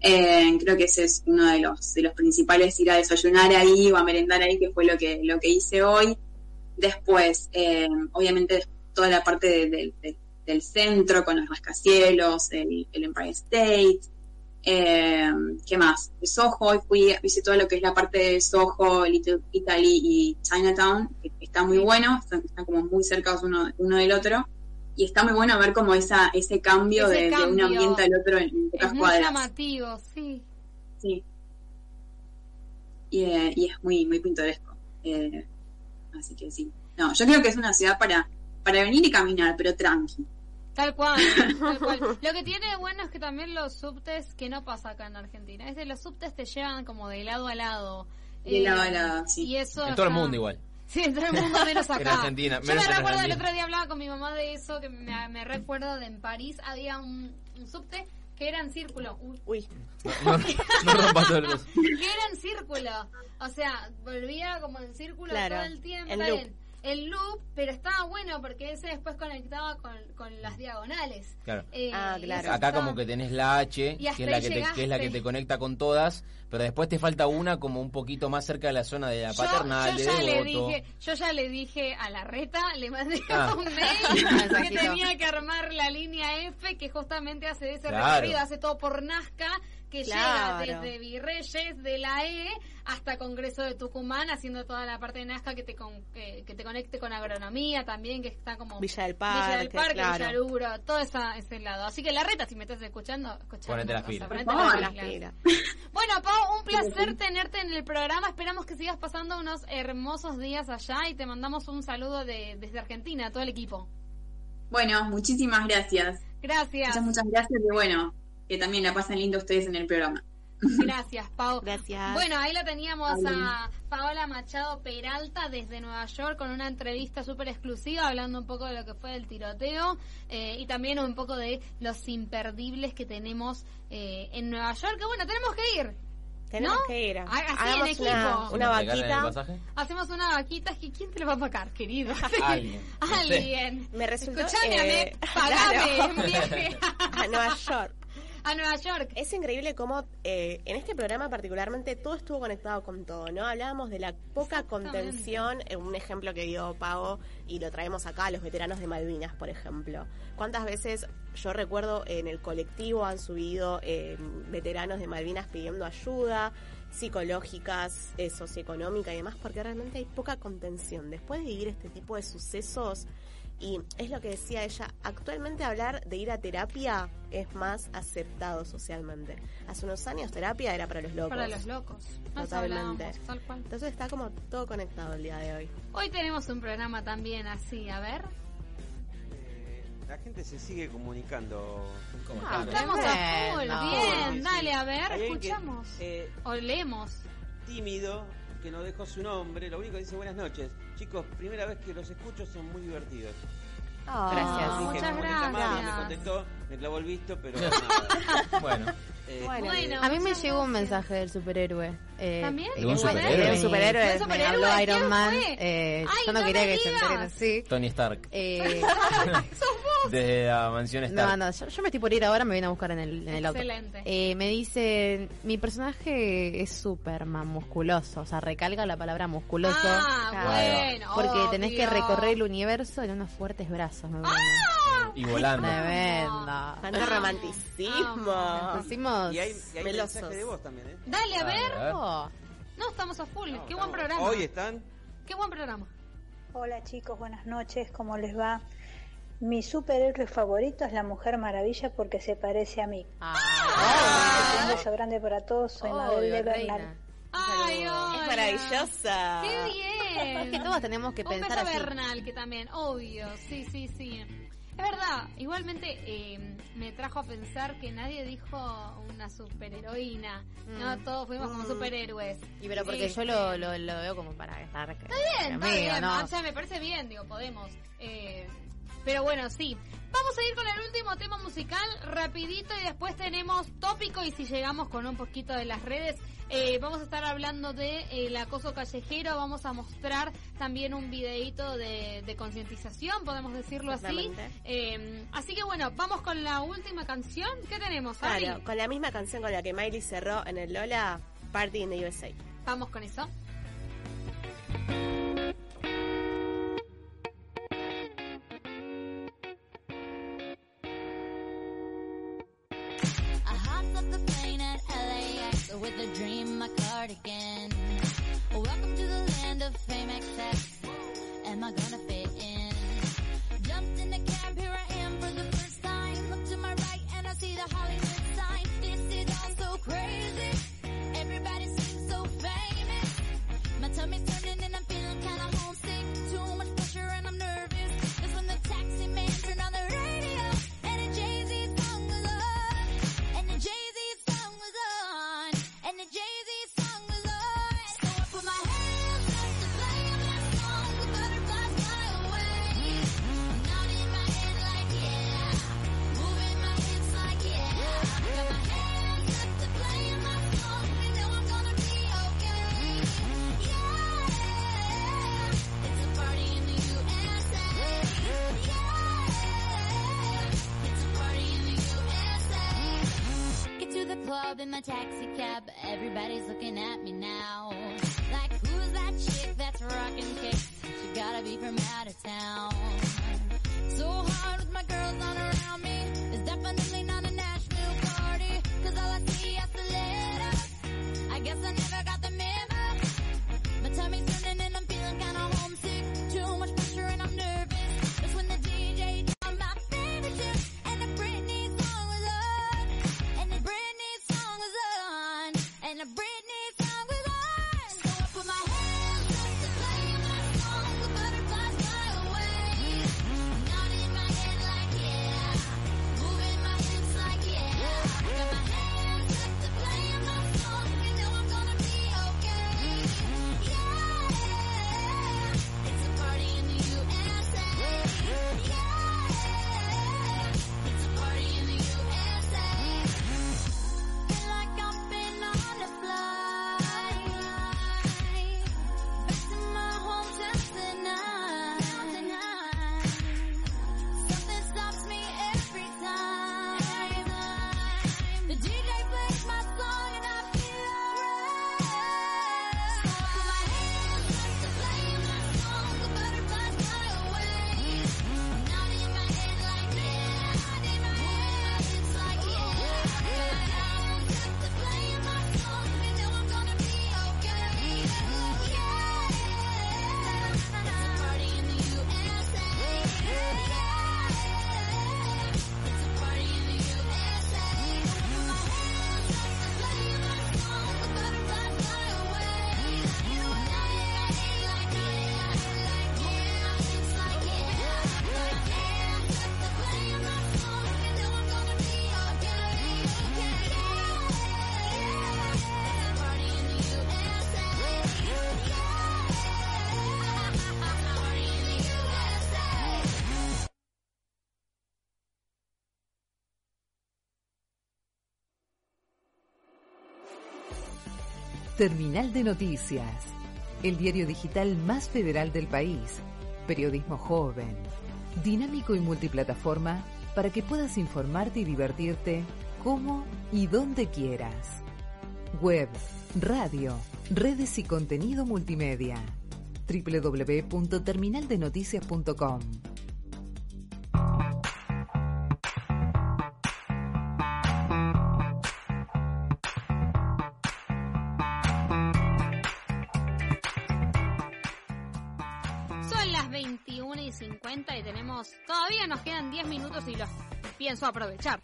Eh, creo que ese es uno de los, de los principales, ir a desayunar ahí o a merendar ahí, que fue lo que, lo que hice hoy. Después, eh, obviamente, toda la parte de- de- de- del centro con los rascacielos, el, el Empire State. Eh, ¿Qué más? De Soho, hoy fui, hice todo lo que es la parte de Soho, Little Italy y Chinatown, que está muy bueno, están, están como muy cercados uno, uno del otro. Y está muy bueno ver como esa, ese cambio, Ese de, de un cambio. ambiente al otro en, en Es cuadras. llamativo, sí. Sí. Y, eh, y es muy, muy pintoresco. Eh, así que sí. No, yo creo que es una ciudad para, para venir y caminar, pero tranqui. Tal cual, tal cual. Lo que tiene de bueno es que también los subtes, que no pasa acá en Argentina, es que los subtes te llevan como de lado a lado. De Eh, lado a lado, sí. Y eso En todo el mundo igual. Sí, en todo el mundo menos acá. En Argentina, Yo me recuerdo el otro día hablaba con mi mamá de eso, que me, me recuerdo de en París había un, un subte que era en círculo. Uy. No, no el coso. que era en círculo. O sea, volvía como en círculo Claro, todo el tiempo. bien. El loop, pero estaba bueno porque ese después conectaba con, con las diagonales. Claro. Eh, eso Acá está- como que tenés la H, que es, la que, te, que es la que llegaste. te conecta con todas, pero después te falta una como un poquito más cerca de la zona de la Yo- paternal, yo, de ya le Devoto. dije, yo ya le dije a la reta, le mandé Ah. un mail que tenía que armar la línea F que justamente hace ese Claro. recorrido, hace todo por Nazca, que Claro. llega desde Virreyes de la E hasta Congreso de Tucumán, haciendo toda la parte de Nazca que te con- que, que te conecte con agronomía también, que está como Villa del Villa del Parque, Parque, claro. Villa Lugro, todo esa, ese lado. Así que la reta, si me estás escuchando, escuchame Ponete las pilas. Bueno, Pau, un placer tenerte en el programa. Esperamos que sigas pasando unos hermosos días allá y te mandamos un saludo de, desde Argentina a todo el equipo. Bueno, muchísimas gracias. Gracias. Muchas, muchas gracias y bueno, que también la pasen lindo ustedes en el programa. Gracias, Pau. Gracias. Bueno, ahí la teníamos a Paola Machado Peralta desde Nueva York con una entrevista súper exclusiva hablando un poco de lo que fue el tiroteo eh, y también un poco de los imperdibles que tenemos eh, en Nueva York. Que bueno, tenemos que ir. Tenemos ¿No? que ir. Ha- así en Hagamos equipo. una, una ¿Nos regalan el vaquita. Hacemos una vaquita, es que ¿quién te lo va a pagar, querido? Alguien. Alguien. Me resultó... Escuchame, eh, pagame claro. un viaje a Nueva York. A Nueva York. Es increíble cómo eh, en este programa particularmente todo estuvo conectado con todo, ¿no? Hablábamos de la poca contención, eh, un ejemplo que dio Pavo y lo traemos acá, los veteranos de Malvinas, por ejemplo. ¿Cuántas veces yo recuerdo en el colectivo han subido eh, veteranos de Malvinas pidiendo ayuda? psicológicas, eh, socioeconómica y demás, porque realmente hay poca contención. Después de vivir este tipo de sucesos, y es lo que decía ella, actualmente hablar de ir a terapia es más aceptado socialmente. Hace unos años terapia era para los locos. Para los locos. Nos Totalmente. tal cual. Entonces está como todo conectado el día de hoy. Hoy tenemos un programa también así, a ver. Eh, la gente se sigue comunicando. Ah, estamos a full, No. bien, dale, a ver, alguien que, escuchamos. eh, O leemos. tímido, que no dejó su nombre, lo único que dice buenas noches. Chicos, primera vez que los escucho, son muy divertidos. Ah, Gracias. Dije, muchas gracias. Me contestó, me clavó el visto, pero nada. Bueno. Eh, Bueno, a mí me llegó un mensaje del superhéroe. Eh, ¿También? que ¿De un me- superhéroe? de un ¿De superhéroe. un Me superhéroe? habló ¿Quién Iron Man. Eh, Ay, yo no, no quería que se enteren así. Tony Stark. Eh, Desde la mansión no, Stark. no, yo, yo me estoy por ir ahora, me viene a buscar en el, en el auto. Excelente. Eh, me dice, mi personaje es Superman, musculoso, o sea, recalca la palabra musculoso. Ah, Claro. bueno, Porque tenés que recorrer el universo en unos fuertes brazos. Me Y volando. Tremenda. Tanto romanticismo. Decimos y hay, y hay Melosos. mensaje de voz también, ¿eh? Dale, a ver. a ver. Oh, No, estamos a full. No, Qué buen programa. Hoy están. Qué buen programa. Hola chicos, buenas noches, ¿cómo les va? Mi superhéroe favorito es la Mujer Maravilla porque se parece a mí. Ah. Un beso grande para todos, soy Mabel Obvio, de. Bernal. Ay, Es maravillosa. Qué bien. Es que todos tenemos que Un pensar beso así. Bernal, que también, obvio. Sí, sí, sí. Es verdad, igualmente eh, me trajo a pensar que nadie dijo una superheroína. No, Mm. todos fuimos como Mm. superhéroes. Y pero porque Sí, yo lo, lo, lo veo como para estar Está bien, está bien. ¿no? O sea, me parece bien, digo, podemos. Eh, pero bueno, sí. Vamos a ir con el último tema musical rapidito y después tenemos tópico y si llegamos con un poquito de las redes, eh, vamos a estar hablando de eh, el acoso callejero, vamos a mostrar también un videíto de, de concientización, podemos decirlo así. Eh, así que bueno, vamos con la última canción. ¿Qué tenemos? Ari? Claro, con la misma canción con la que Miley cerró en el Lola, Party in the USA. Vamos con eso. With a dream, my cardigan. Welcome to the land of fame excess. Am I gonna fit in? Jumped in the cab, here I am for the first time. Look to my right and I see the Hollywood sign. This is all so crazy. Everybody seems so famous. My tummy's turning club in my taxi cab. Everybody's looking at me now. Like, who's that chick that's rocking kicks? She gotta be from out of town. So hard with my girls on around me. It's definitely not a Nashville party. Cause all I see is the letters. I guess I never got the memo. My tummy's Terminal de Noticias, el diario digital más federal del país. Periodismo joven, dinámico y multiplataforma para que puedas informarte y divertirte como y donde quieras. Web, radio, redes y contenido multimedia. www.terminaldenoticias.com aprovechar.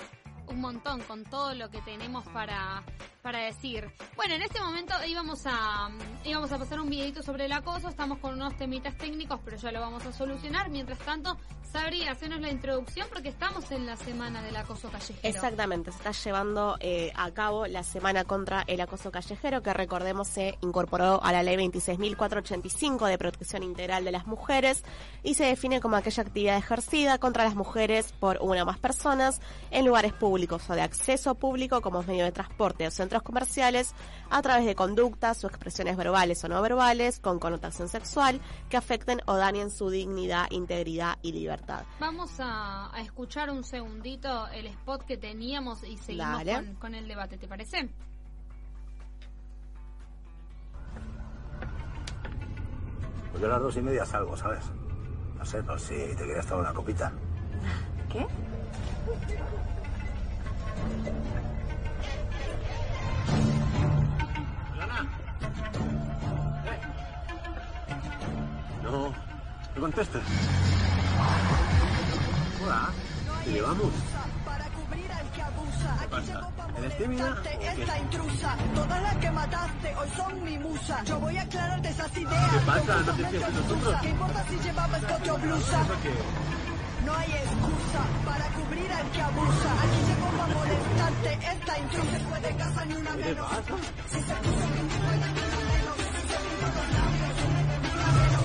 Un montón con todo lo que tenemos para, para decir. Bueno, en este momento íbamos a, íbamos a pasar un videito sobre el acoso. Estamos con unos temitas técnicos, pero ya lo vamos a solucionar. Mientras tanto, Sabri, hacenos la introducción porque estamos en la semana del acoso callejero. Exactamente, se está llevando eh, a cabo la semana contra el acoso callejero, que recordemos se incorporó a la ley 26.485 de protección integral de las mujeres y se define como aquella actividad ejercida contra las mujeres por una o más personas en lugares públicos o de acceso público como medio de transporte o centros comerciales a través de conductas o expresiones verbales o no verbales con connotación sexual que afecten o dañen su dignidad, integridad y libertad. Vamos a, a escuchar un segundito el spot que teníamos y seguimos con, con el debate, ¿te parece? Pues yo a las dos y media salgo, ¿sabes? No sé, pues si te querías tomar una copita. ¿Qué? No, no contestes. Hola, ¿te llevamos? ¿Qué pasa? ¿Eres tímida? Esta intrusa, todas las que mataste hoy son mi musa. Yo voy a aclararte esas ideas. ¿Qué pasa? ¿No te Totalmente fías de confusa. nosotros? ¿Qué importa si llevaba escote o blusa? No hay excusa para cubrir al que abusa. Aquí llegó para molestarte esta intrusa. Después de casa ni una ¿Qué te menos. Si se puso ni una menos. Si se pintó los labios, ni una menos.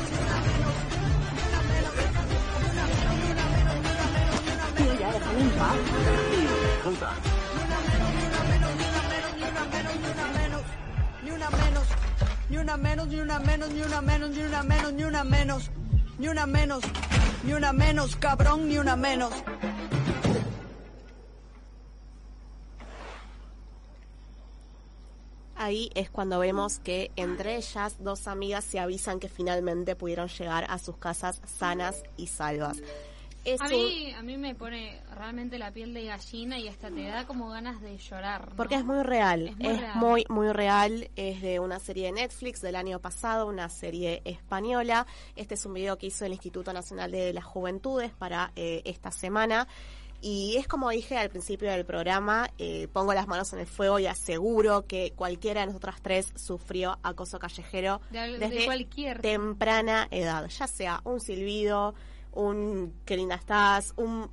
Ni una menos, ni una menos, ni una menos, ni una menos, ni una menos, ni una menos. Tío, ya, déjame en paz. Junta. ni una menos, ni una menos, ni una menos, ni una menos, ni una menos, ni una menos, ni una menos, ni una menos, cabrón, ni una menos. Ahí es cuando vemos que entre ellas dos amigas se avisan que finalmente pudieron llegar a sus casas sanas y salvas. A mí, a mí me pone realmente la piel de gallina y hasta te da como ganas de llorar. ¿no? Porque es muy real, Es es, muy real. muy, muy real. Es de una serie de Netflix del año pasado, una serie española. Este es un video que hizo el Instituto Nacional de las Juventudes para eh, esta semana. Y es como dije al principio del programa, eh, pongo las manos en el fuego y aseguro que cualquiera de nosotras tres sufrió acoso callejero De al- de desde cualquier- temprana edad, ya sea un silbido, un qué linda estás, un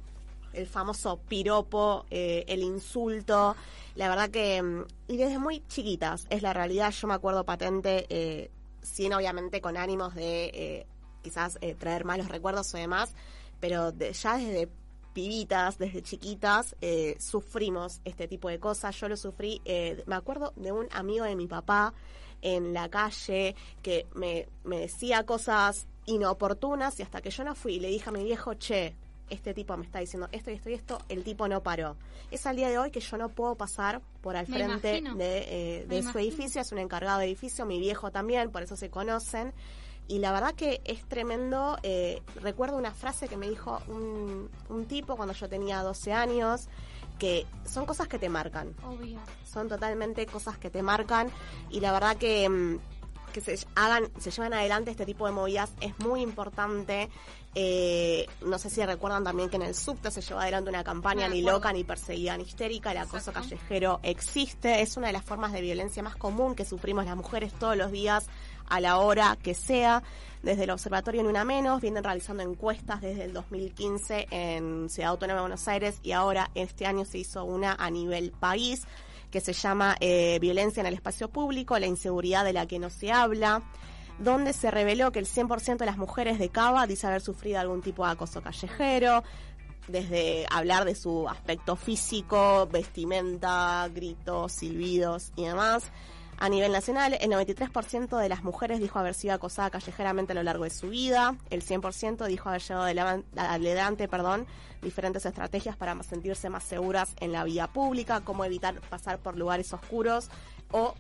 el famoso piropo, eh, el insulto. La verdad que, mm, y desde muy chiquitas, es la realidad. Yo me acuerdo patente, eh, sin obviamente con ánimos de eh, quizás eh, traer malos recuerdos o demás, pero de- ya desde pibitas, desde chiquitas, sufrimos este tipo de cosas. Yo lo sufrí, me acuerdo de un amigo de mi papá en la calle que me, me decía cosas inoportunas y hasta que yo no fui y le dije a mi viejo, che, este tipo me está diciendo esto y esto y esto, el tipo no paró. Es al día de hoy que yo no puedo pasar por al Me frente imagino. de, eh, de su imagino. edificio, es un encargado de edificio, mi viejo también, por eso se conocen. Y la verdad que es tremendo. eh, recuerdo una frase que me dijo un, un tipo cuando yo tenía 12 años, que son cosas que te marcan. Obvio. Son totalmente cosas que te marcan. Y la verdad que, mm, que se hagan, se llevan adelante este tipo de movidas es muy importante. Eh, no sé si recuerdan también que en el subte se llevó adelante una campaña Me ni loca ni perseguida ni histérica. El acoso Exacto. callejero existe. Es una de las formas de violencia más común que sufrimos las mujeres todos los días a la hora que sea. Desde el Observatorio Ni Una Menos vienen realizando encuestas desde el 2015 en Ciudad Autónoma de Buenos Aires y ahora este año se hizo una a nivel país que se llama eh, Violencia en el Espacio Público, la inseguridad de la que no se habla donde se reveló que el 100% de las mujeres de Cava dice haber sufrido algún tipo de acoso callejero, desde hablar de su aspecto físico, vestimenta, gritos, silbidos y demás, A nivel nacional, el 93% de las mujeres dijo haber sido acosada callejeramente a lo largo de su vida, el 100% dijo haber llevado adelan- adelante perdón, diferentes estrategias para sentirse más seguras en la vía pública, como evitar pasar por lugares oscuros o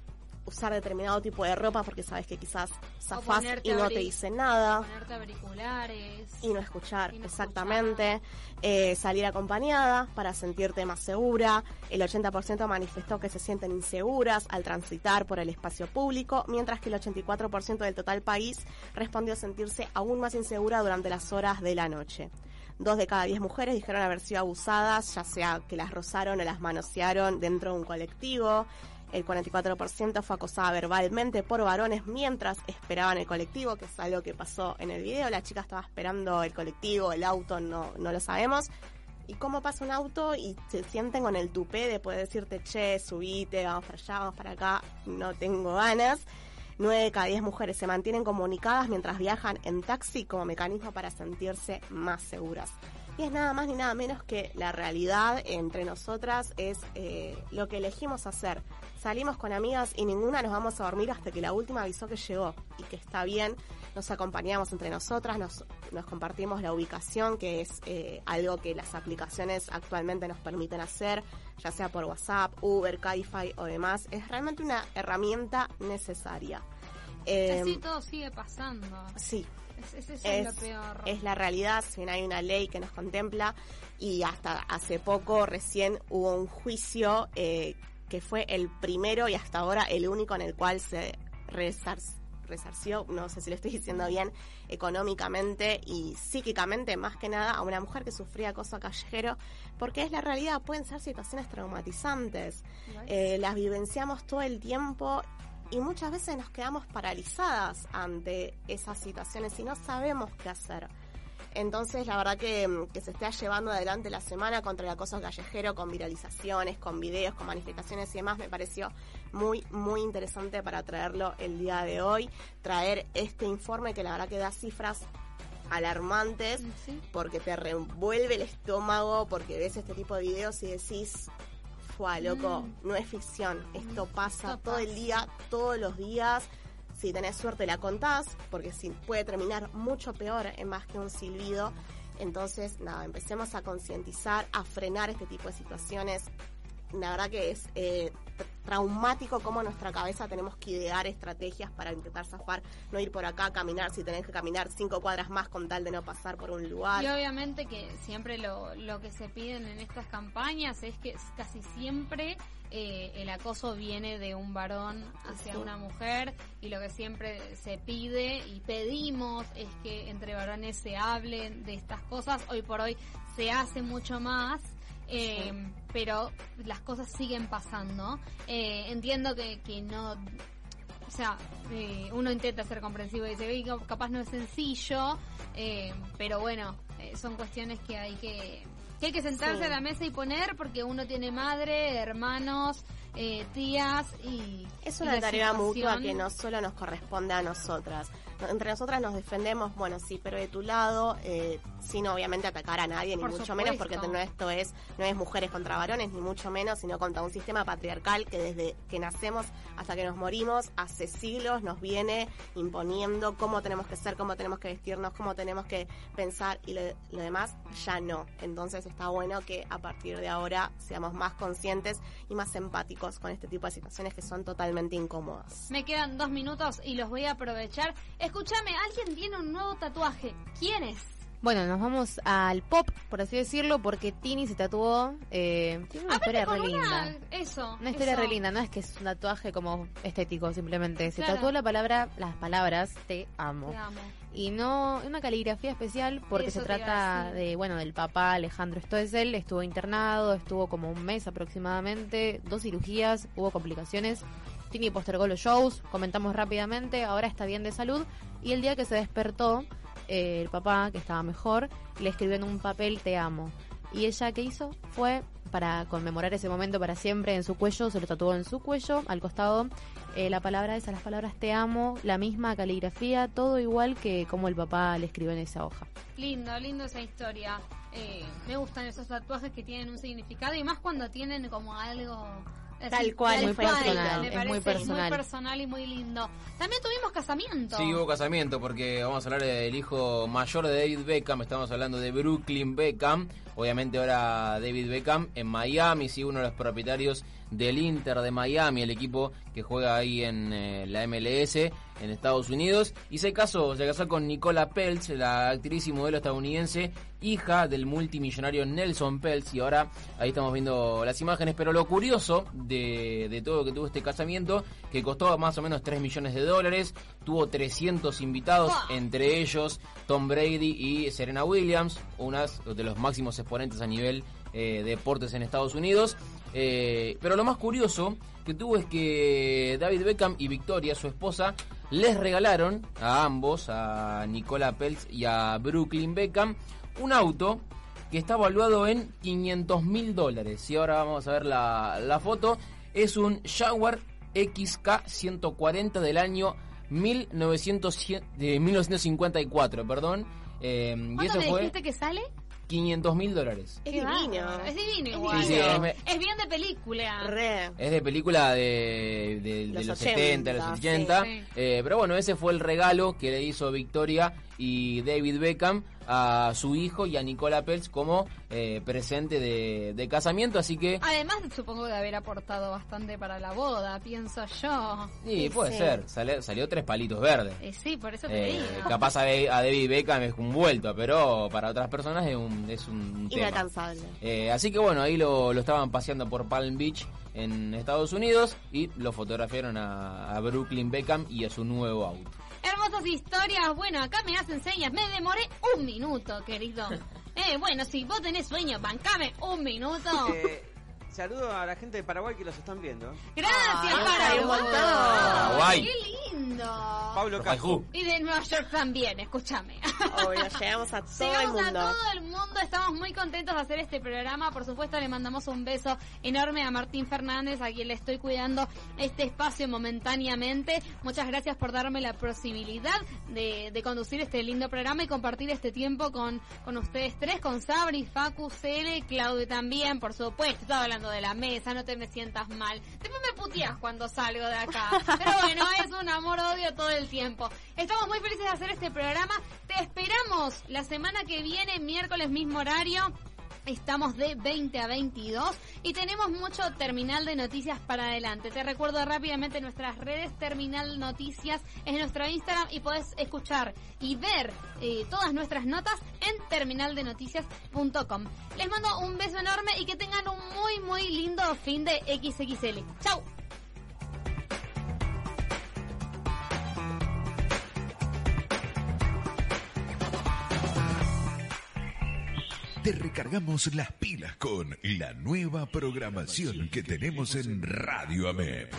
usar determinado tipo de ropa porque sabes que quizás zafás y no te dicen nada Ponerte auriculares. y no escuchar, exactamente. Eh, salir acompañada para sentirte más segura. El 80% manifestó que se sienten inseguras al transitar por el espacio público, mientras que el 84% del total país respondió sentirse aún más insegura durante las horas de la noche. Dos de cada diez mujeres dijeron haber sido abusadas, ya sea que las rozaron o las manosearon dentro de un colectivo. El 44% fue acosada verbalmente por varones mientras esperaban el colectivo, que es algo que pasó en el video. La chica estaba esperando el colectivo, el auto, no, no lo sabemos. Y cómo pasa un auto y se sienten con el tupé de poder decirte, che, subite, vamos para allá, vamos para acá, no tengo ganas. 9 de cada 10 mujeres se mantienen comunicadas mientras viajan en taxi como mecanismo para sentirse más seguras. Y es nada más ni nada menos que la realidad entre nosotras es eh, lo que elegimos hacer. Salimos con amigas y ninguna nos vamos a dormir hasta que la última avisó que llegó y que está bien. Nos acompañamos entre nosotras, nos, nos compartimos la ubicación, que es eh, algo que las aplicaciones actualmente nos permiten hacer, ya sea por WhatsApp, Uber, Cabify o demás. Es realmente una herramienta necesaria. Eh, Así todo sigue pasando. sí, Es, es, eso es es, lo peor. es la realidad, si bien hay una ley que nos contempla y hasta hace poco recién hubo un juicio eh, que fue el primero y hasta ahora el único en el cual se resar- resarció, no sé si lo estoy diciendo bien, económicamente y psíquicamente más que nada a una mujer que sufría acoso callejero, porque es la realidad, pueden ser situaciones traumatizantes, Eh, las vivenciamos todo el tiempo y muchas veces nos quedamos paralizadas ante esas situaciones y no sabemos qué hacer. Entonces, la verdad que, mm, que se está llevando adelante la semana contra el acoso callejero con viralizaciones, con videos, con manifestaciones y demás, me pareció muy, muy interesante para traerlo el día de hoy, traer este informe que la verdad que da cifras alarmantes porque te revuelve el estómago, porque ves este tipo de videos y decís, fue loco, no es ficción, esto pasa todo el día, todos los días. Si tenés suerte la contás, porque si puede terminar mucho peor en más que un silbido. Entonces, nada, empecemos a concientizar, a frenar este tipo de situaciones. La verdad que es eh, traumático cómo en nuestra cabeza tenemos que idear estrategias para intentar zafar, no ir por acá, caminar, si tenés que caminar cinco cuadras más con tal de no pasar por un lugar. Y obviamente que siempre lo, lo que se piden en estas campañas es que casi siempre eh, el acoso viene de un varón hacia Sí. una mujer y lo que siempre se pide y pedimos es que entre varones se hablen de estas cosas. Hoy por hoy se hace mucho más. Eh, Sí. pero las cosas siguen pasando. Eh, entiendo que, que no o sea, eh, uno intenta ser comprensivo y dice, "Ey, capaz no es sencillo, eh, pero bueno, eh, son cuestiones que hay que, que hay que sentarse Sí. a la mesa y poner porque uno tiene madre, hermanos, eh, tías y... Es una tarea mutua situación- que no solo nos corresponde a nosotras. Entre nosotras nos defendemos, bueno, sí, pero de tu lado, eh, sin obviamente atacar a nadie, ni Por mucho menos, porque no esto es, no es mujeres contra varones, ni mucho menos, sino contra un sistema patriarcal que desde que nacemos hasta que nos morimos, hace siglos nos viene imponiendo cómo tenemos que ser, cómo tenemos que vestirnos, cómo tenemos que pensar y lo, lo demás ya no. Entonces está bueno que a partir de ahora seamos más conscientes y más empáticos con este tipo de situaciones que son totalmente incómodas. Me quedan dos minutos y los voy a aprovechar. Escúchame, alguien tiene un nuevo tatuaje. ¿Quién es? Bueno, nos vamos al pop, por así decirlo, porque Tini se tatuó. Eh, tiene una historia con re una- linda. Eso. Una historia eso. re linda, no es que es un tatuaje como estético, simplemente. Se Claro. tatuó la palabra, las palabras te amo. Te amo. Y no una caligrafía especial porque Eso se te iba a trata decir. de, bueno, del papá Alejandro Stoessel, estuvo internado, estuvo como un mes aproximadamente, dos cirugías, hubo complicaciones. Tini postergó los shows, comentamos rápidamente, ahora está bien de salud y el día que se despertó, eh, el papá, que estaba mejor, le escribió en un papel te amo. Y ella, ¿qué hizo? Fue para conmemorar ese momento para siempre en su cuello, se lo tatuó en su cuello, al costado, eh, la palabra esa, las palabras te amo, la misma caligrafía, todo igual que como el papá le escribió en esa hoja. Lindo, lindo esa historia. Eh, me gustan esos tatuajes que tienen un significado y más cuando tienen como algo Tal cual, muy personal, me es muy personal. muy personal y muy lindo. También tuvimos casamiento. Sí, hubo casamiento porque vamos a hablar del hijo mayor de David Beckham, estamos hablando de Brooklyn Beckham, obviamente ahora David Beckham en Miami, sí, uno de los propietarios del Inter de Miami, el equipo que juega ahí en eh, la MLS en Estados Unidos, y se casó, se casó con Nicola Peltz, la actriz y modelo estadounidense, hija del multimillonario Nelson Peltz, y ahora ahí estamos viendo las imágenes, pero lo curioso de, de todo lo que tuvo este casamiento, que costó más o menos 3 millones de dólares, tuvo 300 invitados, entre ellos Tom Brady y Serena Williams, unas de los máximos exponentes a nivel eh, deportes en Estados Unidos. Eh, pero lo más curioso que tuvo es que David Beckham y Victoria, su esposa, les regalaron a ambos, a Nicola Peltz y a Brooklyn Beckham, un auto que está valuado en 500 mil dólares. Y ahora vamos a ver la, la foto. Es un Jaguar XK140 del año 1900, de 1954, perdón. Eh, y ¿Cuánto eso me fue dijiste que sale? 500 mil dólares. Es divino. Es divino Es igual. Sí, sí, es- es bien de película. Re. Es de película de, de- de Los los, 80, 70, de los 80. sí. eh, pero bueno, ese fue el regalo que le hizo Victoria y David Beckham a su hijo y a Nicola Peltz como eh, presente de, de casamiento. Así que, Además, supongo de haber aportado bastante para la boda, pienso yo. sí, puede ser. Salió tres palitos verdes. Eh, sí, por eso te Eh, digo. capaz a, a David Beckham es un vuelto, pero para otras personas es un, es un tema. Inalcanzable. Eh, así que bueno, ahí lo, lo estaban paseando por Palm Beach en Estados Unidos y lo fotografiaron a, a Brooklyn Beckham y a su nuevo auto. Hermosas historias. Bueno, acá me das enseñas. Me demoré un minuto, querido. Eh, bueno, si vos tenés sueño, bancame un minuto. Eh, saludo a la gente de Paraguay que los están viendo. Gracias, Ay, Paraguay. Qué lindo. Pablo Cajú. Y de Nueva York también, escúchame. Obvio, llegamos a todo el Llegamos a mundo. todo el mundo, estamos muy contentos de hacer este programa. Por supuesto, le mandamos un beso enorme a Martín Fernández, a quien le estoy cuidando este espacio momentáneamente. Muchas gracias por darme la posibilidad de, de conducir este lindo programa y compartir este tiempo con, con ustedes tres, con Sabri, Facu, Cele, Claudio también, por supuesto. Estaba hablando de la mesa, no te me sientas mal. Después me puteas cuando salgo de acá. Pero bueno, es un amor-odio todo el tiempo. Estamos muy felices de hacer este programa. Te esperamos la semana que viene, miércoles mismo horario. Estamos de 20 a 22 y tenemos mucho terminal de noticias para adelante. Te recuerdo rápidamente nuestras redes Terminal Noticias es nuestro Instagram y podés escuchar y ver eh, todas nuestras notas en terminaldenoticias.com. Les mando un beso enorme y que tengan un muy muy lindo fin de XXL. Chau. Te recargamos las pilas con la nueva programación que tenemos en Radio AMEP.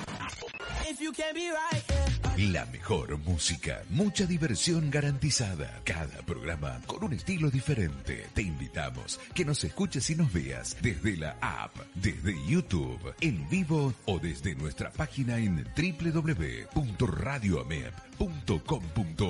La mejor música, mucha diversión garantizada. Cada programa con un estilo diferente. Te invitamos que nos escuches y nos veas desde la app, desde YouTube, en vivo o desde nuestra página en www.radioamep.com.ar.